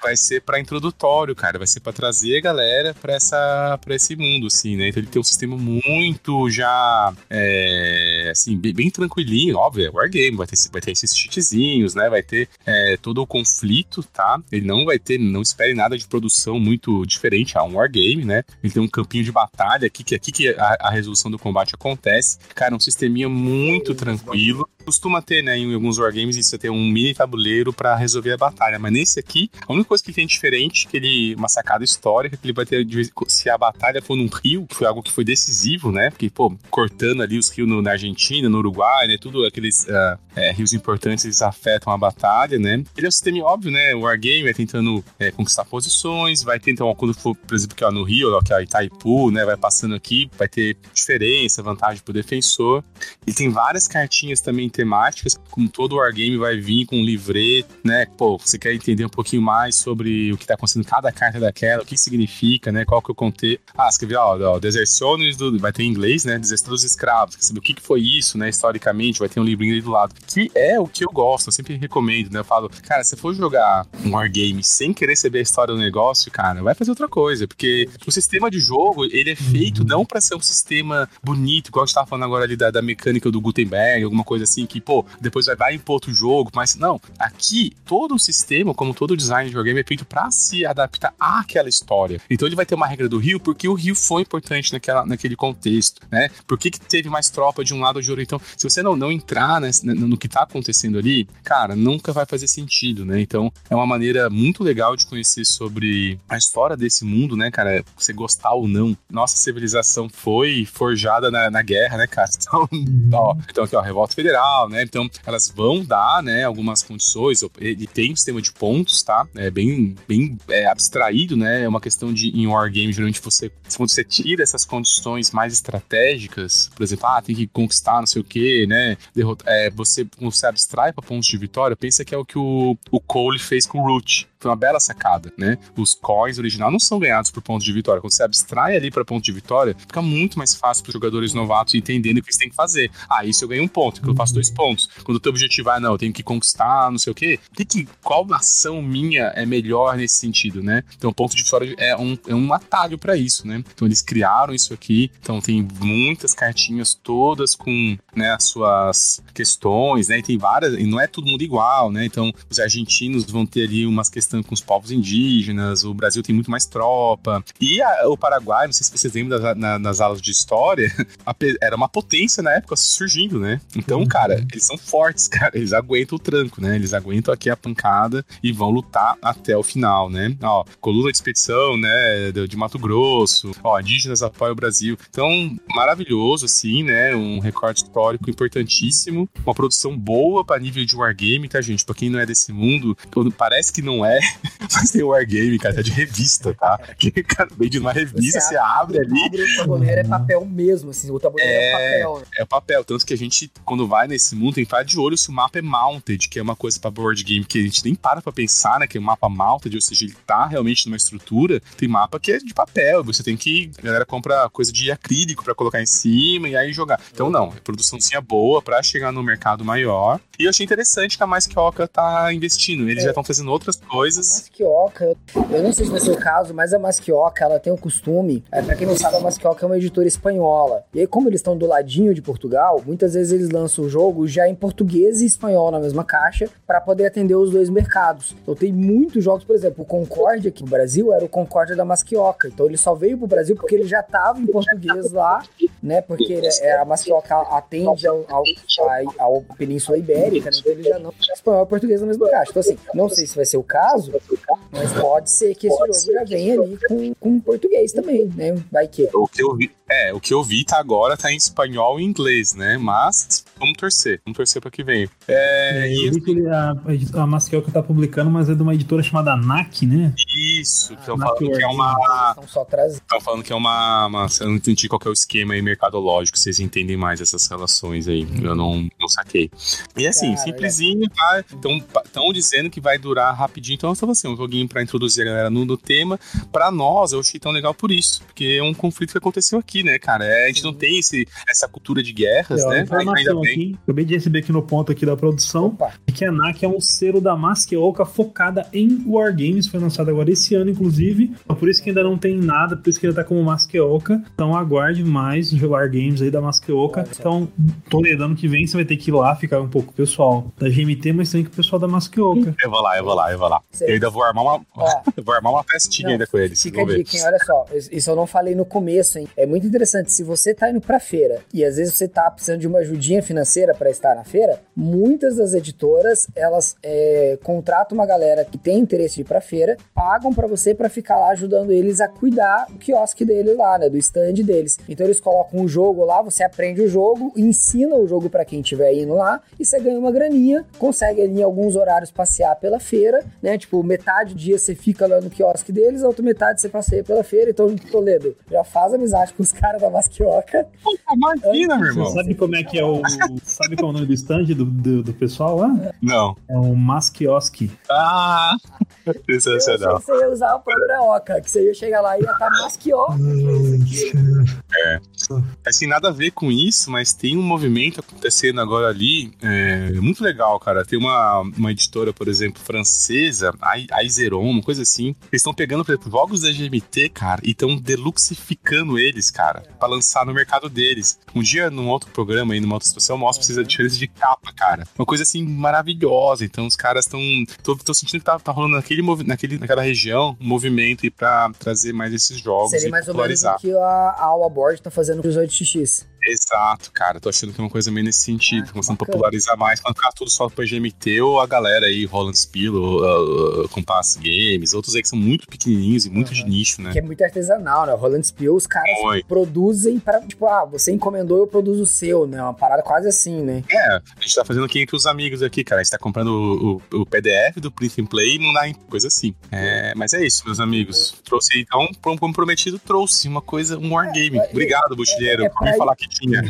Vai ser pra introdutório, cara. Vai ser pra trazer a galera pra, essa, pra esse mundo, assim, né? Então ele tem um sistema muito já. É, assim, bem, tranquilinho, óbvio, é wargame. Vai ter, vai ter esses cheatzinhos, né? Vai ter é, todo o conflito, tá? Ele não vai ter, não espere nada de produção muito diferente a um wargame, né? Ele tem um campinho de batalha aqui, que é aqui que a, a resolução do combate acontece. Cara, um sisteminha muito tranquilo costuma ter, né, em alguns wargames, isso ter um mini tabuleiro para resolver a batalha. Mas nesse aqui, a única coisa que tem diferente, que ele, uma sacada histórica, que ele vai ter, se a batalha for num rio, que foi algo que foi decisivo, né, porque, pô, cortando ali os rios no, na Argentina, no Uruguai, né, tudo aqueles uh, é, rios importantes, eles afetam a batalha, né. Ele é um sistema óbvio, né, o wargame vai tentando é, conquistar posições, vai tentar, quando for, por exemplo, que ó, no rio, ó, que é Itaipu, né, vai passando aqui, vai ter diferença, vantagem pro defensor. Ele tem várias cartinhas também temáticas, como todo wargame vai vir com um livret, né? Pô, você quer entender um pouquinho mais sobre o que tá acontecendo em cada carta daquela, o que significa, né? Qual que eu contei. Ah, você quer ver, ó, ó Deserciones do. Vai ter em inglês, né? Deserção dos escravos. Quer saber o que, que foi isso, né? Historicamente, vai ter um livrinho ali do lado. Que é o que eu gosto, eu sempre recomendo, né? Eu falo, cara, se for jogar um wargame sem querer saber a história do negócio, cara, vai fazer outra coisa. Porque o sistema de jogo, ele é feito não para ser um sistema bonito, igual a gente tava falando agora ali da, da mecânica do Gutenberg, alguma coisa assim, que, pô, depois vai, vai impor outro jogo, mas não. Aqui, todo o sistema, como todo o design de wargame, é feito para se adaptar àquela história. Então ele vai ter uma regra do Rio, porque o Rio foi importante naquela, naquele contexto, né? Por que, que teve mais tropa de um lado ou de outro? Então, se você não, não entrar nesse, no que tá acontecendo ali, cara, nunca vai fazer sentido, né? Então, é uma maneira muito legal de conhecer sobre a história desse mundo, né, cara? Você gostar ou não. Nossa civilização foi forjada na, na guerra, né, cara? Então, ó, então aqui, ó, revolta federal, né? Então, elas vão dar, né, algumas condições. Ele tem um sistema de pontos, tá? É bem, bem é, abstraído, né? É uma questão de, em Wargame, geralmente você, quando você tira essas condições mais estratégicas, por exemplo, ah, tem que conquistar não sei o que, né? Derrota, é, você, você abstrai para pontos de vitória, pensa que é o que o, o Cole fez com o Root. Foi uma bela sacada, né? Os coins original não são ganhados por pontos de vitória. Quando você abstrai ali para ponto de vitória, fica muito mais fácil para os jogadores novatos entenderem o que eles têm que fazer. Ah, isso eu ganho um ponto, eu faço dois pontos. Quando o teu objetivo é, não, eu tenho que conquistar, não sei o quê. Que, que, qual ação minha é melhor nesse sentido, né? Então, ponto de vitória é um, é um atalho para isso, né? Então, eles criaram isso aqui. Então, tem muitas cartinhas, todas com né, as suas questões, né? E tem várias, e não é todo mundo igual, né? Então, os argentinos vão ter ali umas questões com os povos indígenas, o Brasil tem muito mais tropa. E a, o Paraguai, não sei se vocês lembram das, na, nas aulas de história, a, era uma potência na época surgindo, né? Então, uhum. cara, eles são fortes, cara. Eles aguentam o tranco, né? Eles aguentam aqui a pancada e vão lutar até o final, né? Ó, coluna de expedição, né? De, de Mato Grosso, ó, indígenas apoiam o Brasil. Então, maravilhoso, assim, né? Um recorde histórico importantíssimo. Uma produção boa para nível de wargame, tá, gente? Pra quem não é desse mundo, parece que não é, mas tem Wargame, cara, é de revista, tá? Que, cara, vem de uma revista, você, você abre, ali. Abre, o tabuleiro é papel mesmo, assim, o tabuleiro é, é papel. Né? É papel, tanto que a gente, quando vai nesse mundo, tem que ficar de olho se o mapa é mounted, que é uma coisa pra board game que a gente nem para pra pensar, né? Que é um mapa mounted, ou seja, ele tá realmente numa estrutura. Tem mapa que é de papel, você tem que. A galera compra coisa de acrílico pra colocar em cima e aí jogar. Então, não, é produçãozinha boa pra chegar no mercado maior. E eu achei interessante que a Mais Oca tá investindo. Eles é. já estão fazendo outras coisas. A Masquioca, eu não sei se vai ser o caso, mas a Masquioca, ela tem o costume, é, pra quem não sabe, a Masquioca é uma editora espanhola. E aí, como eles estão do ladinho de Portugal, muitas vezes eles lançam o jogo já em português e espanhol na mesma caixa, para poder atender os dois mercados. Então tem muitos jogos, por exemplo, o Concorde aqui no Brasil era o Concorde da Masquioca. Então ele só veio pro Brasil porque ele já tava em português lá, né? Porque é, a Masquioca atende ao, ao, ao, Península Ibérica, né? Então ele já não espanhol e português na mesma caixa. Então assim, não sei se vai ser o caso, mas pode ser que esse jogo já venha ali com, com português também, né? Vai que. O que eu vi, é, o que eu vi tá agora tá em espanhol e inglês, né? Mas vamos torcer, vamos torcer pra que venha. É, é, eu vi que a, a que tá publicando, mas é de uma editora chamada NAC, né? Isso, estão ah, falando que é uma. Estão falando que é uma, uma. Eu não entendi qual é o esquema aí mercadológico, vocês entendem mais essas relações aí. Eu não, não saquei. E assim, Cara, simplesinho, tá? Estão dizendo que vai durar rapidinho, então eu tava assim, um joguinho pra introduzir a galera no, no tema. Pra nós, eu achei tão legal por isso, porque é um conflito que aconteceu aqui, né, cara? É, a gente não tem esse, essa cultura de guerras, é, né? Ainda bem. Aqui, acabei de receber aqui no ponto aqui da produção Opa. que a NAC é um selo da Masqueoka focada em Wargames, foi lançado agora esse ano, inclusive. Então, por isso que ainda não tem nada, por isso que ainda tá como Masqueoka. Então aguarde mais Wargames aí da Masqueoka. Então, toledano que vem, você vai ter que ir lá ficar um pouco com o pessoal da GMT, mas também com o pessoal da Masqueoka. Eu vou lá, eu vou lá, eu vou lá. Eu ainda vou armar uma, vou armar uma festinha não, ainda com eles. Fica a dica, hein? Olha só, isso eu não falei no começo, hein? É muito interessante. Se você tá indo pra feira e às vezes você tá precisando de uma ajudinha financeira para estar na feira, muitas das editoras elas é, contratam uma galera que tem interesse de ir pra feira, pagam para você para ficar lá ajudando eles a cuidar do quiosque deles lá, né? Do stand deles. Então eles colocam o jogo lá, você aprende o jogo, ensina o jogo para quem estiver indo lá, e você ganha uma graninha, consegue ali em alguns horários passear pela feira, né? Tipo, metade do dia você fica lá no quiosque deles, a outra metade você passeia pela feira. Então, Toledo, já faz amizade com os caras da Masquioca. Imagina, meu irmão. Sabe como é que é o. sabe qual é o nome do stand do, do, do pessoal lá? Não. É o Masquioski. Ah! Sensacional. Eu achei que você ia usar a própria Oca, que você ia chegar lá e ia estar tá Masquioca. É. Assim, nada a ver com isso, mas tem um movimento acontecendo agora ali, é, muito legal, cara. Tem uma, uma editora, por exemplo, francesa, a Izeron, uma coisa assim. Eles estão pegando, por exemplo, jogos da GMT, cara, e estão deluxificando eles, cara, pra lançar no mercado deles. Um dia, num outro programa aí, numa outra situação, mostra pra vocês a diferença de capa, cara. Uma coisa assim maravilhosa. Então, os caras estão. Tô, tô, sentindo que tá, tá rolando naquele, naquele, naquela região um movimento aí pra trazer mais esses jogos. Seria mais ou menos o que a, a Alba Board tá fazendo com os 8x. Exato, cara. Tô achando que é uma coisa meio nesse sentido. Ah, começando a popularizar mais, quando ficar tudo só pra GMT ou a galera aí, Roland Spiel, uh, uh, Compass Games, outros aí que são muito pequenininhos e muito uhum. de nicho, né? Que é muito artesanal, né? Roland Spiel, os caras Oi. produzem para, tipo, ah, você encomendou, eu produzo o seu, né? Uma parada quase assim, né? É, a gente tá fazendo aqui entre os amigos aqui, cara. A gente tá comprando o, o, o PDF do Print and Play e mandar em coisa assim. É, mas é isso, meus amigos. Trouxe, então, como prometido, trouxe uma coisa, um wargame. É, é, Obrigado, Butilheiro, é, é por me falar que tinha.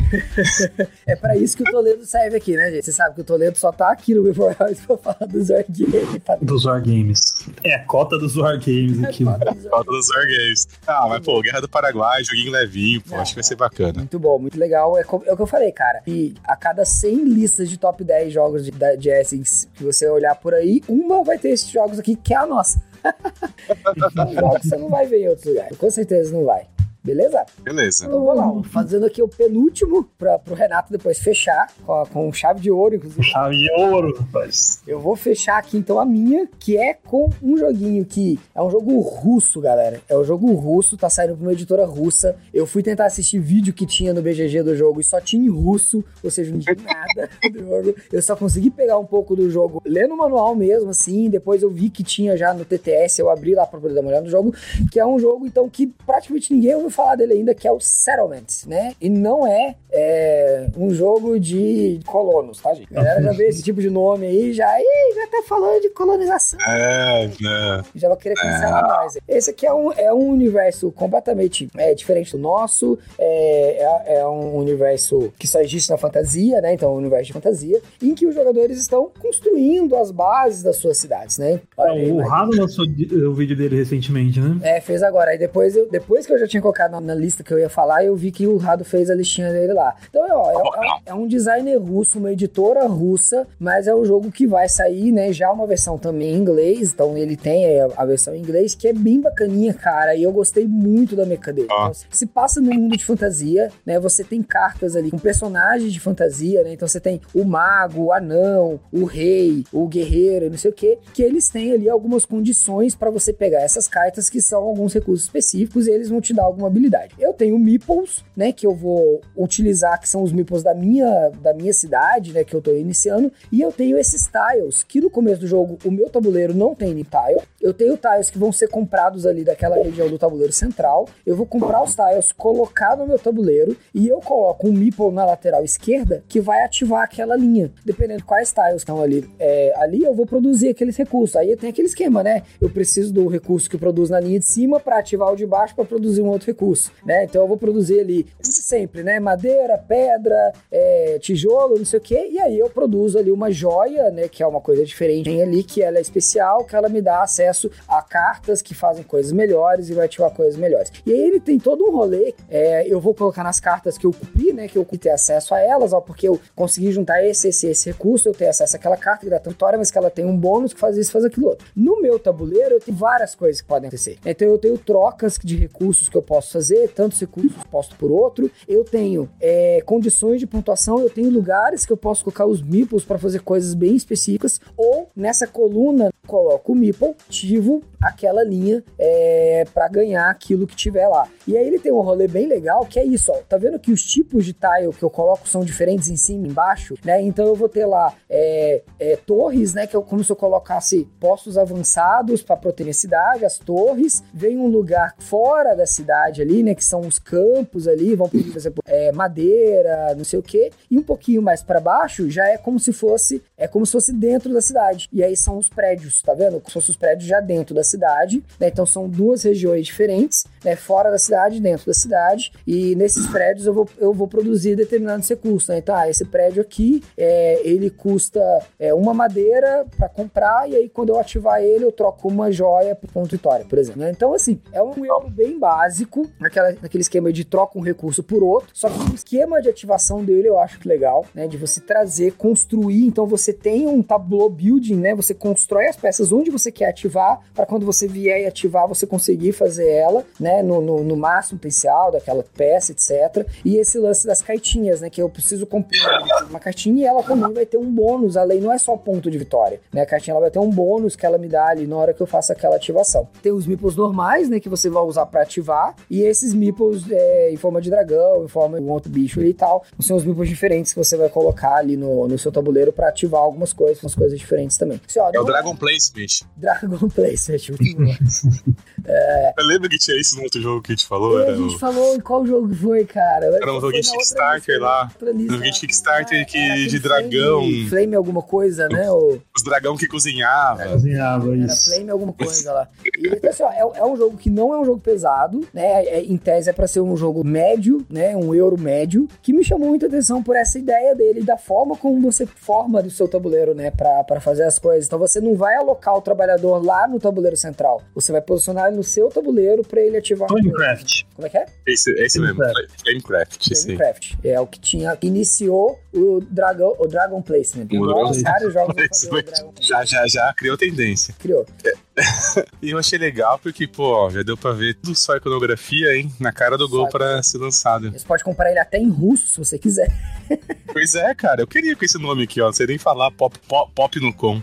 é pra isso que o Toledo serve aqui, né, gente? Você sabe que o Toledo só tá aqui no Before Hours pra falar dos Wargames. Dos Wargames. É a cota dos Wargames aqui. É a cota dos Wargames. Ah, mas pô, Guerra do Paraguai, joguinho levinho, pô, acho que vai ser bacana. Muito bom, muito legal. É, é o que eu falei, cara. E a cada 100 listas de top 10 jogos de, de Essex que você olhar por aí, uma vai ter esses jogos aqui, que é a nossa. jogos você não vai ver em outro lugar. Com certeza não vai. Beleza? Beleza. Então vamos lá, fazendo aqui o penúltimo para pro Renato depois fechar, com, com chave de ouro, inclusive. Chave de ouro, rapaz. Eu vou fechar aqui então a minha, que é com um joguinho que é um jogo russo, galera. É um jogo russo, tá saindo pra uma editora russa. Eu fui tentar assistir vídeo que tinha no BGG do jogo e só tinha em russo, ou seja, não tinha nada do jogo. Eu só consegui pegar um pouco do jogo lendo o manual mesmo, assim. Depois eu vi que tinha já no TTS, eu abri lá pra poder dar uma olhada no jogo, que é um jogo então que praticamente ninguém ouviu falar dele ainda, que é o Settlement, né? E não é, é um jogo de colonos, tá, gente? A galera já vê esse tipo de nome aí, já, Ih, já tá falando de colonização. É, né? Já vai querer cancelar é. nós. Esse aqui é um, é um universo completamente é, diferente do nosso, é, é, é, um universo que só existe na fantasia, né? Então, é um universo de fantasia, em que os jogadores estão construindo as bases das suas cidades, né? Olha, o Rado lançou o vídeo dele recentemente, né? É, fez agora. Aí depois, eu, depois que eu já tinha colocado na, na, lista que eu ia falar, eu vi que o Rado fez a listinha dele lá. Então, ó, é, é, é, um designer russo, uma editora russa, mas é um jogo que vai sair, né? Já uma versão também em inglês, então ele tem é, a versão em inglês, que é bem bacaninha, cara, e eu gostei muito da mecânica dele. Ah. Então, se passa no mundo de fantasia, né? Você tem cartas ali com personagens de fantasia, né? Então você tem o mago, o anão, o rei, o guerreiro, não sei o que, que eles têm ali algumas condições para você pegar essas cartas que são alguns recursos específicos e eles vão te dar habilidade. Eu tenho meeples, né, que eu vou utilizar, que são os meeples da minha, da minha cidade, né, que eu tô iniciando, e eu tenho esses tiles, que no começo do jogo o meu tabuleiro não tem tile. Eu tenho tiles que vão ser comprados ali daquela região do tabuleiro central. Eu vou comprar os tiles, colocar no meu tabuleiro e eu coloco um meeple na lateral esquerda que vai ativar aquela linha. Dependendo de quais tiles estão ali, é, ali eu vou produzir aqueles recursos. Aí tem aquele esquema, né? Eu preciso do recurso que produz na linha de cima para ativar o de baixo para produzir um outro recurso recurso, né? Então eu vou produzir ali sempre, né? Madeira, pedra, é, tijolo, não sei o quê, e aí eu produzo ali uma joia, né? Que é uma coisa diferente tem ali, que ela é especial, que ela me dá acesso a cartas que fazem coisas melhores e vai ativar coisas melhores. E aí ele tem todo um rolê, é, eu vou colocar nas cartas que eu cumpri, né? Que eu ter acesso a elas, ó, porque eu consegui juntar esse, esse, esse recurso, eu tenho acesso àquela carta que dá vitória, mas que ela tem um bônus que faz isso, faz aquilo outro. No meu tabuleiro, eu tenho várias coisas que podem acontecer. Então eu tenho trocas de recursos que eu posso fazer tantos recursos posto por outro. Eu tenho é, condições de pontuação, eu tenho lugares que eu posso colocar os meeples para fazer coisas bem específicas. Ou nessa coluna, coloco o meeple, ativo aquela linha é, para ganhar aquilo que tiver lá. E aí ele tem um rolê bem legal que é isso, ó. Tá vendo que os tipos de tile que eu coloco são diferentes em cima e embaixo, né? Então eu vou ter lá é, é, torres, né? Que é como se eu colocasse postos avançados para proteger a cidade, as torres. Vem um lugar fora da cidade ali, né? Que são os campos ali, vão por exemplo, é, madeira, não sei o quê. E um pouquinho mais para baixo já é como se fosse é como se fosse dentro da cidade. E aí são os prédios, tá vendo? Como se fossem os prédios já dentro da cidade. Né? Então são duas regiões diferentes, né? Fora da cidade, dentro da cidade. E nesses prédios eu vou, eu vou produzir determinados recursos. Né? Então, ah, esse prédio aqui, é, ele custa é, uma madeira para comprar. E aí quando eu ativar ele, eu troco uma joia por ponto vitória, por exemplo. Né? Então, assim, é um erro bem básico, naquela, naquele esquema de troca um recurso por outro. Só que o esquema de ativação dele eu acho legal, né? De você trazer, construir. Então você tem um tableau building, né? Você constrói as peças onde você quer ativar, para quando você vier e ativar, você conseguir fazer ela, né? No, no, no máximo potencial daquela peça, etc. E esse lance das cartinhas, né? Que eu preciso comprar uma cartinha e ela também vai ter um bônus, além, não é só ponto de vitória, né? A cartinha ela vai ter um bônus que ela me dá ali na hora que eu faço aquela ativação. Tem os meeples normais, né? Que você vai usar para ativar, e esses meeples é, em forma de dragão, em forma de um outro bicho e tal. São os meeples diferentes que você vai colocar ali no, no seu tabuleiro para ativar algumas coisas, umas coisas diferentes também. Assim, ó, é o Dragon Placement. Dragon Placement, muito bom. é... Eu lembro que tinha isso no outro jogo que a gente falou. a gente o... falou em qual jogo foi, cara? Era um jogo de Kickstarter lá. Um jogo de Kickstarter ah, que, de dragão. Flame, flame alguma coisa, né? O... Os dragão que cozinhava. É, cozinhava, isso. Era Flame alguma coisa lá. E, então, assim, ó, é, é, um jogo que não é um jogo pesado, né? É, em tese é pra ser um jogo médio, né? Um euro médio, que me chamou muita atenção por essa ideia dele, da forma como você forma do seu tabuleiro, né? Pra fazer as coisas. Então você não vai alocar o trabalhador lá no tabuleiro central. Você vai posicionar ele no seu tabuleiro pra ele ativar. Flamecraft. Como é que é? Esse, esse mesmo, Flamecraft. Flamecraft. É o que tinha, iniciou o Dragon, o Dragon Placement. O vários jogos já, já, já criou tendência. Criou. É. e eu achei legal porque, pô, já deu pra ver tudo só a iconografia, hein? Na cara do gol para ser lançado. Você pode comprar ele até em russo, se você quiser. pois é, cara. Eu queria com esse nome aqui, ó. Não sei nem falar pop, pop, pop no com.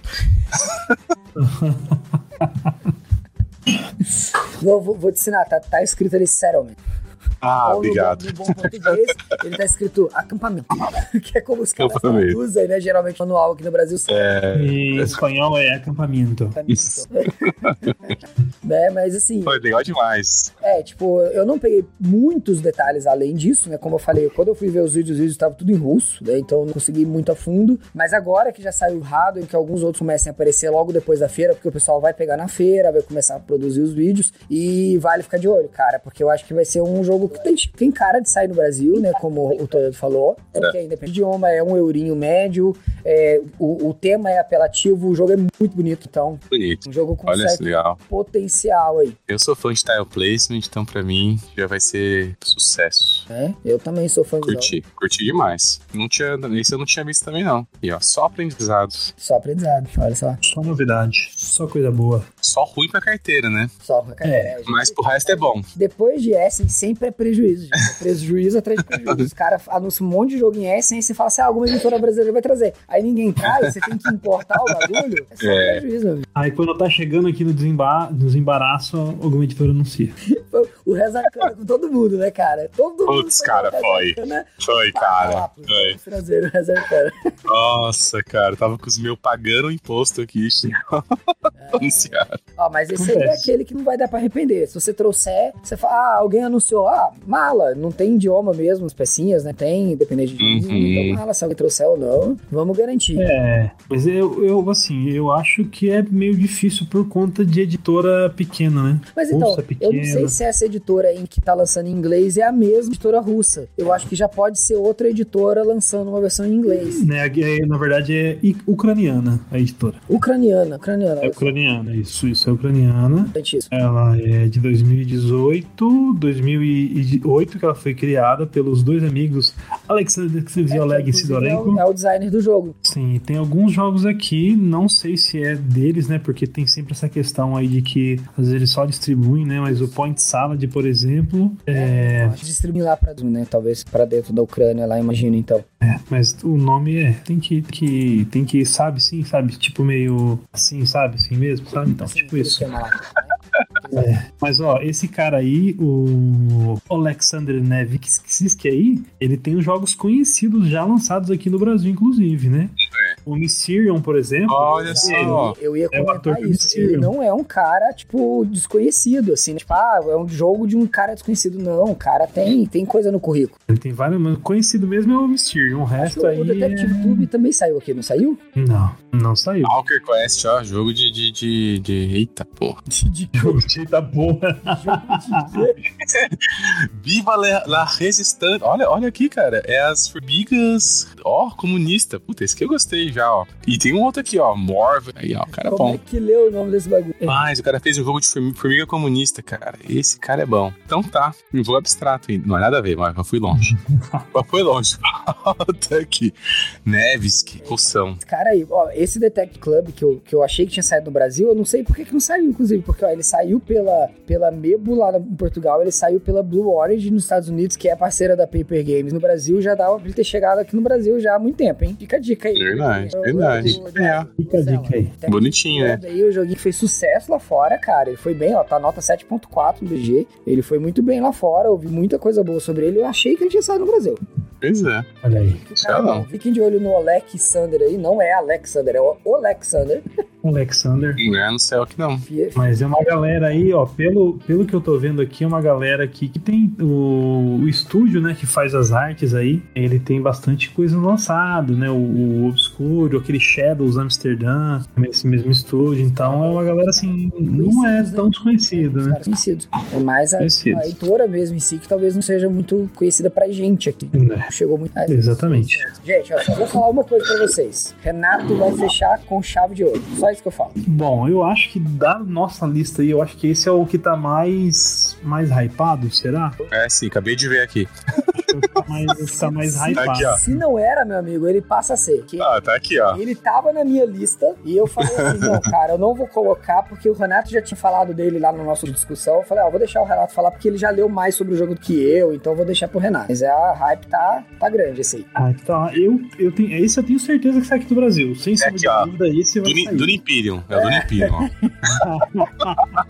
vou, vou, vou, te ensinar, tá, tá escrito ali Settlement. Ah, obrigado. No, no bom português, ele tá escrito acampamento, que é como os caras usam, né? Geralmente manual aqui no Brasil. É... Em espanhol é acampamento. né? Mas assim... Foi legal demais. É, tipo, eu não peguei muitos detalhes além disso, né? Como eu falei, quando eu fui ver os vídeos, os vídeos estavam tudo em russo, né? Então eu não consegui ir muito a fundo. Mas agora que já saiu o hardware, que alguns outros comecem a aparecer logo depois da feira, porque o pessoal vai pegar na feira, vai começar a produzir os vídeos, e vale ficar de olho, cara, porque eu acho que vai ser um jogo tem, tem cara de sair no Brasil, né? Como o Toledo falou. É. Porque é independente de idioma, é um eurinho médio. É, o, o tema é apelativo, o jogo é muito bonito, então. Bonito. Um jogo com Olha certo legal. potencial aí. Eu sou fã de tile placement, então pra mim já vai ser sucesso. É, eu também sou fã curti, de Curti, curti demais. Não tinha, esse eu não tinha visto também, não. E ó, só aprendizados. Só aprendizado, olha só. Só novidade, só coisa boa. Só ruim pra carteira, né? Só pra carteira. É, mas pro resto é bom. Depois de Essen, sempre é prejuízo, gente. É prejuízo atrás de prejuízo. Os caras anunciam um monte de jogo em Essen e você fala assim, ah, alguma editora brasileira vai trazer. Aí ninguém traz, você tem que importar o bagulho. É só é. prejuízo, meu Aí quando tá chegando aqui no desembaraço, alguma editora anuncia. o Rezarcana com todo mundo, né, cara? Todo mundo. Putz, cara, foi. Foi, cara. Foi. Nossa, cara, tava com os meus pagando o imposto aqui. É. Anunciado. Ó, mas esse aí é aquele que não vai dar pra arrepender. Se você trouxer, você fala, ah, alguém anunciou, ah, mala, não tem idioma mesmo, as pecinhas, né? Tem, dependendo de uhum. então mala, se alguém trouxer ou não, vamos garantir. É, mas eu, eu, assim, eu acho que é meio difícil por conta de editora pequena, né? Mas então, eu não sei se essa editora em que tá lançando em inglês é a mesma editora russa. Eu acho que já pode ser outra editora lançando uma versão em inglês. Né, na verdade é ucraniana a editora. Ucraniana, ucraniana. É ucraniana, isso, isso é ucraniana. Ela é de 2018, 2008 que ela foi criada pelos dois amigos Alexander Ksiolek é, e Sidorenko. É o designer do jogo. Sim, tem alguns jogos aqui, não sei se é deles, né? Porque tem sempre essa questão aí de que às vezes eles só distribuem, né? Mas o Point Salad, por exemplo, é. é... Distribuir lá para né? Talvez para dentro da Ucrânia lá, imagino então. É, mas o nome é. Tem que, que. Tem que, sabe, sim, sabe? Tipo meio assim, sabe? Assim mesmo, sabe? Então, assim, tipo isso. É. Mas ó, esse cara aí, o Alexander Nevsky aí, ele tem os jogos conhecidos já lançados aqui no Brasil, inclusive, né? É. O Mysterion, por exemplo. Olha só. Eu ia É o ator comentar que isso. Ele não é um cara, tipo, desconhecido, assim. Tipo, ah, é um jogo de um cara desconhecido. Não, o cara tem, tem coisa no currículo. Ele tem vários, mas conhecido mesmo é o Mysterion. O resto aí. o Detective Tube também saiu aqui, não saiu? é- Não, não saiu. Walker Quest, ó, jogo de, de, de, de... Eita, porra. De, de Jogo de tá boa. Viva la, la Resistance. Olha, olha aqui, cara. É as formigas. Ó, comunista. Puta, esse aqui eu gostei já, ó. E tem um outro aqui, ó. Morve. Aí, ó, o cara é Como é bom. que leu o nome desse bagulho? Mas o cara fez um jogo de formi- formiga comunista, cara. Esse cara é bom. Então tá. Um jogo abstrato ainda. Não é nada a ver, mas eu fui longe. mas foi longe. Volta aqui. Nevsky, poção. Esse cara aí, ó, esse Detective Club que eu, que eu achei que tinha saído no Brasil, eu não sei por que, que não saiu, inclusive, porque ó, ele saiu pela, pela Mebo lá em Portugal, ele saiu pela Blue Origin nos Estados Unidos, que é parceira da Paper Games no Brasil, já dava pra ele ter chegado aqui no Brasil já há muito tempo, hein? Fica a dica aí. Verdade, verdade. É. Fica a dica aí. Bonitinho, né? Aí o joguinho fez sucesso lá fora, cara. Ele foi bem, ó, tá nota 7.4 no BG. Ele foi muito bem lá fora, ouvi muita coisa boa sobre ele. Eu achei que ele tinha saído no Brasil. Pois é. Olha aí. Sei não. Fiquem de olho no Alexander aí, não é Alexander, é o Alexander. Alexander. Não é no céu aqui não. Mas é uma galera aí, ó, pelo, pelo que eu tô vendo aqui, é uma galera aqui que tem o, o estúdio, né, que faz as artes aí, ele tem bastante coisa lançado, né, o, o Obscuro, aquele Shadows Amsterdã, esse mesmo estúdio, então é uma galera assim, não é tão desconhecido, Os né. caras conhecidos. É mais a, a editora mesmo em si, que talvez não seja muito conhecida pra gente aqui. É, Chegou muito. Ah, Exatamente. Gente, ó, só vou falar uma coisa pra vocês. Renato vai fechar com chave de ouro. Só isso que eu falo. Bom, eu acho que da nossa lista aí, eu acho que esse é o que tá mais, mais hypado, será? É sim, acabei de ver aqui. O que tá mais, tá mais Tá hypado. aqui, ó. Se não era, meu amigo, ele passa a ser. Que Ah, tá aqui, ó. Ele tava na minha lista e eu falei assim: não, cara, eu não vou colocar porque o Renato já tinha falado dele lá no nosso discussão. Eu falei: ó, vou deixar o Renato falar porque ele já leu mais sobre o jogo do que eu, então eu vou deixar pro Renato. Mas a hype tá, tá grande esse aí. Ah, então, eu, eu tenho, esse eu tenho certeza que sai aqui do Brasil. Sem sombra aqui, de dúvida, esse vai Do, sair. do Imperium. É o do Imperium, ó.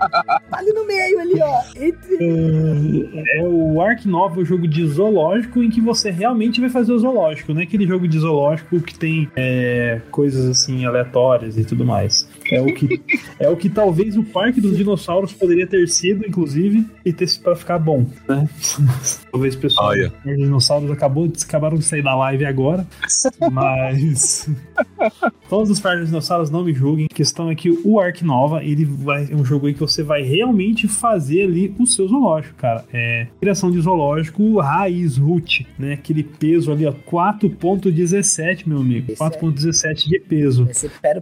Ali no meio, ali, ó. Entre... É, é o Ark Novel, jogo de zoológico em que você realmente vai fazer o zoológico, não é aquele jogo de zoológico que tem é, coisas assim aleatórias e tudo mais. É o que é o que talvez o Parque dos Dinossauros poderia ter sido, inclusive, e ter sido pra ficar bom, né? talvez o pessoal Olha. Parque dos Dinossauros acabou, acabaram de sair da live agora, mas todos os Parques dos Dinossauros não me julguem. A questão é que o Ark Nova, ele vai é um jogo aí que você vai realmente fazer ali o seu zoológico, cara. É criação de zoológico raiz root, né? Aquele peso ali, ó, 4.17, meu amigo. Esse é- 4.17 de peso.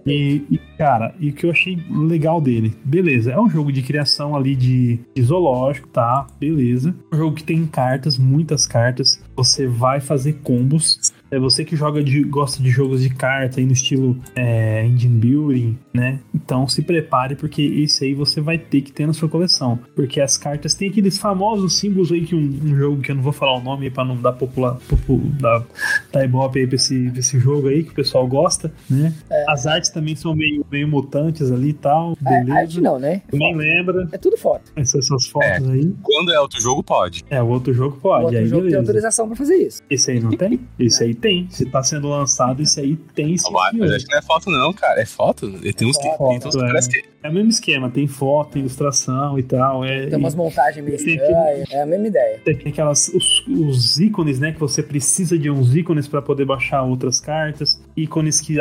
E, e, cara, e o que eu achei legal dele, beleza, é um jogo de criação ali de, de zoológico, tá? Beleza. Um jogo que tem cartas, muitas cartas. Você vai fazer combos. É você que joga de, gosta de jogos de carta aí no estilo é, engine building, né? Então se prepare porque esse aí você vai ter que ter na sua coleção, porque as cartas têm aqueles famosos símbolos aí que um, um jogo que eu não vou falar o nome para não dar popular, popu, dar, dar ibope aí pra esse, pra esse jogo aí que o pessoal gosta, né? As artes também são meio, meio mutantes ali e tal, É, beleza? arte não, né? Nem lembra É tudo foto. essas, essas fotos aí. Quando é outro jogo, pode. É, o outro jogo O pode, outro aí jogo tem beleza. autorização pra fazer isso. Esse aí não tem? Esse aí tem. Se tá sendo lançado, esse aí tem sim. Mas acho que não é foto, não, cara. É foto? Ele tem uns que. foto, Tem uns que é. parece que. É o mesmo esquema, tem foto, tem ilustração e tal. É, Tem umas montagens meio Tem estranhas. É a mesma ideia. Tem aquelas os, os ícones, né? Que você precisa de uns ícones para poder baixar outras cartas, ícones que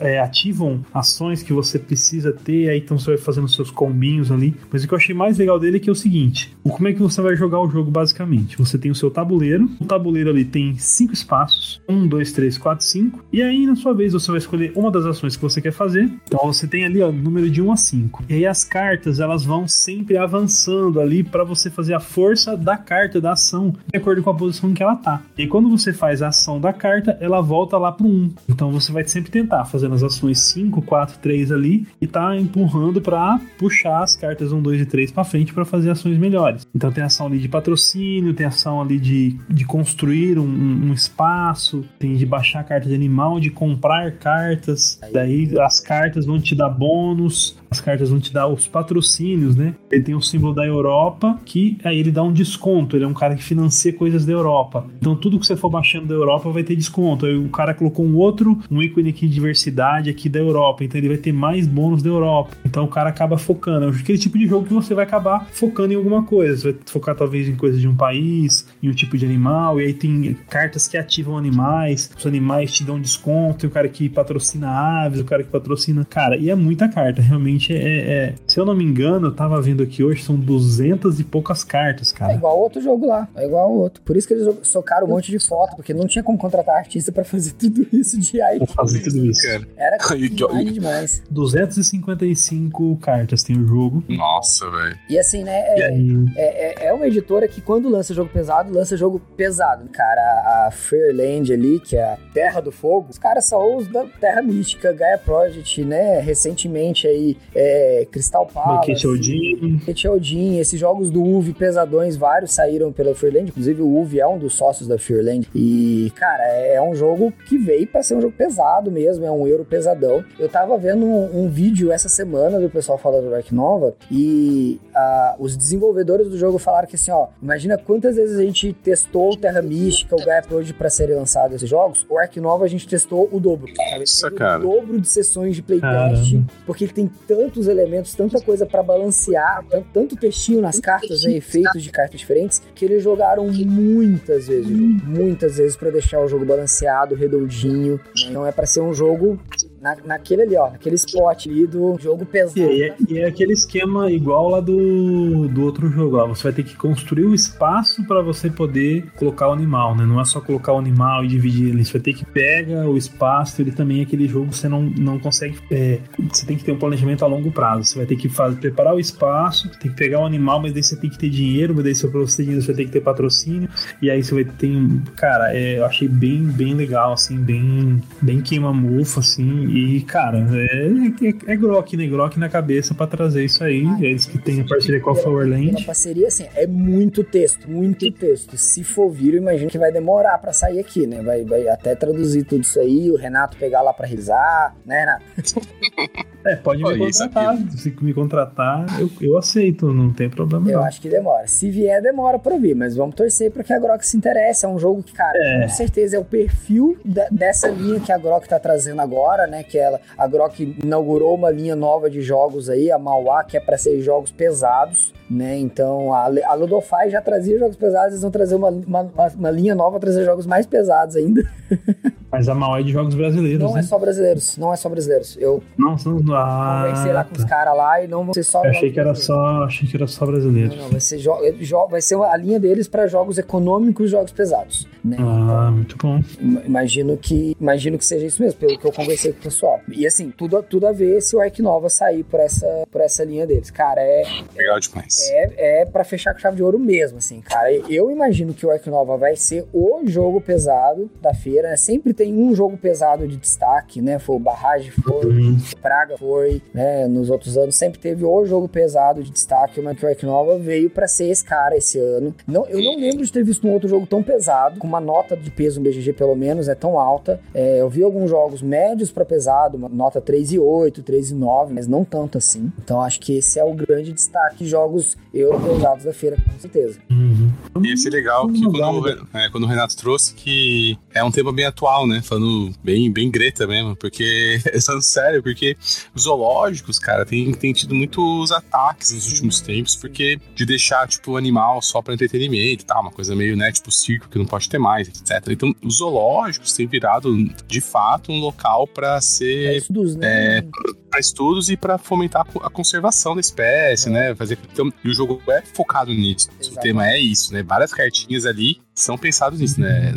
é, ativam ações que você precisa ter, aí então você vai fazendo seus combinhos ali. Mas o que eu achei mais legal dele é que é o seguinte: como é que você vai jogar o jogo basicamente? Você tem o seu tabuleiro, o tabuleiro ali tem cinco espaços: um, dois, três, quatro, cinco, e aí na sua vez você vai escolher uma das ações que você quer fazer. Então você tem ali ó, número de 1 a 5. E aí as cartas elas vão sempre avançando ali para você fazer a força da carta, da ação, de acordo com a posição em que ela tá. E aí, quando você faz a ação da carta, ela volta lá pro 1. Então você vai sempre tentar fazendo as ações 5, 4, 3 ali e tá empurrando para puxar as cartas 1, 2 e 3 para frente para fazer ações melhores. Então tem ação ali de patrocínio, tem ação ali de, de construir um, um- espaço, tem de baixar carta de animal, de comprar cartas. Daí as cartas vão te dar bônus, as cartas vão te dar os patrocínios, né? Ele tem o símbolo da Europa, que aí ele dá um desconto. Ele é um cara que financia coisas da Europa. Então tudo que você for baixando da Europa vai ter desconto. Aí o cara colocou um outro, um ícone aqui de diversidade aqui da Europa. Então ele vai ter mais bônus da Europa. Então o cara acaba focando. É aquele tipo de jogo que você vai acabar focando em alguma coisa. Você vai focar talvez em coisas de um país, em um tipo de animal. E aí tem cartas que ativam animais. Os animais te dão desconto. Tem o cara que patrocina aves, o cara que patrocina. Cara, e é muita carta. Realmente é, é. Se eu não me engano, eu tava vendo aqui hoje, são 200 e poucas cartas, cara. É igual outro jogo lá. É igual outro. Por isso que eles socaram um monte de foto, porque não tinha como contratar artista para fazer tudo isso de aí. Pra fazer tudo isso. Cara. Era demais, demais. 255 cartas tem o jogo. Nossa, velho. E assim, né? É, é, é, uma editora que quando lança jogo pesado, lança jogo pesado. Cara, a Fairland ali, que é a Terra do Fogo, os caras são os da Terra Mística, Gaia Project, né? Recentemente aí, é, Crystal Palace. Banquete. Esses jogos do UV pesadões, vários saíram pela Fairland. Inclusive o UV é um dos sócios da Fairland. E, cara, é um jogo que veio para ser um jogo pesado mesmo, é um euro pesadão. Eu tava vendo um, um vídeo essa semana do pessoal falando do Ark Nova e uh, os desenvolvedores do jogo falaram que assim, ó, imagina quantas vezes a gente testou o Terra Mística, o Gaia Project pra serem lançados esses jogos. O Ark Nova a gente testou o dobro. Nossa, cara. O dobro de sessões de playtest, porque ele tem tantos elementos, tanta coisa para balancear, tanto, tanto textinho nas cartas, né, efeitos de cartas diferentes, que eles jogaram muitas vezes, muitas vezes para deixar o jogo balanceado, redondinho. Né? Então é para ser um jogo na, naquele ali, ó, naquele spot ali do jogo pesado. E é, e é aquele esquema igual lá do, do outro jogo, ó. Você vai ter que construir o espaço para você poder colocar o animal, né? Não é só colocar o animal e dividir ele. Você vai ter que pega o espaço, ele também é aquele jogo que você não, não consegue. É, você tem que ter um planejamento a longo prazo. Você vai ter que fazer, preparar o espaço, tem que pegar o animal, mas daí você tem que ter dinheiro, mas daí se você você tem que ter patrocínio. E aí você vai ter. Cara, é, eu achei bem, bem legal, assim, bem, bem queima-mufa, assim e, cara, é, é, é Grok, né? Grok na cabeça pra trazer isso aí. Ah, eles que têm a parceria com a Flowerland. Uma parceria, assim, é muito texto, muito texto. Se for vir, eu imagino que vai demorar pra sair aqui, né? Vai, vai até traduzir tudo isso aí, o Renato pegar lá pra risar, né, Renato? É, pode me contratar. Se me contratar, eu, eu aceito, não tem problema. Eu não. acho que demora. Se vier, demora pra vir, mas vamos torcer pra que a Grok se interesse. É um jogo que, cara, é. com certeza é o perfil da, dessa linha que a Grok tá trazendo agora, né? Que ela, a Grok inaugurou uma linha nova de jogos aí, a Mauá, que é pra ser jogos pesados, né? Então a, a Ludofy já trazia jogos pesados, eles vão trazer uma, uma, uma linha nova, trazer jogos mais pesados ainda. Mas a Mauá é de jogos brasileiros. Não né? é só brasileiros, não é só brasileiros. Eu não, não, ah, conversei lá com os caras lá e não vão ser só. Eu achei que era só, achei que era só brasileiro. Não, não, vai ser jo vai ser a linha deles para jogos econômicos, jogos pesados. Né? Ah, muito bom. Imagino que, imagino que seja isso mesmo, pelo que eu conversei com o pessoal. E assim, tudo, tudo a ver se o Ark Nova sair por essa, por essa linha deles. Cara, é. Legal demais. É, é para fechar com chave de ouro mesmo, assim, cara. Eu imagino que o Ark Nova vai ser o jogo pesado da feira. Né? Sempre tem um jogo pesado de destaque, né? Foi o Barrage, foi, uhum. Praga foi, né? Nos outros anos sempre teve o jogo pesado de destaque. O Minecraft Nova veio para ser esse cara esse ano. Não, eu não lembro de ter visto um outro jogo tão pesado, com uma nota de peso no BGG pelo menos, é tão alta. É, eu vi alguns jogos médios para pesado, uma nota 3,8, 3,9, mas não tanto assim. Então acho que esse é o grande destaque jogos europesados da feira, com certeza. Uhum. E esse é legal que quando, é, quando o Renato trouxe que é um tema bem atual, né? Falando bem bem, greta mesmo, porque, falando sério, porque os zoológicos, cara, tem, tem tido muitos ataques nos últimos tempos, porque de deixar, tipo, o animal só para entretenimento e tal, uma coisa meio, né, tipo, circo que não pode ter mais, etc. Então, os zoológicos têm virado, de fato, um local para ser. Pra estudos, né? É, para estudos e para fomentar a conservação da espécie, é. né? Fazer então, e o jogo é focado nisso. Exatamente. O tema é isso, né? Várias cartinhas ali são pensados nisso, né?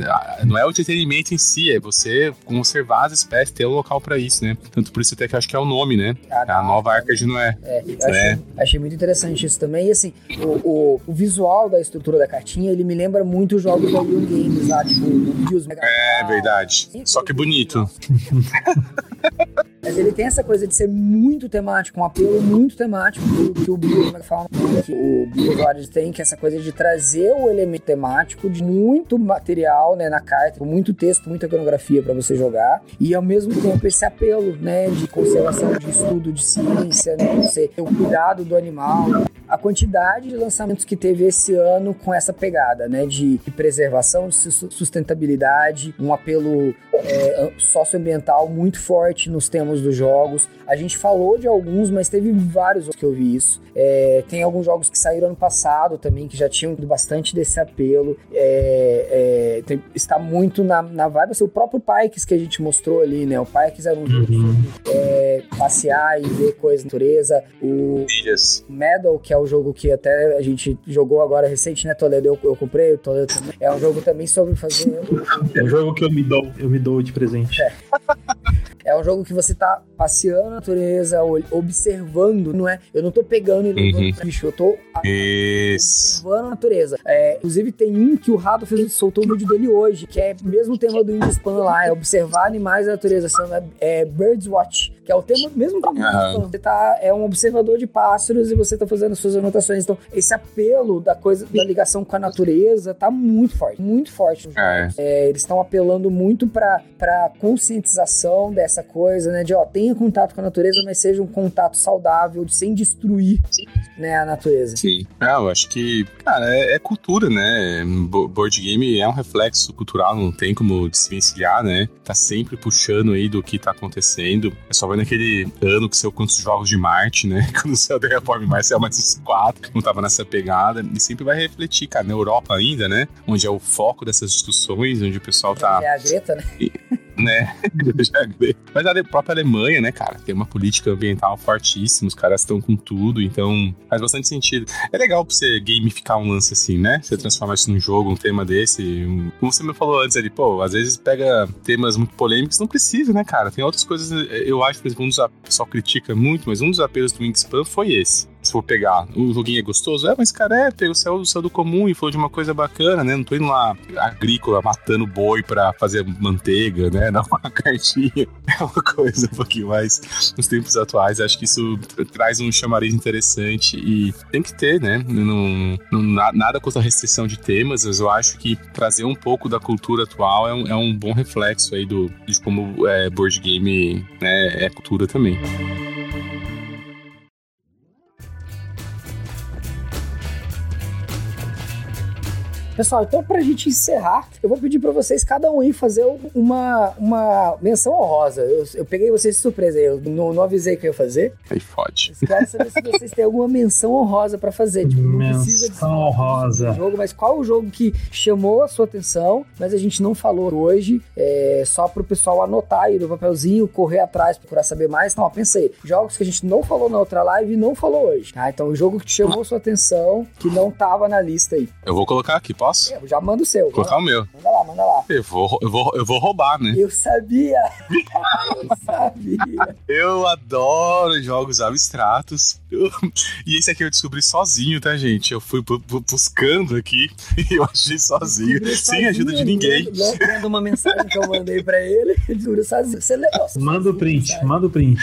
Não é o entretenimento em si, é você conservar as espécies, ter um local para isso, né? Tanto por isso até que eu acho que é o nome, né? Ah, a nova Arca de Noé. É, achei, é. achei, muito interessante isso também. E assim, o, o, o, visual da estrutura da cartinha, ele me lembra muito os jogos da Wii Games lá, tipo, do Mega É, verdade. Só que bonito. Mas ele tem essa coisa de ser muito temático, um apelo muito temático que, o como é fala? Que o Bio tem, que é essa coisa de trazer o elemento temático de muito material, né, na carta, muito texto, muita iconografia para você jogar, e ao mesmo tempo esse apelo, né, de conservação, de estudo de ciência, né, você ter o cuidado do animal, a quantidade de lançamentos que teve esse ano com essa pegada, né, de, de preservação, de sustentabilidade, um apelo é, socioambiental muito forte nos temas dos jogos. A gente falou de alguns, mas teve vários que eu vi isso. É, tem alguns jogos que saíram ano passado também, que já tinham bastante desse apelo. É, é, tem, está muito na, na vibe, assim, o próprio Pikes que a gente mostrou ali, né? O Pikes era um jogo uhum. é, passear e ver coisas da natureza. O yes. Medal, que é o jogo que até a gente jogou agora recente, né, Toledo? Eu, eu comprei, o Toledo também. É um jogo também sobre fazer. É um jogo que eu me dou, eu me dou de presente. É. É um jogo que você tá passeando a natureza, observando, não é? Eu não tô pegando e levando uhum. bicho, eu tô observando a natureza. É, inclusive tem um que o Rado fez, soltou o vídeo dele hoje, que é mesmo tema do Indispan lá, é observar animais da natureza, é Birds Watch, que é o tema mesmo uhum. Você tá, é um observador de pássaros e você tá fazendo as suas anotações. Então, esse apelo da coisa, da ligação com a natureza tá muito forte, muito forte. É. É, eles estão apelando muito pra, pra conscientização dessa essa coisa, né? De ó, tenha contato com a natureza, mas seja um contato saudável, sem destruir né, a natureza. Sim. É, eu acho que, cara, é, é, cultura, né? Board game é um reflexo cultural, não tem como desvencilhar, né? Tá sempre puxando aí do que tá acontecendo. É só ver naquele ano que saiu quantos jogos de Marte, né? Quando saiu Terraform Mars, saiu mais uns quatro, não tava nessa pegada. E sempre vai refletir, cara, na Europa ainda, né? Onde é o foco dessas discussões, onde o pessoal tá. É a Greta, né? E, né? Mas a própria Alemanha, né, cara, tem uma política ambiental fortíssima, os caras estão com tudo, então faz bastante sentido. É legal pra você gamificar um lance assim, né? Você transformar isso num jogo, um tema desse. Como você me falou antes ali, pô, às vezes pega temas muito polêmicos, não precisa, né, cara? Tem outras coisas, eu acho, um dos, pessoal critica muito, mas um dos apelos do Wingspan foi esse se for pegar, o joguinho é gostoso? É, mas cara, é, pegou o céu, o céu do comum e falou de uma coisa bacana, né? Não tô indo lá agrícola matando boi pra fazer manteiga, né? Não, uma cartinha. É uma coisa um pouquinho mais nos tempos atuais. Acho que isso traz um chamariz interessante e tem que ter, né? Não, não, nada contra a restrição de temas, mas eu acho que trazer um pouco da cultura atual é um, é um bom reflexo aí do, de como é, board game né, é cultura também. Pessoal, então pra gente encerrar, eu vou pedir pra vocês, cada um aí, fazer uma, uma menção honrosa. Eu, eu peguei vocês de surpresa aí, eu não, não avisei que eu ia fazer. Aí fode. Eu quero saber se vocês têm alguma menção honrosa pra fazer. Tipo, não menção precisa de honrosa. jogo, mas qual o jogo que chamou a sua atenção, mas a gente não falou hoje, é, só pro pessoal anotar aí no papelzinho, correr atrás, procurar saber mais. Então, ó, pensei, jogos que a gente não falou na outra live e não falou hoje. Tá? Então, o jogo que chamou a sua atenção, que não tava na lista aí. Eu vou colocar aqui, pode Posso? Eu já manda o seu. Vou colocar o meu. Manda lá, manda lá. Eu vou, eu vou, eu vou roubar, né? Eu sabia! eu sabia! Eu adoro jogos abstratos. E esse aqui eu descobri sozinho, tá, gente? Eu fui buscando aqui e eu achei sozinho, sem sozinho, ajuda de ninguém. Lendo uma mensagem que eu mandei pra ele, ele descobriu sozinho. Você leu? Manda o print, manda o print.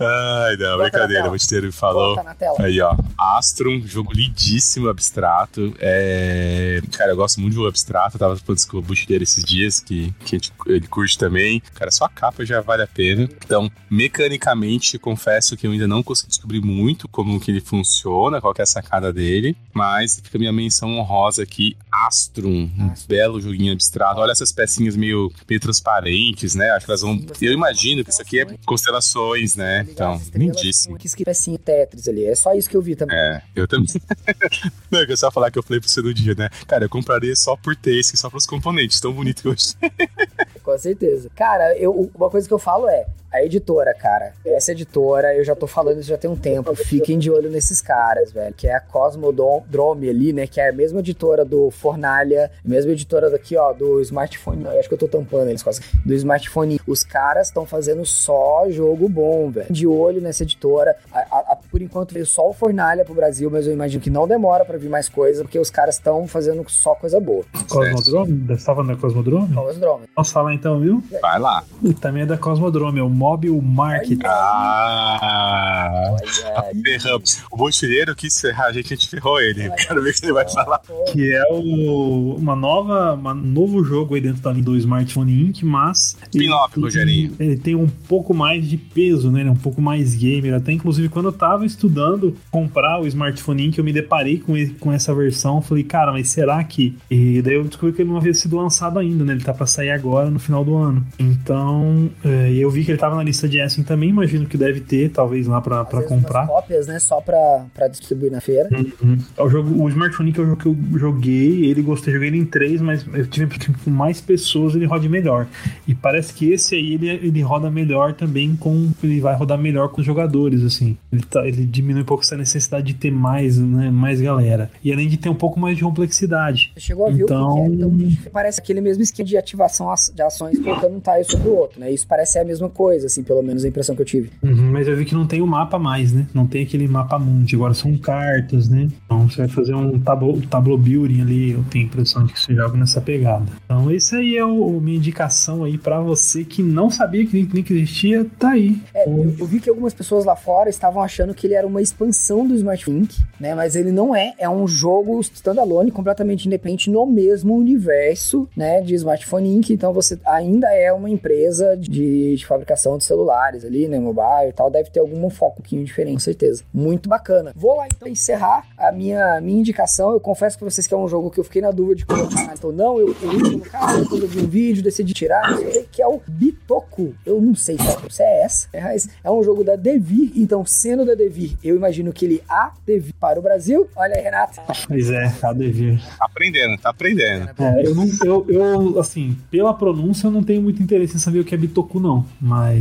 Ai, não, Bota brincadeira, o Butiteiro falou. Aí, ó. Astrum, jogo lindíssimo, abstrato. É... Cara, eu gosto muito de jogo abstrato. Eu tava falando com o Butiteiro esses dias, que, que ele curte também. Cara, só a capa já vale a pena. Então, mecanicamente, confesso que eu ainda não consegui descobrir muito como que ele funciona, qual é a sacada dele, mas fica minha menção honrosa aqui, Astrum, um belo joguinho abstrato. Olha essas pecinhas meio, meio transparentes, né? Acho que elas vão. Eu imagino que isso aqui é constelações, né? Então, lindíssimo. Que pecinha Tetris ali. É só isso que eu vi também. É, eu também. Não, é só falar que eu falei pra você no dia, né? Cara, eu compraria só por esse, só pelos componentes, tão bonito que eu Com certeza. Cara, eu, uma coisa que eu falo é, a editora, cara. Essa editora, eu já tô falando isso já tem um tempo. Fiquem de olho nesses caras, velho. Que é a Cosmodrome ali, né? Que é a mesma editora do Fornalha, mesma editora daqui, ó, do smartphone. acho que eu tô tampando eles quase. Do smartphone. Os caras estão fazendo só jogo bom, velho. De olho nessa editora. A, a, a, por enquanto veio só o Fornalha pro Brasil, mas eu imagino que não demora pra vir mais coisa, porque os caras estão fazendo só coisa boa. Cosmodrome? Você tá falando da Cosmodrome? Cosmodrome. Posso falar então, viu? Vai lá. E também é da Cosmodrome, é o Mobile Market. Ah! Olha, O Montileiro quis ferrar a gente, a gente ferrou ele. Quero ver o que ele vai falar. Que é o, uma nova, um novo jogo aí dentro da linha do Smartphone Inc., mas. Spin-off, ele- Rogerinho. Ele tem um pouco mais de peso, né? Ele é um pouco mais gamer. Até inclusive, quando eu tava estudando comprar o Smartphone Inc., eu me deparei com, ele- com essa versão. Falei, cara, mas será que. E daí eu descobri que ele não havia sido lançado ainda, né? Ele tá pra sair agora no final do ano. Então, é, e eu vi que ele tava na lista de Essen também. Imagino que deve ter, talvez lá umas comprar. cópias, né? Só pra, pra distribuir na feira. Uhum. O, jogo, o Smartphone que é o jogo que eu joguei, ele gostei, joguei ele em três, mas eu tive que com mais pessoas ele roda melhor. E parece que esse aí ele, ele roda melhor também com. Ele vai rodar melhor com os jogadores, assim. Ele, tá- ele diminui um pouco essa necessidade de ter mais, né, mais galera. E além de ter um pouco mais de complexidade. Você chegou a ver Então- o que é? Então, parece aquele mesmo esquema de ativação de ações colocando um tile sobre o outro, né? Isso parece ser a mesma coisa, assim, pelo menos a impressão que eu tive. Uhum, mas eu vi que não tem o mapa mais, né? Não tem aquele mapa mundi, agora são cartas, né? Então você vai fazer um tableau, tableau building ali, eu tenho a impressão de que você joga nessa pegada. Então esse aí é o, minha indicação aí pra você que não sabia que Link Link existia, tá aí. É, eu, eu vi que algumas pessoas lá fora estavam achando que ele era uma expansão do Smart Link, né? Mas ele não é. É um jogo standalone, completamente independente no mesmo universo, né? De Smartphone Inc. Então você ainda é uma empresa de, de fabricação de celulares ali, né? Mobile e tal. Deve ter algum foco um pouquinho diferente, com certeza. Muito bacana. Vou lá então encerrar a minha, minha indicação. Eu confesso pra vocês que é um jogo que eu fiquei na dúvida de colocar. Então não, eu, eu ia colocar, depois eu vi um vídeo, decidi tirar, não sei o que, é o Bitoku. Eu não sei se é essa, é, mas é um jogo da Devir. Então, sendo da Devir, eu imagino que ele a Devir para o Brasil. Olha aí, Renato. Pois é, a dever. Tá aprendendo, tá aprendendo. É, eu não, eu, eu, assim, pela pronúncia eu não tenho muito interesse em saber o que é Bitoku, não. Mas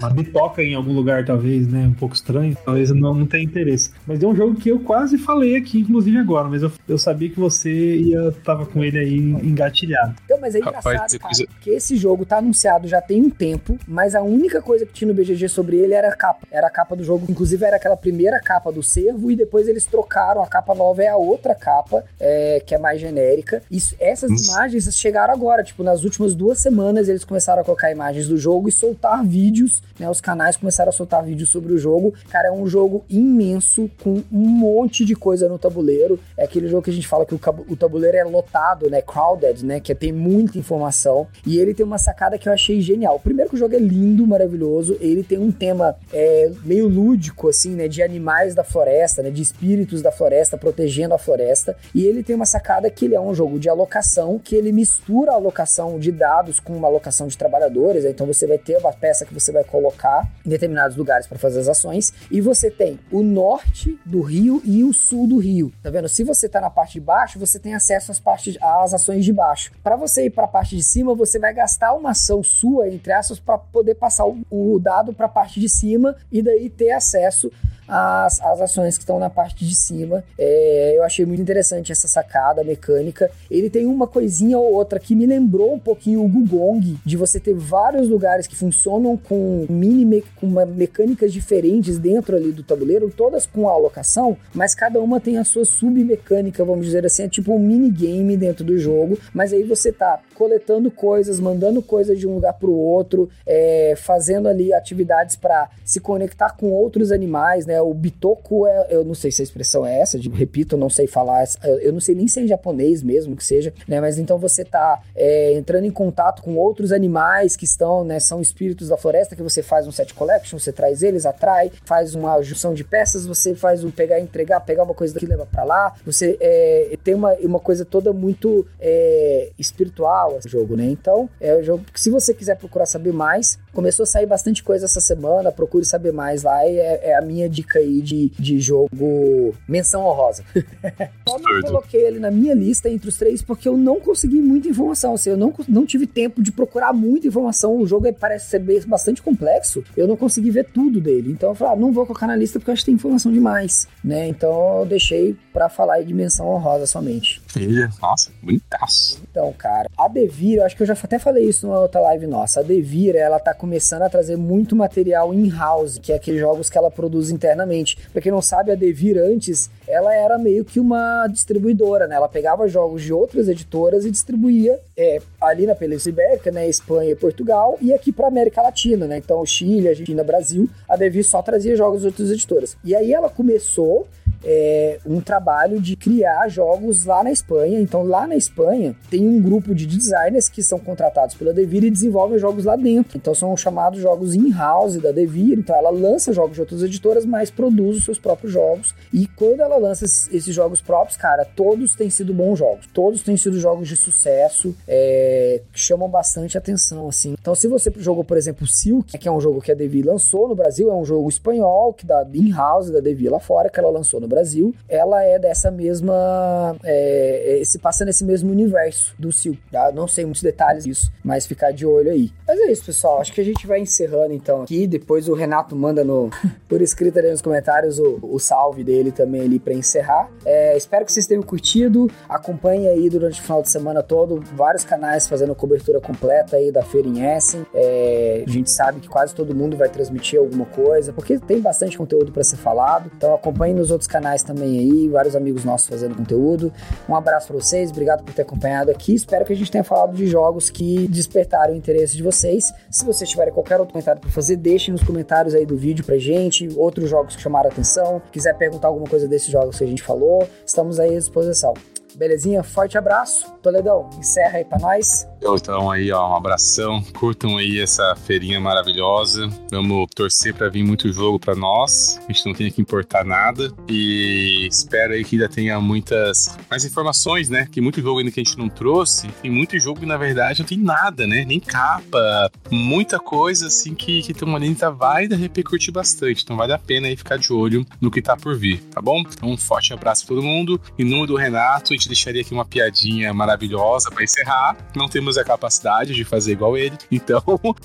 uma bitoca em algum lugar, talvez, né? Um pouco estranho. Talvez eu não, não tenha interesse. Mas é um jogo que eu quase falei aqui, inclusive agora. Mas eu, eu sabia que você ia tava com ele aí engatilhado. Então, mas é Rapaz, engraçado, depois cara, eu- que esse jogo tá anunciado já tem um tempo, mas a única coisa que tinha no BGG sobre ele era a capa. Era a capa do jogo, inclusive era aquela primeira capa do servo, e depois eles trocaram, a capa nova é a outra capa, é, que é mais genérica. Isso, essas Isso. imagens chegaram agora, tipo, nas últimas duas semanas eles começaram a colocar imagens do jogo e soltar vídeos, né? Os canais começaram a soltar vídeos sobre o jogo. Cara, é um jogo imenso, com um monte de coisa no tabuleiro. É aquele jogo que a gente fala que o, tabuleiro é lotado, né? Crowded, né? Que tem muita informação. E ele tem uma sacada que eu achei genial. Primeiro que o jogo é lindo, maravilhoso. Ele tem um tema é, meio lúdico, assim, né? De animais da floresta, né? De espíritos da floresta protegendo a floresta. E ele tem uma sacada que ele é um jogo de alocação, que ele mistura a alocação de dados com uma alocação de trabalhadores. Então você vai ter uma que você vai colocar em determinados lugares para fazer as ações. E você tem o norte do rio e o sul do rio. Tá vendo? Se você tá na parte de baixo, você tem acesso às, partes, às ações de baixo. Para você ir para a parte de cima, você vai gastar uma ação sua, entre aspas, para poder passar o, o dado para a parte de cima e daí ter acesso às, às ações que estão na parte de cima. É, eu achei muito interessante essa sacada mecânica. Ele tem uma coisinha ou outra que me lembrou um pouquinho o Gugong, de você ter vários lugares que funcionam com mini me com mecânicas diferentes dentro ali do tabuleiro, todas com alocação, mas cada uma tem a sua submecânica, vamos dizer assim, é tipo um minigame dentro do jogo, mas aí você tá coletando coisas, mandando coisas de um lugar para o outro, é, fazendo ali atividades para se conectar com outros animais, né? O bitoku é, eu não sei se a expressão é essa, de, repito, eu não sei falar, eu eu não sei nem se é em japonês mesmo que seja, né? Mas então você tá é, entrando em contato com outros animais que estão, né? São espíritos da floresta que você faz um set collection, você traz eles, atrai, faz uma junção de peças, você faz um pegar e entregar, pegar uma coisa daqui leva para lá, você é, tem uma, uma coisa toda muito é, espiritual esse jogo, né? Então, é um jogo que se você quiser procurar saber mais, começou a sair bastante coisa essa semana, procure saber mais lá, e é, é a minha dica aí de, de jogo menção honrosa. só não coloquei ele na minha lista entre os três porque eu não consegui muita informação. Assim, eu não, não tive tempo de procurar muita informação. O jogo parece ser bastante complexo. Eu não consegui ver tudo dele. Então eu falei, ah, não vou colocar na lista porque eu acho que tem informação demais, né? Então eu deixei para falar em dimensão honrosa somente. Filha, nossa, bonitaço. Então, cara, a Devir, eu acho que eu já até falei isso numa outra live nossa. A Devir, ela tá começando a trazer muito material in-house, que é aqueles jogos que ela produz internamente. Pra quem não sabe, a Devir antes, ela era meio que uma distribuidora, né? Ela pegava jogos de outras editoras e distribuía é, ali na Península Ibérica, né? Espanha e Portugal, e aqui pra América Latina, né? Então, Chile, Argentina, Brasil, a Devir só trazia jogos de outras editoras. E aí ela começou é, um trabalho de criar jogos lá na Espanha. Então, lá na Espanha, tem um grupo de designers que são contratados pela Devir e desenvolvem jogos lá dentro. Então, são chamados jogos in-house da Devir. Então, ela lança jogos de outras editoras, mas produz os seus próprios jogos. E quando ela lança esses jogos próprios, cara, todos têm sido bons jogos. Todos têm sido jogos de sucesso, é, que chamam bastante atenção, assim. Então, se você jogou, por exemplo, Silk, que é um jogo que a Devir lançou no Brasil, é um jogo espanhol, que da in-house da Devir lá fora, que ela lançou no Brasil, ela é dessa mesma. É, é, se passa nesse mesmo universo do Sil. Tá? Não sei muitos detalhes disso, mas ficar de olho aí. Mas é isso, pessoal. Acho que a gente vai encerrando então aqui. Depois o Renato manda no por escrito ali nos comentários o, o salve dele também ali para encerrar. É, espero que vocês tenham curtido. Acompanhe aí durante o final de semana todo vários canais fazendo cobertura completa aí da feira em Essen. É, a gente sabe que quase todo mundo vai transmitir alguma coisa, porque tem bastante conteúdo para ser falado. Então acompanhe nos outros canais canais também aí, vários amigos nossos fazendo conteúdo. Um abraço para vocês, obrigado por ter acompanhado aqui. Espero que a gente tenha falado de jogos que despertaram o interesse de vocês. Se vocês tiverem qualquer outro comentário para fazer, deixem nos comentários aí do vídeo pra gente, outros jogos que chamaram a atenção. Quiser perguntar alguma coisa desses jogos que a gente falou, estamos aí à disposição. Belezinha? Forte abraço. Toledão, encerra aí pra nós. Então aí, ó, um abração. Curtam aí essa feirinha maravilhosa. Vamos torcer para vir muito jogo para nós. A gente não tem que importar nada. E espero aí que ainda tenha muitas mais informações, né? Que muito jogo ainda que a gente não trouxe. Tem muito jogo que, na verdade, não tem nada, né? Nem capa. Muita coisa, assim, que, que Tom ainda vai repercutir bastante. Então vale a pena aí ficar de olho no que tá por vir, tá bom? Então um forte abraço pra todo mundo. Em nome do Renato, a gente deixaria aqui uma piadinha maravilhosa para encerrar. Não temos a capacidade de fazer igual ele, então,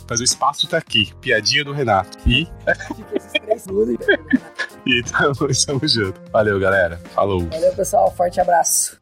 mas o espaço tá aqui. Piadinha do Renato. E. e tamo, tamo junto. Valeu, galera. Falou. Valeu, pessoal. Forte abraço.